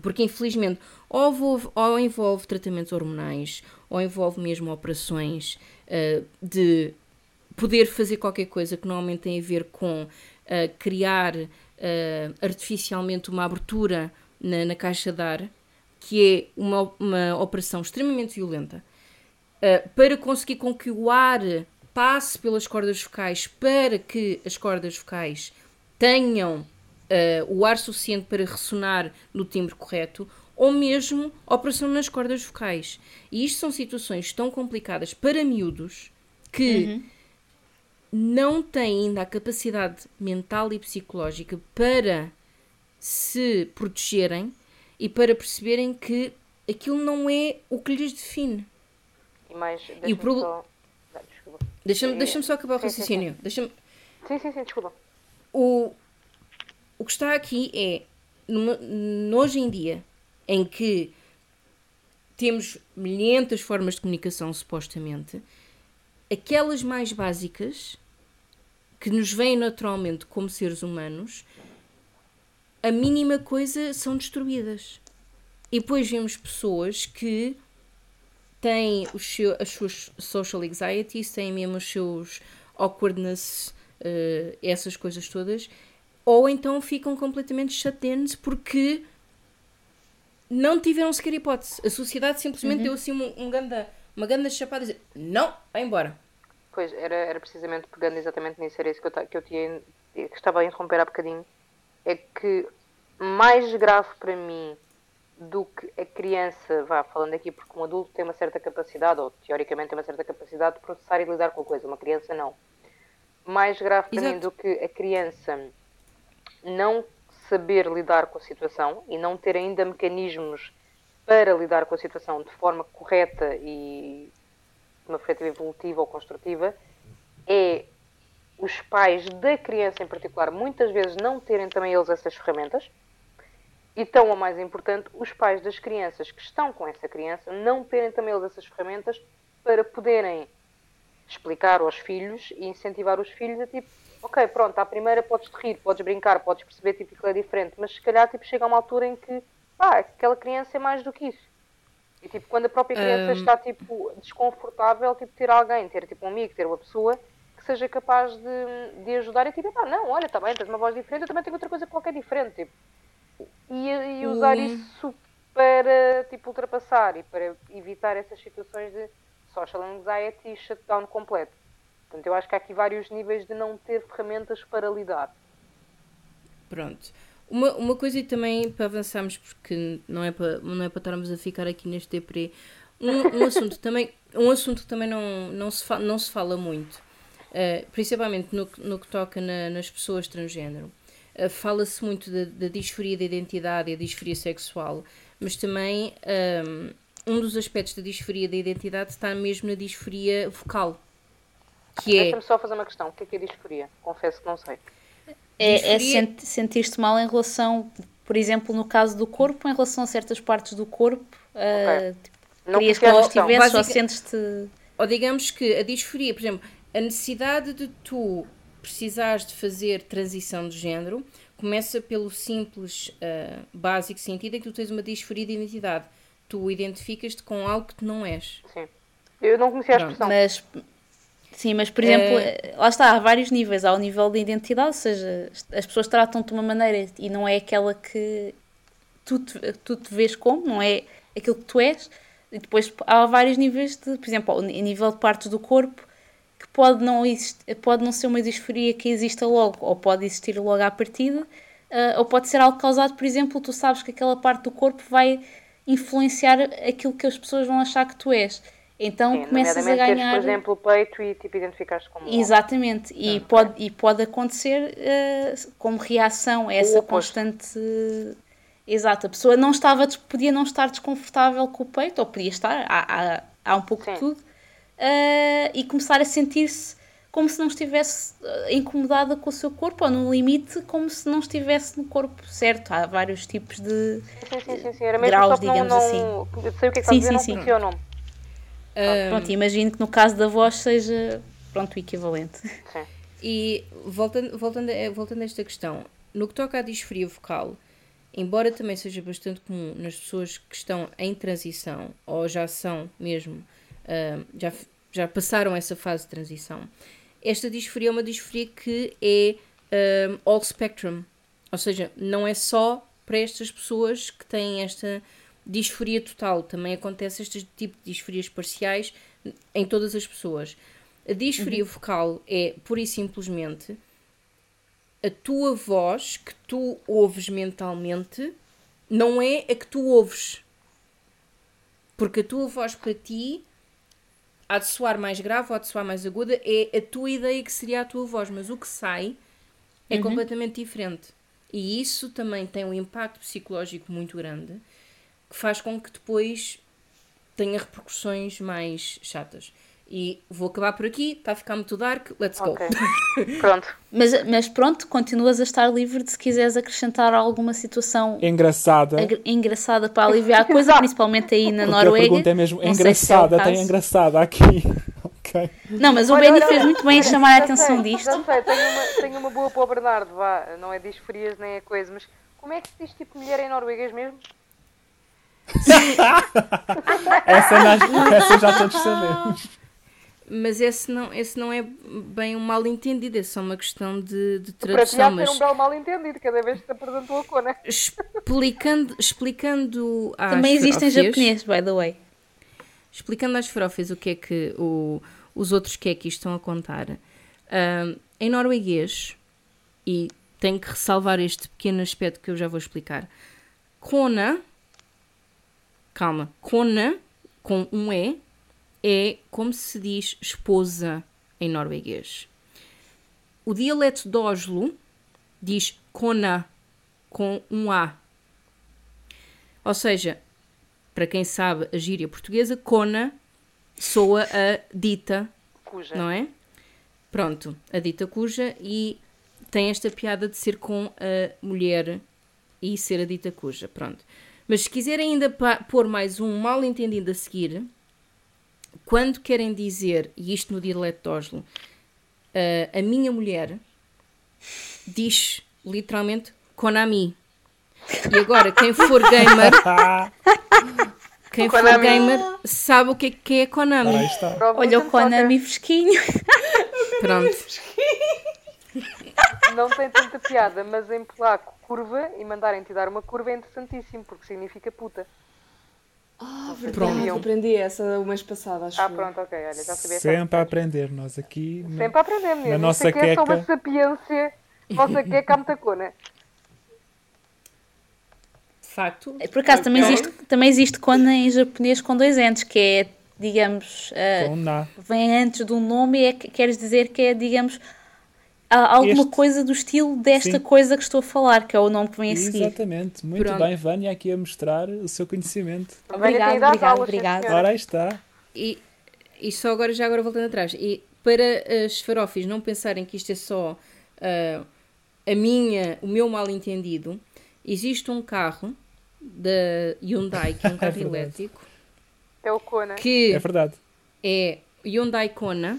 porque infelizmente ou envolve, ou envolve tratamentos hormonais, ou envolve mesmo operações ah, de poder fazer qualquer coisa que normalmente tem a ver com ah, criar ah, artificialmente uma abertura na, na caixa de ar, que é uma, uma operação extremamente violenta, uh, para conseguir com que o ar passe pelas cordas vocais para que as cordas vocais tenham uh, o ar suficiente para ressonar no timbre correto, ou mesmo operação nas cordas vocais. E isto são situações tão complicadas para miúdos que não têm ainda a capacidade mental e psicológica para se protegerem e para perceberem que aquilo não é o que lhes define. E mais, E o deixa-me proble- só... Não, desculpa. Deixa-me deixa só acabar o sim, sim, sim. raciocínio. Sim, sim, sim, desculpa. o, o que está aqui é, numa- hoje em dia, em que temos milhentas formas de comunicação, supostamente, aquelas mais básicas, que nos vêm naturalmente como seres humanos, a mínima coisa são destruídas. E depois vemos pessoas que têm os seu, as suas social anxieties, têm mesmo os seus awkwardness, eh, essas coisas todas, ou então ficam completamente chateados porque não tiveram sequer hipótese. A sociedade simplesmente deu assim um, um ganda, uma ganda chapada e dizer, não, vai embora. Pois, era, era precisamente pegando exatamente nisso, era isso que eu, que eu tinha, que estava a interromper há bocadinho. É que mais grave para mim do que a criança, vá falando aqui porque um adulto tem uma certa capacidade, ou teoricamente tem uma certa capacidade de processar e lidar com a coisa, uma criança não. Mais grave para mim do que a criança não saber lidar com a situação e não ter ainda mecanismos para lidar com a situação de forma correta e uma perspectiva evolutiva ou construtiva, é os pais da criança em particular muitas vezes não terem também eles essas ferramentas. E tão ou mais importante, os pais das crianças que estão com essa criança não terem também eles essas ferramentas para poderem explicar aos filhos e incentivar os filhos a tipo, ok, pronto, à primeira podes te rir, podes brincar, podes perceber tipo, que aquilo é diferente, mas se calhar tipo, chega a uma altura em que ah, aquela criança é mais do que isso. E tipo, quando a própria criança Um. está tipo desconfortável, tipo, ter alguém, ter tipo um amigo, ter uma pessoa que seja capaz de, de ajudar e tipo, ah, não, olha, está bem, tens uma voz diferente, eu também tenho outra coisa qualquer diferente, tipo. E, e usar isso para tipo ultrapassar e para evitar essas situações de social anxiety e shutdown completo. Portanto, eu acho que há aqui vários níveis de não ter ferramentas para lidar. Pronto. Uma, uma coisa e também para avançarmos, porque não é para, não é para estarmos a ficar aqui neste deprê, um, um assunto também, um assunto que também não, não, se, fa, não se fala muito, eh, principalmente no, que- no que toca na- nas pessoas transgênero. Eh, Fala-se muito da, da disforia de identidade e a disforia sexual, mas também ehm, um dos aspectos da disforia da identidade está mesmo na disforia vocal, que é Deixa-me só fazer uma questão. O que é que é disforia? Confesso que não sei. É, é sent- sentir-te mal em relação, por exemplo, no caso do corpo, em relação a certas partes do corpo. ah, tipo, Não querias que conhecia a não noção. estivesse, ou sentes-te. ou digamos que a disforia, por exemplo, a necessidade de tu precisares de fazer transição de género começa pelo simples, ah, básico sentido em que tu tens uma disforia de identidade. Tu identificas-te com algo que tu não és. Sim. Eu não conhecia a expressão. Mas, sim, mas por exemplo, É. lá está, há vários níveis. Há o nível de identidade, ou seja, as pessoas tratam-te de uma maneira e não é aquela que tu te, tu te vês como, não é aquilo que tu és. E depois há vários níveis de, por exemplo, o ni- nível de partes do corpo que pode não, exist, pode não ser uma disforia que exista logo, ou pode existir logo à partida, ah, ou pode ser algo causado, por exemplo, tu sabes que aquela parte do corpo vai influenciar aquilo que as pessoas vão achar que tu és. Então Sim, começas a nomeadamente teres, ganhar. por exemplo, o peito e tipo, identificares como. Exatamente, e, pode, e pode acontecer eh, como reação a essa constante. Exato, a pessoa não estava, podia não estar desconfortável com o peito, ou podia estar, há, há, há um pouco Sim. de tudo, eh, e começar a sentir-se como se não estivesse eh, incomodada com o seu corpo, ou no limite, como se não estivesse no corpo certo. Há vários tipos de. Sim, sim, sim, sim. Era mesmo graus, não, digamos não... assim. Eu sei o que é que Sim, dizer, sim, não sim. conhecia o nome. Ah, Pronto, imagino que no caso da voz seja pronto, o equivalente. Sim. E voltando, voltando, a, voltando a esta questão, no que toca à disforia vocal, embora também seja bastante comum nas pessoas que estão em transição ou já são mesmo, já, já passaram essa fase de transição, esta disforia é uma disforia que é ah, all spectrum, ou seja, não é só para estas pessoas que têm esta disforia total, também acontece este tipo de disforias parciais em todas as pessoas. A disforia vocal é pura e simplesmente a tua voz que tu ouves mentalmente não é a que tu ouves. Porque a tua voz para ti há de soar mais grave ou há de soar mais aguda, é a tua ideia que seria a tua voz, mas o que sai é completamente diferente. E isso também tem um impacto psicológico muito grande que faz com que depois tenha repercussões mais chatas. E vou acabar por aqui, está a ficar muito dark, let's go. [laughs] Pronto. Mas, mas pronto, continuas a estar livre de se quiseres acrescentar alguma situação Engraçada. engraçada para aliviar a coisa, principalmente aí na Porque Noruega. a pergunta é mesmo Não é engraçada, tem caso. engraçada aqui. [laughs] ok. Não, mas o Olha, Benny olha, fez muito bem em chamar a atenção sei, disto. Sei, tenho uma, tenho uma boa para o Bernardo, vá. Não é disforias nem é coisa, mas como é que se diz tipo mulher em norueguês mesmo? [laughs] Essa, nós, essa já todos sabemos. Mas esse não, esse não é bem um mal entendido, é só uma questão de, de tradução. Mas um belo mal entendido cada vez que te apresentou a cona. explicando, explicando às Também existe em japonês, by the way. explicando às farofas o que é que o- os outros kekis estão a contar. Ahm, em norueguês, e tenho que ressalvar este pequeno aspecto que eu já vou explicar. Kona, calma, Kona, com um E, é como se diz esposa em norueguês. O dialeto de Oslo diz Kona, com um A. Ou seja, para quem sabe a gíria portuguesa, Kona soa a dita, Cuja. não é? Pronto, a dita cuja e tem esta piada de ser com a mulher e ser a dita cuja, pronto. Mas se quiserem ainda pôr mais um mal entendido a seguir, quando querem dizer, e isto no dialeto de Oslo, ah, a minha mulher diz literalmente Konami. E agora, quem for gamer, [laughs] quem for gamer sabe o que é que é Konami. Prova Olha o. Konami fresquinho. [laughs] Pronto. Não tem tanta piada, mas em polaco, curva e mandarem-te dar uma curva é interessantíssimo, porque significa puta. Ah, Pronto. verdade. Aprendi essa o mês passado, acho Ah, pronto, ok, olha, já sabia Sempre a aprender, nós aqui. no- Sempre a aprender, menino. Na Isto nossa aqui é só uma queca. sapiência. Nossa queca à metacona. De facto. Por acaso, também existe, também existe Kona em japonês com dois entes, que é, digamos, na. vem antes do nome e é, que- queres dizer que é, digamos, há alguma Este. coisa do estilo desta Sim. coisa que estou a falar, que é o nome que vem a seguir. Exatamente. Muito Pronto. bem, Vânia, aqui a mostrar o seu conhecimento. Obrigado, obrigado, senhora. Ora, aí está. E, e só agora, já agora voltando atrás, e para as farofis não pensarem que isto é só ah, a minha, o meu mal entendido, existe um carro da Hyundai, que é um [laughs] carro verdade. elétrico, É o Kona. que É verdade. é Hyundai Kona,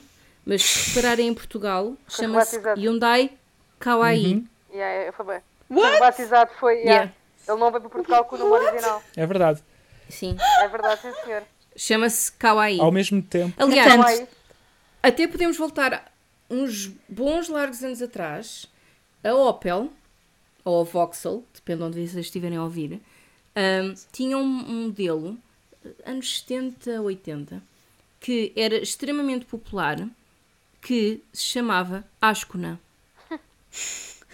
mas se repararem em Portugal, chama-se. Hyundai Kawaii. Uhum. Yeah, yeah, foi bem. O batizado foi. yeah. Yeah. Ele não veio para Portugal com o nome original. É verdade. Sim, É verdade, sim, senhor. chama-se Kawaii. Ao mesmo tempo. Aliás. Até podemos voltar uns bons largos anos atrás. A Opel, ou a Vauxhall, depende de onde vocês estiverem a ouvir, ahm, tinha um, um modelo, anos 70, 80, que era extremamente popular, que se chamava Ascona.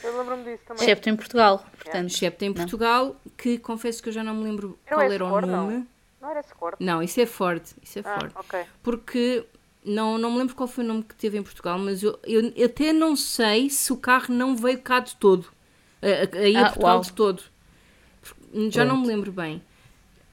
Eu lembro-me disso também. Excepto em Portugal, portanto. Excepto em Portugal, que confesso que eu já não me lembro Era o qual era o Escort, não? nome. Não era Score. Não, isso é Ford. Isso é Ah, Ford. ok. porque não, não me lembro qual foi o nome que teve em Portugal, mas eu, eu até não sei se o carro não veio cá de todo. A, a, a ir Ah, a Portugal uau. de todo. Já não me Pronto. lembro bem.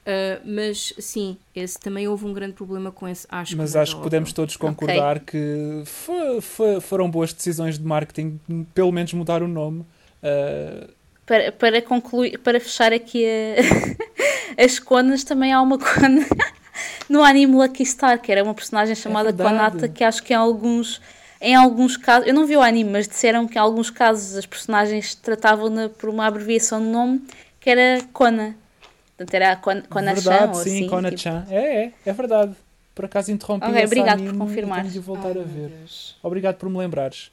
Ah, mas sim, esse também houve um grande problema com esse acho Mas acho que podemos todos concordar que fo- fo- foram boas decisões de marketing, pelo menos mudar o nome. Uh, Para, para concluir, para fechar aqui a- [laughs] as conas, também há uma cona [laughs] no anime Lucky Star, que era uma personagem chamada. Konata, que acho que em alguns, em alguns casos, eu não vi o anime, mas disseram que em alguns casos as personagens tratavam-na por uma abreviação de nome que era Kona. Portanto, era Kona-chan verdade, ou sim, assim. tipo. Kona-chan. É, é, é verdade. Por acaso interrompi Ok, esse obrigado por confirmar. de voltar Ai, a ver. Deus. Obrigado por me lembrares.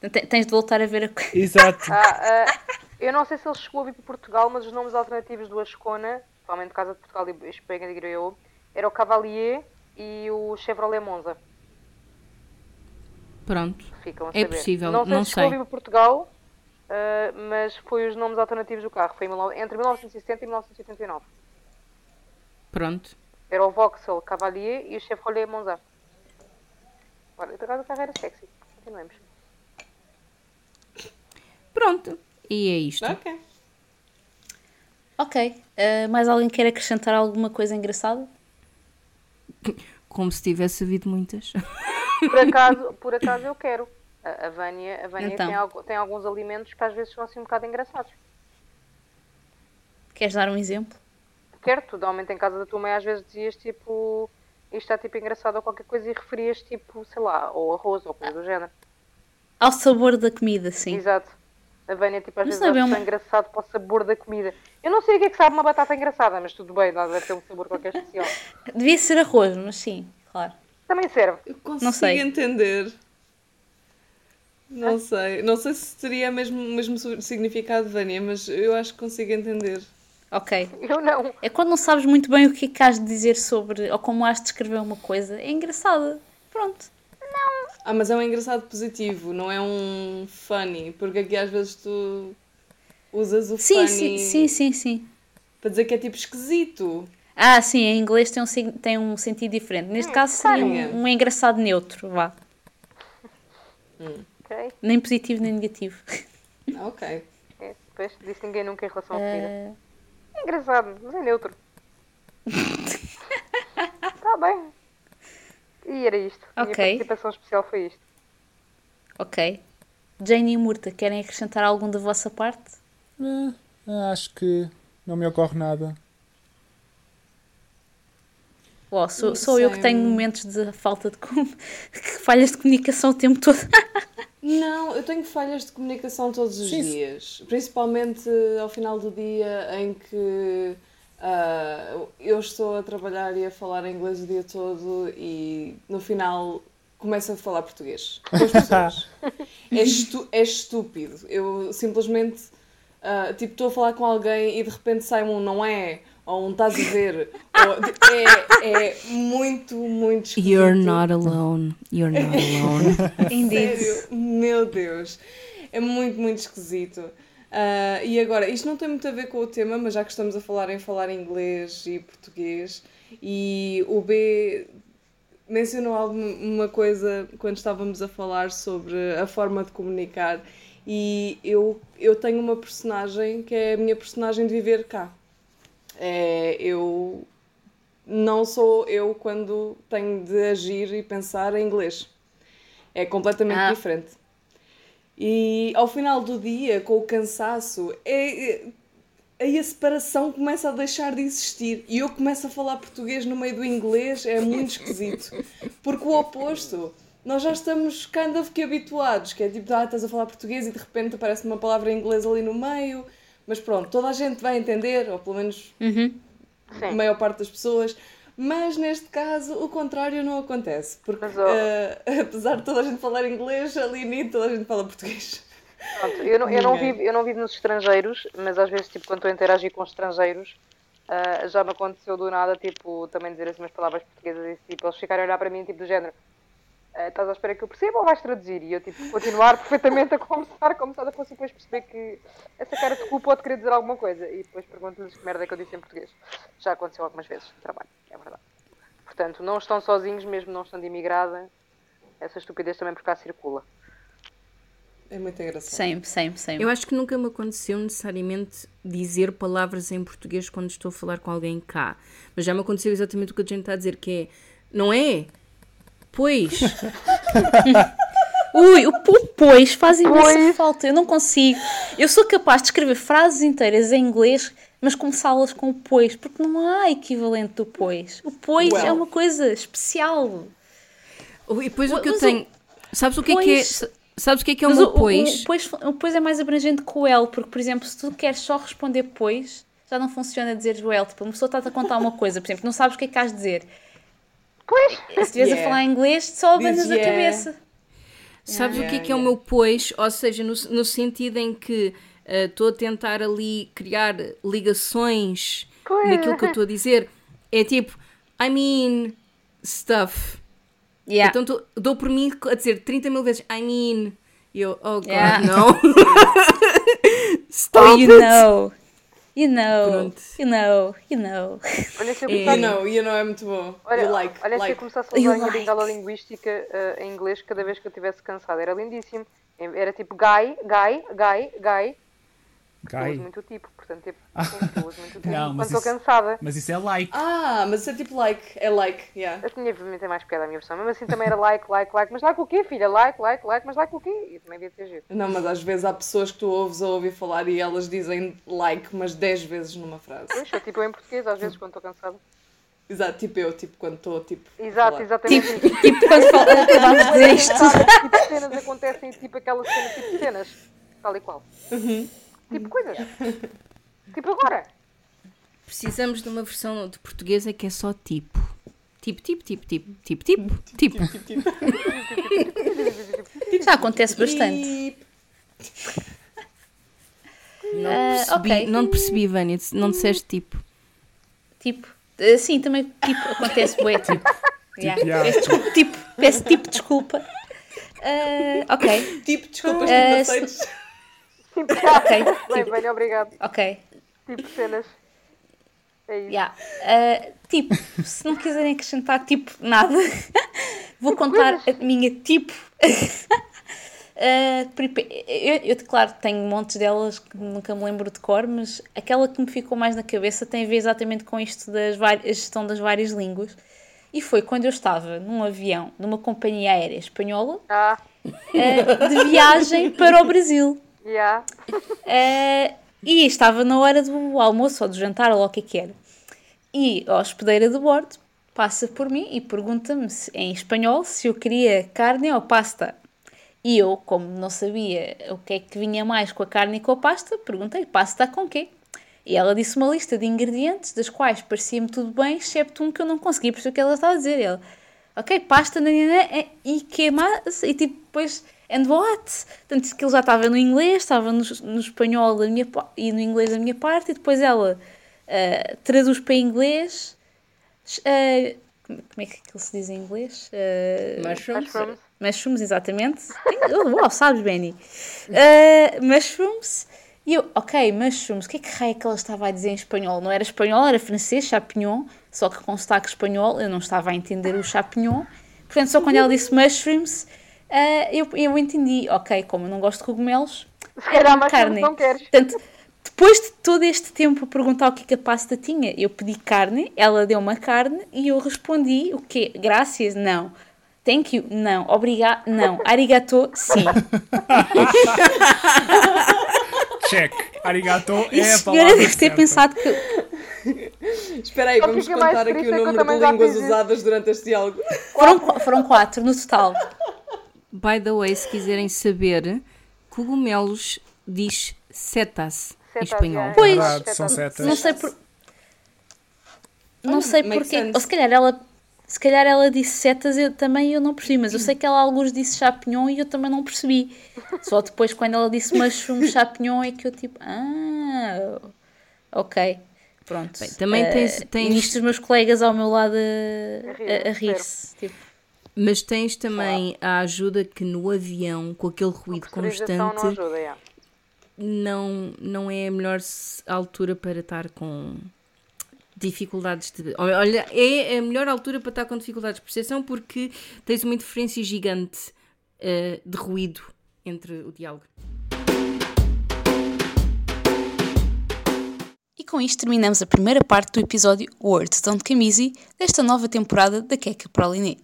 Portanto, Tens de voltar a ver a [laughs] Exato. Ah, ah, eu não sei se ele chegou a vir para Portugal, mas os nomes alternativos do Ascona, provavelmente Casa de Portugal e Espanha, diria eu, era o Cavalier e o Chevrolet Monza. Pronto. Ficam a É saber. possível, não sei não se chegou a vir para Portugal, ah, mas foi os nomes alternativos do carro. Foi em 19 entre 1960 e 1989. Pronto. Era o Vauxhall Cavalier e o Chevrolet Monza. Olha, por acaso o carro era sexy. Continuemos. Pronto. E é isto. Ok. Ok. Uh, mais alguém quer acrescentar alguma coisa engraçada? Como se tivesse havido muitas. Por acaso, por acaso eu quero. A, a Vânia, a Vânia Então. tem, tem alguns alimentos que às vezes são assim um bocado engraçados. Queres dar um exemplo? Quero, tu normalmente em casa da tua mãe às vezes dizias tipo isto está tipo engraçado ou qualquer coisa e referias tipo, sei lá, ou arroz ou coisa do género. Ao sabor da comida, sim. Exato. A Vânia tipo às Não vezes é acha uma- engraçado para o sabor da comida. Eu não sei o que é que sabe uma batata engraçada, mas tudo bem, deve ter um sabor qualquer especial. [laughs] Devia ser arroz, mas sim, claro. Também serve. Eu consigo Não sei. entender. Não sei. Não sei se teria mesmo o mesmo significado, Vânia, mas eu acho que consigo entender. Ok. Eu não. É quando não sabes muito bem o que é que has de dizer sobre, ou como has de descrever uma coisa. É engraçada. Pronto. Ah, mas é um engraçado positivo, não é um funny, porque aqui às vezes tu usas o Sim, funny sim, sim, sim, sim. para dizer que é tipo esquisito. Ah, sim, em inglês tem um, tem um sentido diferente. Neste Hum, caso seria um, um engraçado neutro, vá. Ok? Nem positivo nem negativo. Ah, [laughs] ok. É, depois disse ninguém nunca em relação à comida. Eh, É engraçado, mas é neutro. Está [laughs] bem. E era isto. A minha Ok. participação especial foi isto. Ok. Jane e Murta, querem acrescentar algum da vossa parte? Ah, acho que não me ocorre nada. Oh, sou, sou eu que tenho momentos de falta de com... [laughs] que falhas de comunicação o tempo todo. Não, eu tenho falhas de comunicação todos os Sim, dias. Principalmente ao final do dia em que ah, eu estou a trabalhar e a falar inglês o dia todo e no final começo a falar português com as pessoas. [laughs] é, estu- é estúpido. Eu simplesmente ah, tipo, estou a falar com alguém e de repente sai um não é, ou um estás a ver. é, é muito, muito esquisito. You're not alone. You're not [laughs] alone. Indeed. Sério, meu Deus, é muito, muito esquisito. Ah, e agora, isto não tem muito a ver com o tema, mas já que estamos a falar em falar inglês e português, e o B mencionou alguma coisa quando estávamos a falar sobre a forma de comunicar, e eu, eu tenho uma personagem que é a minha personagem de viver cá. É, eu não sou eu quando tenho de agir e pensar em inglês. É completamente Ah. diferente. E ao final do dia, com o cansaço, é, é- aí a separação começa a deixar de existir. E eu começo a falar português no meio do inglês, é muito esquisito. Porque o oposto, nós já estamos kind of que habituados, que é tipo, ah, estás a falar português e de repente aparece uma palavra em inglês ali no meio. Mas pronto, toda a gente vai entender, ou pelo menos a Sim. maior parte das pessoas. Mas neste caso, o contrário não acontece. Porque Mas, ó- eh, [laughs] apesar de toda a gente falar inglês, ali nem toda a gente fala português. Pronto, eu, não, eu, não vivo, eu não vivo nos estrangeiros, mas às vezes, tipo, quando estou a interagir com estrangeiros, ah, já me aconteceu do nada, tipo, também dizer assim umas palavras portuguesas e tipo, eles ficarem a olhar para mim, tipo, do género, "Ah, estás à espera que eu perceba ou vais traduzir? E eu, tipo, continuar [laughs] perfeitamente a conversar, como se nada fosse depois perceber que essa cara de cu pode querer dizer alguma coisa. E depois pergunto-lhes que merda é que eu disse em português. Já aconteceu algumas vezes no trabalho, é verdade. Portanto, não estão sozinhos, mesmo não estando imigrada, essa estupidez também por cá circula. É muito engraçado. Sempre, sempre, sempre. Eu acho que nunca me aconteceu necessariamente dizer palavras em português quando estou a falar com alguém cá. Mas já me aconteceu exatamente o que a gente está a dizer, que é, não é? Pois, [laughs] Ui, o o pois faz imensa Pois. falta. Eu não consigo. Eu sou capaz de escrever frases inteiras em inglês, mas começá-las com o pois, porque não há equivalente do pois. O pois Well. é uma coisa especial. e depois o Mas que eu o tenho... Sabes o que é que é... pois- Sabes o que é que é o, pois? O, o, pois, o pois é mais abrangente que o el, porque, por exemplo, se tu queres só responder pois, já não funciona dizer o el. Tipo, uma pessoa está-te a contar uma coisa, por exemplo, não sabes o que é que has de dizer. Pois! Se estiveres Yeah. a falar inglês, só abanas a yeah. cabeça. Sabes o que é Yeah, que é o yeah. meu pois? Ou seja, no, no sentido em que eh, estou a tentar ali criar ligações Pois. naquilo que eu estou a dizer. É tipo, I mean stuff. Yeah. Então tô- dou por mim a dizer 30 mil vezes I mean. E eu, oh god, Yeah. não. [laughs] Stop oh, you it. know. You know. Pronto. You know. You know. [laughs] Olha, se eu É. começar You know, you know é muito bom. Olha, you like, olha se eu começasse a usar a like. bengala linguística eh, em inglês cada vez que eu estivesse cansada. Era lindíssimo. Era tipo guy, guy, guy, guy. Eu uso muito o tipo, portanto, tipo, eu uso muito o tipo Não, quando mas estou cansada. Mas isso é like. Ah, mas isso é tipo like, é like, yeah. Eu tinha obviamente tem mais piada a minha versão, mesmo assim também era like, like, like, mas like o quê, filha? Like, like, like, mas like o quê? E também devia ter giro. Não, mas às vezes há pessoas que tu ouves a ouvir falar e elas dizem like, mas 10 vezes numa frase. Pois, eu tipo eu em português, às vezes quando estou cansada. Exato, tipo eu, tipo quando estou tipo. a Exato, exatamente. Tipo, tipo quando fal- [laughs] acabámos de dizer isto. tipo de cenas acontecem, tipo aquelas cenas, tipo cenas, tal e qual. Uhum. Tipo coisas. [laughs] Tipo agora. Precisamos de uma versão de portuguesa que é só tipo. Tipo, tipo, tipo, tipo, tipo, tipo, tipo. [laughs] Já acontece bastante. Tipo, Não Ah, percebi, ok. não te percebi, Vânia. Não disseste tipo. Tipo, eh, sim, também tipo, acontece bué, tipo. [laughs] Yeah. yeah. Peço desculpa, tipo, peço tipo desculpa. Ah, ok, tipo, desculpas, Eh, tipo, aceites. Tipo, ok, [laughs] bem, tipo, bem, obrigado. ok. Tipo cenas. É isso. Yeah. Ah, tipo, se não quiserem acrescentar tipo nada, [laughs] vou contar a minha tipo. [laughs] Peripe- eu, eu, claro, tenho montes delas que nunca me lembro de cor, mas aquela que me ficou mais na cabeça tem a ver exatamente com isto das vari- a gestão das várias línguas. E foi quando eu estava num avião numa companhia aérea espanhola Ah, eh, de viagem para o Brasil. Já. Eh, e estava na hora do almoço ou do jantar, ou o que é que era. E a hospedeira de bordo passa por mim e pergunta-me em espanhol se eu queria carne ou pasta. E eu, como não sabia o que é que vinha mais com a carne e com a pasta, perguntei: pasta com quê? E ela disse uma lista de ingredientes, das quais parecia-me tudo bem, excepto um que eu não conseguia perceber o que ela estava a dizer. Ela, ok, pasta, nanana, e que mais? E tipo, depois, and what? Portanto, que ele já estava no inglês, estava no, no espanhol da minha, e no inglês da minha parte, e depois ela ah, traduz para inglês. ah, como é que aquilo se diz em inglês? Ah, Mushrooms? Mushrooms. Mushrooms, exatamente. Oh, Uau, sabes, Benny? Uh, mushrooms. E eu, ok, mushrooms, o que é que raio é que ela estava a dizer em espanhol? Não era espanhol, era francês, champignon, só que com sotaque espanhol eu não estava a entender o champignon. Portanto, só quando ela disse mushrooms, uh, eu, eu entendi, ok, como eu não gosto de cogumelos, Se calhar mais carne. não queres. Portanto, depois de todo este tempo a perguntar o que é que a pasta tinha, eu pedi carne, ela deu uma carne e eu respondi o quê? Graças? Não. Thank you? Não. Obrigado? Não. [laughs] Arigato? Sim. [laughs] Check. Arigato E é a a senhora palavra deve ter certa. pensado que Espera aí, Só vamos mais contar aqui o é número de línguas usadas durante este diálogo. foram, foram quatro no total. By the way, se quiserem saber, cogumelos diz setas em Setas, espanhol. é. Pois. Verdade, são setas. Não sei por... Não sei porquê. Ou se calhar ela... Se calhar ela disse setas, eu também eu não percebi, mas eu sei que ela alguns disse chapignon e eu também não percebi. Só depois quando ela disse mushroom [laughs] chapignon é que eu tipo, ah, ok, pronto. Bem, também Eh, tens- tens- E nisto os meus colegas ao meu lado a, rir, a- a rir-se. Tipo, Mas tens também a ajuda que no avião, com aquele ruído Autorização não constante, ajuda, já. não, não é a melhor altura para estar com dificuldades de. Olha, é a melhor altura para estar com dificuldades de percepção porque tens uma interferência gigante eh, de ruído entre o diálogo. E com isto terminamos a primeira parte do episódio Words Don't Easy desta nova temporada da Queca Praliné.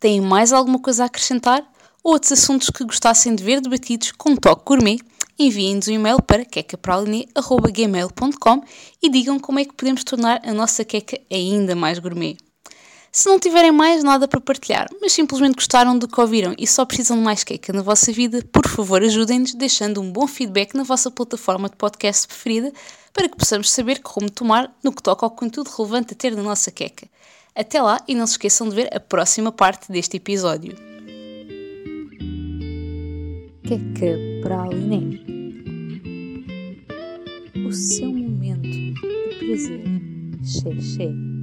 Têm mais alguma coisa a acrescentar? Ou outros assuntos que gostassem de ver debatidos com um toque gourmet? Enviem-nos um e-mail para quecapraliné.gmail.com e digam como é que podemos tornar a nossa queca ainda mais gourmet. Se não tiverem mais nada para partilhar, mas simplesmente gostaram do que ouviram e só precisam de mais queca na vossa vida, por favor ajudem-nos deixando um bom feedback na vossa plataforma de podcast preferida para que possamos saber rumo tomar no que toca ao conteúdo relevante a ter na nossa queca. Até lá e não se esqueçam de ver a próxima parte deste episódio. Queca Praliné O seu momento de prazer. Xé, xé.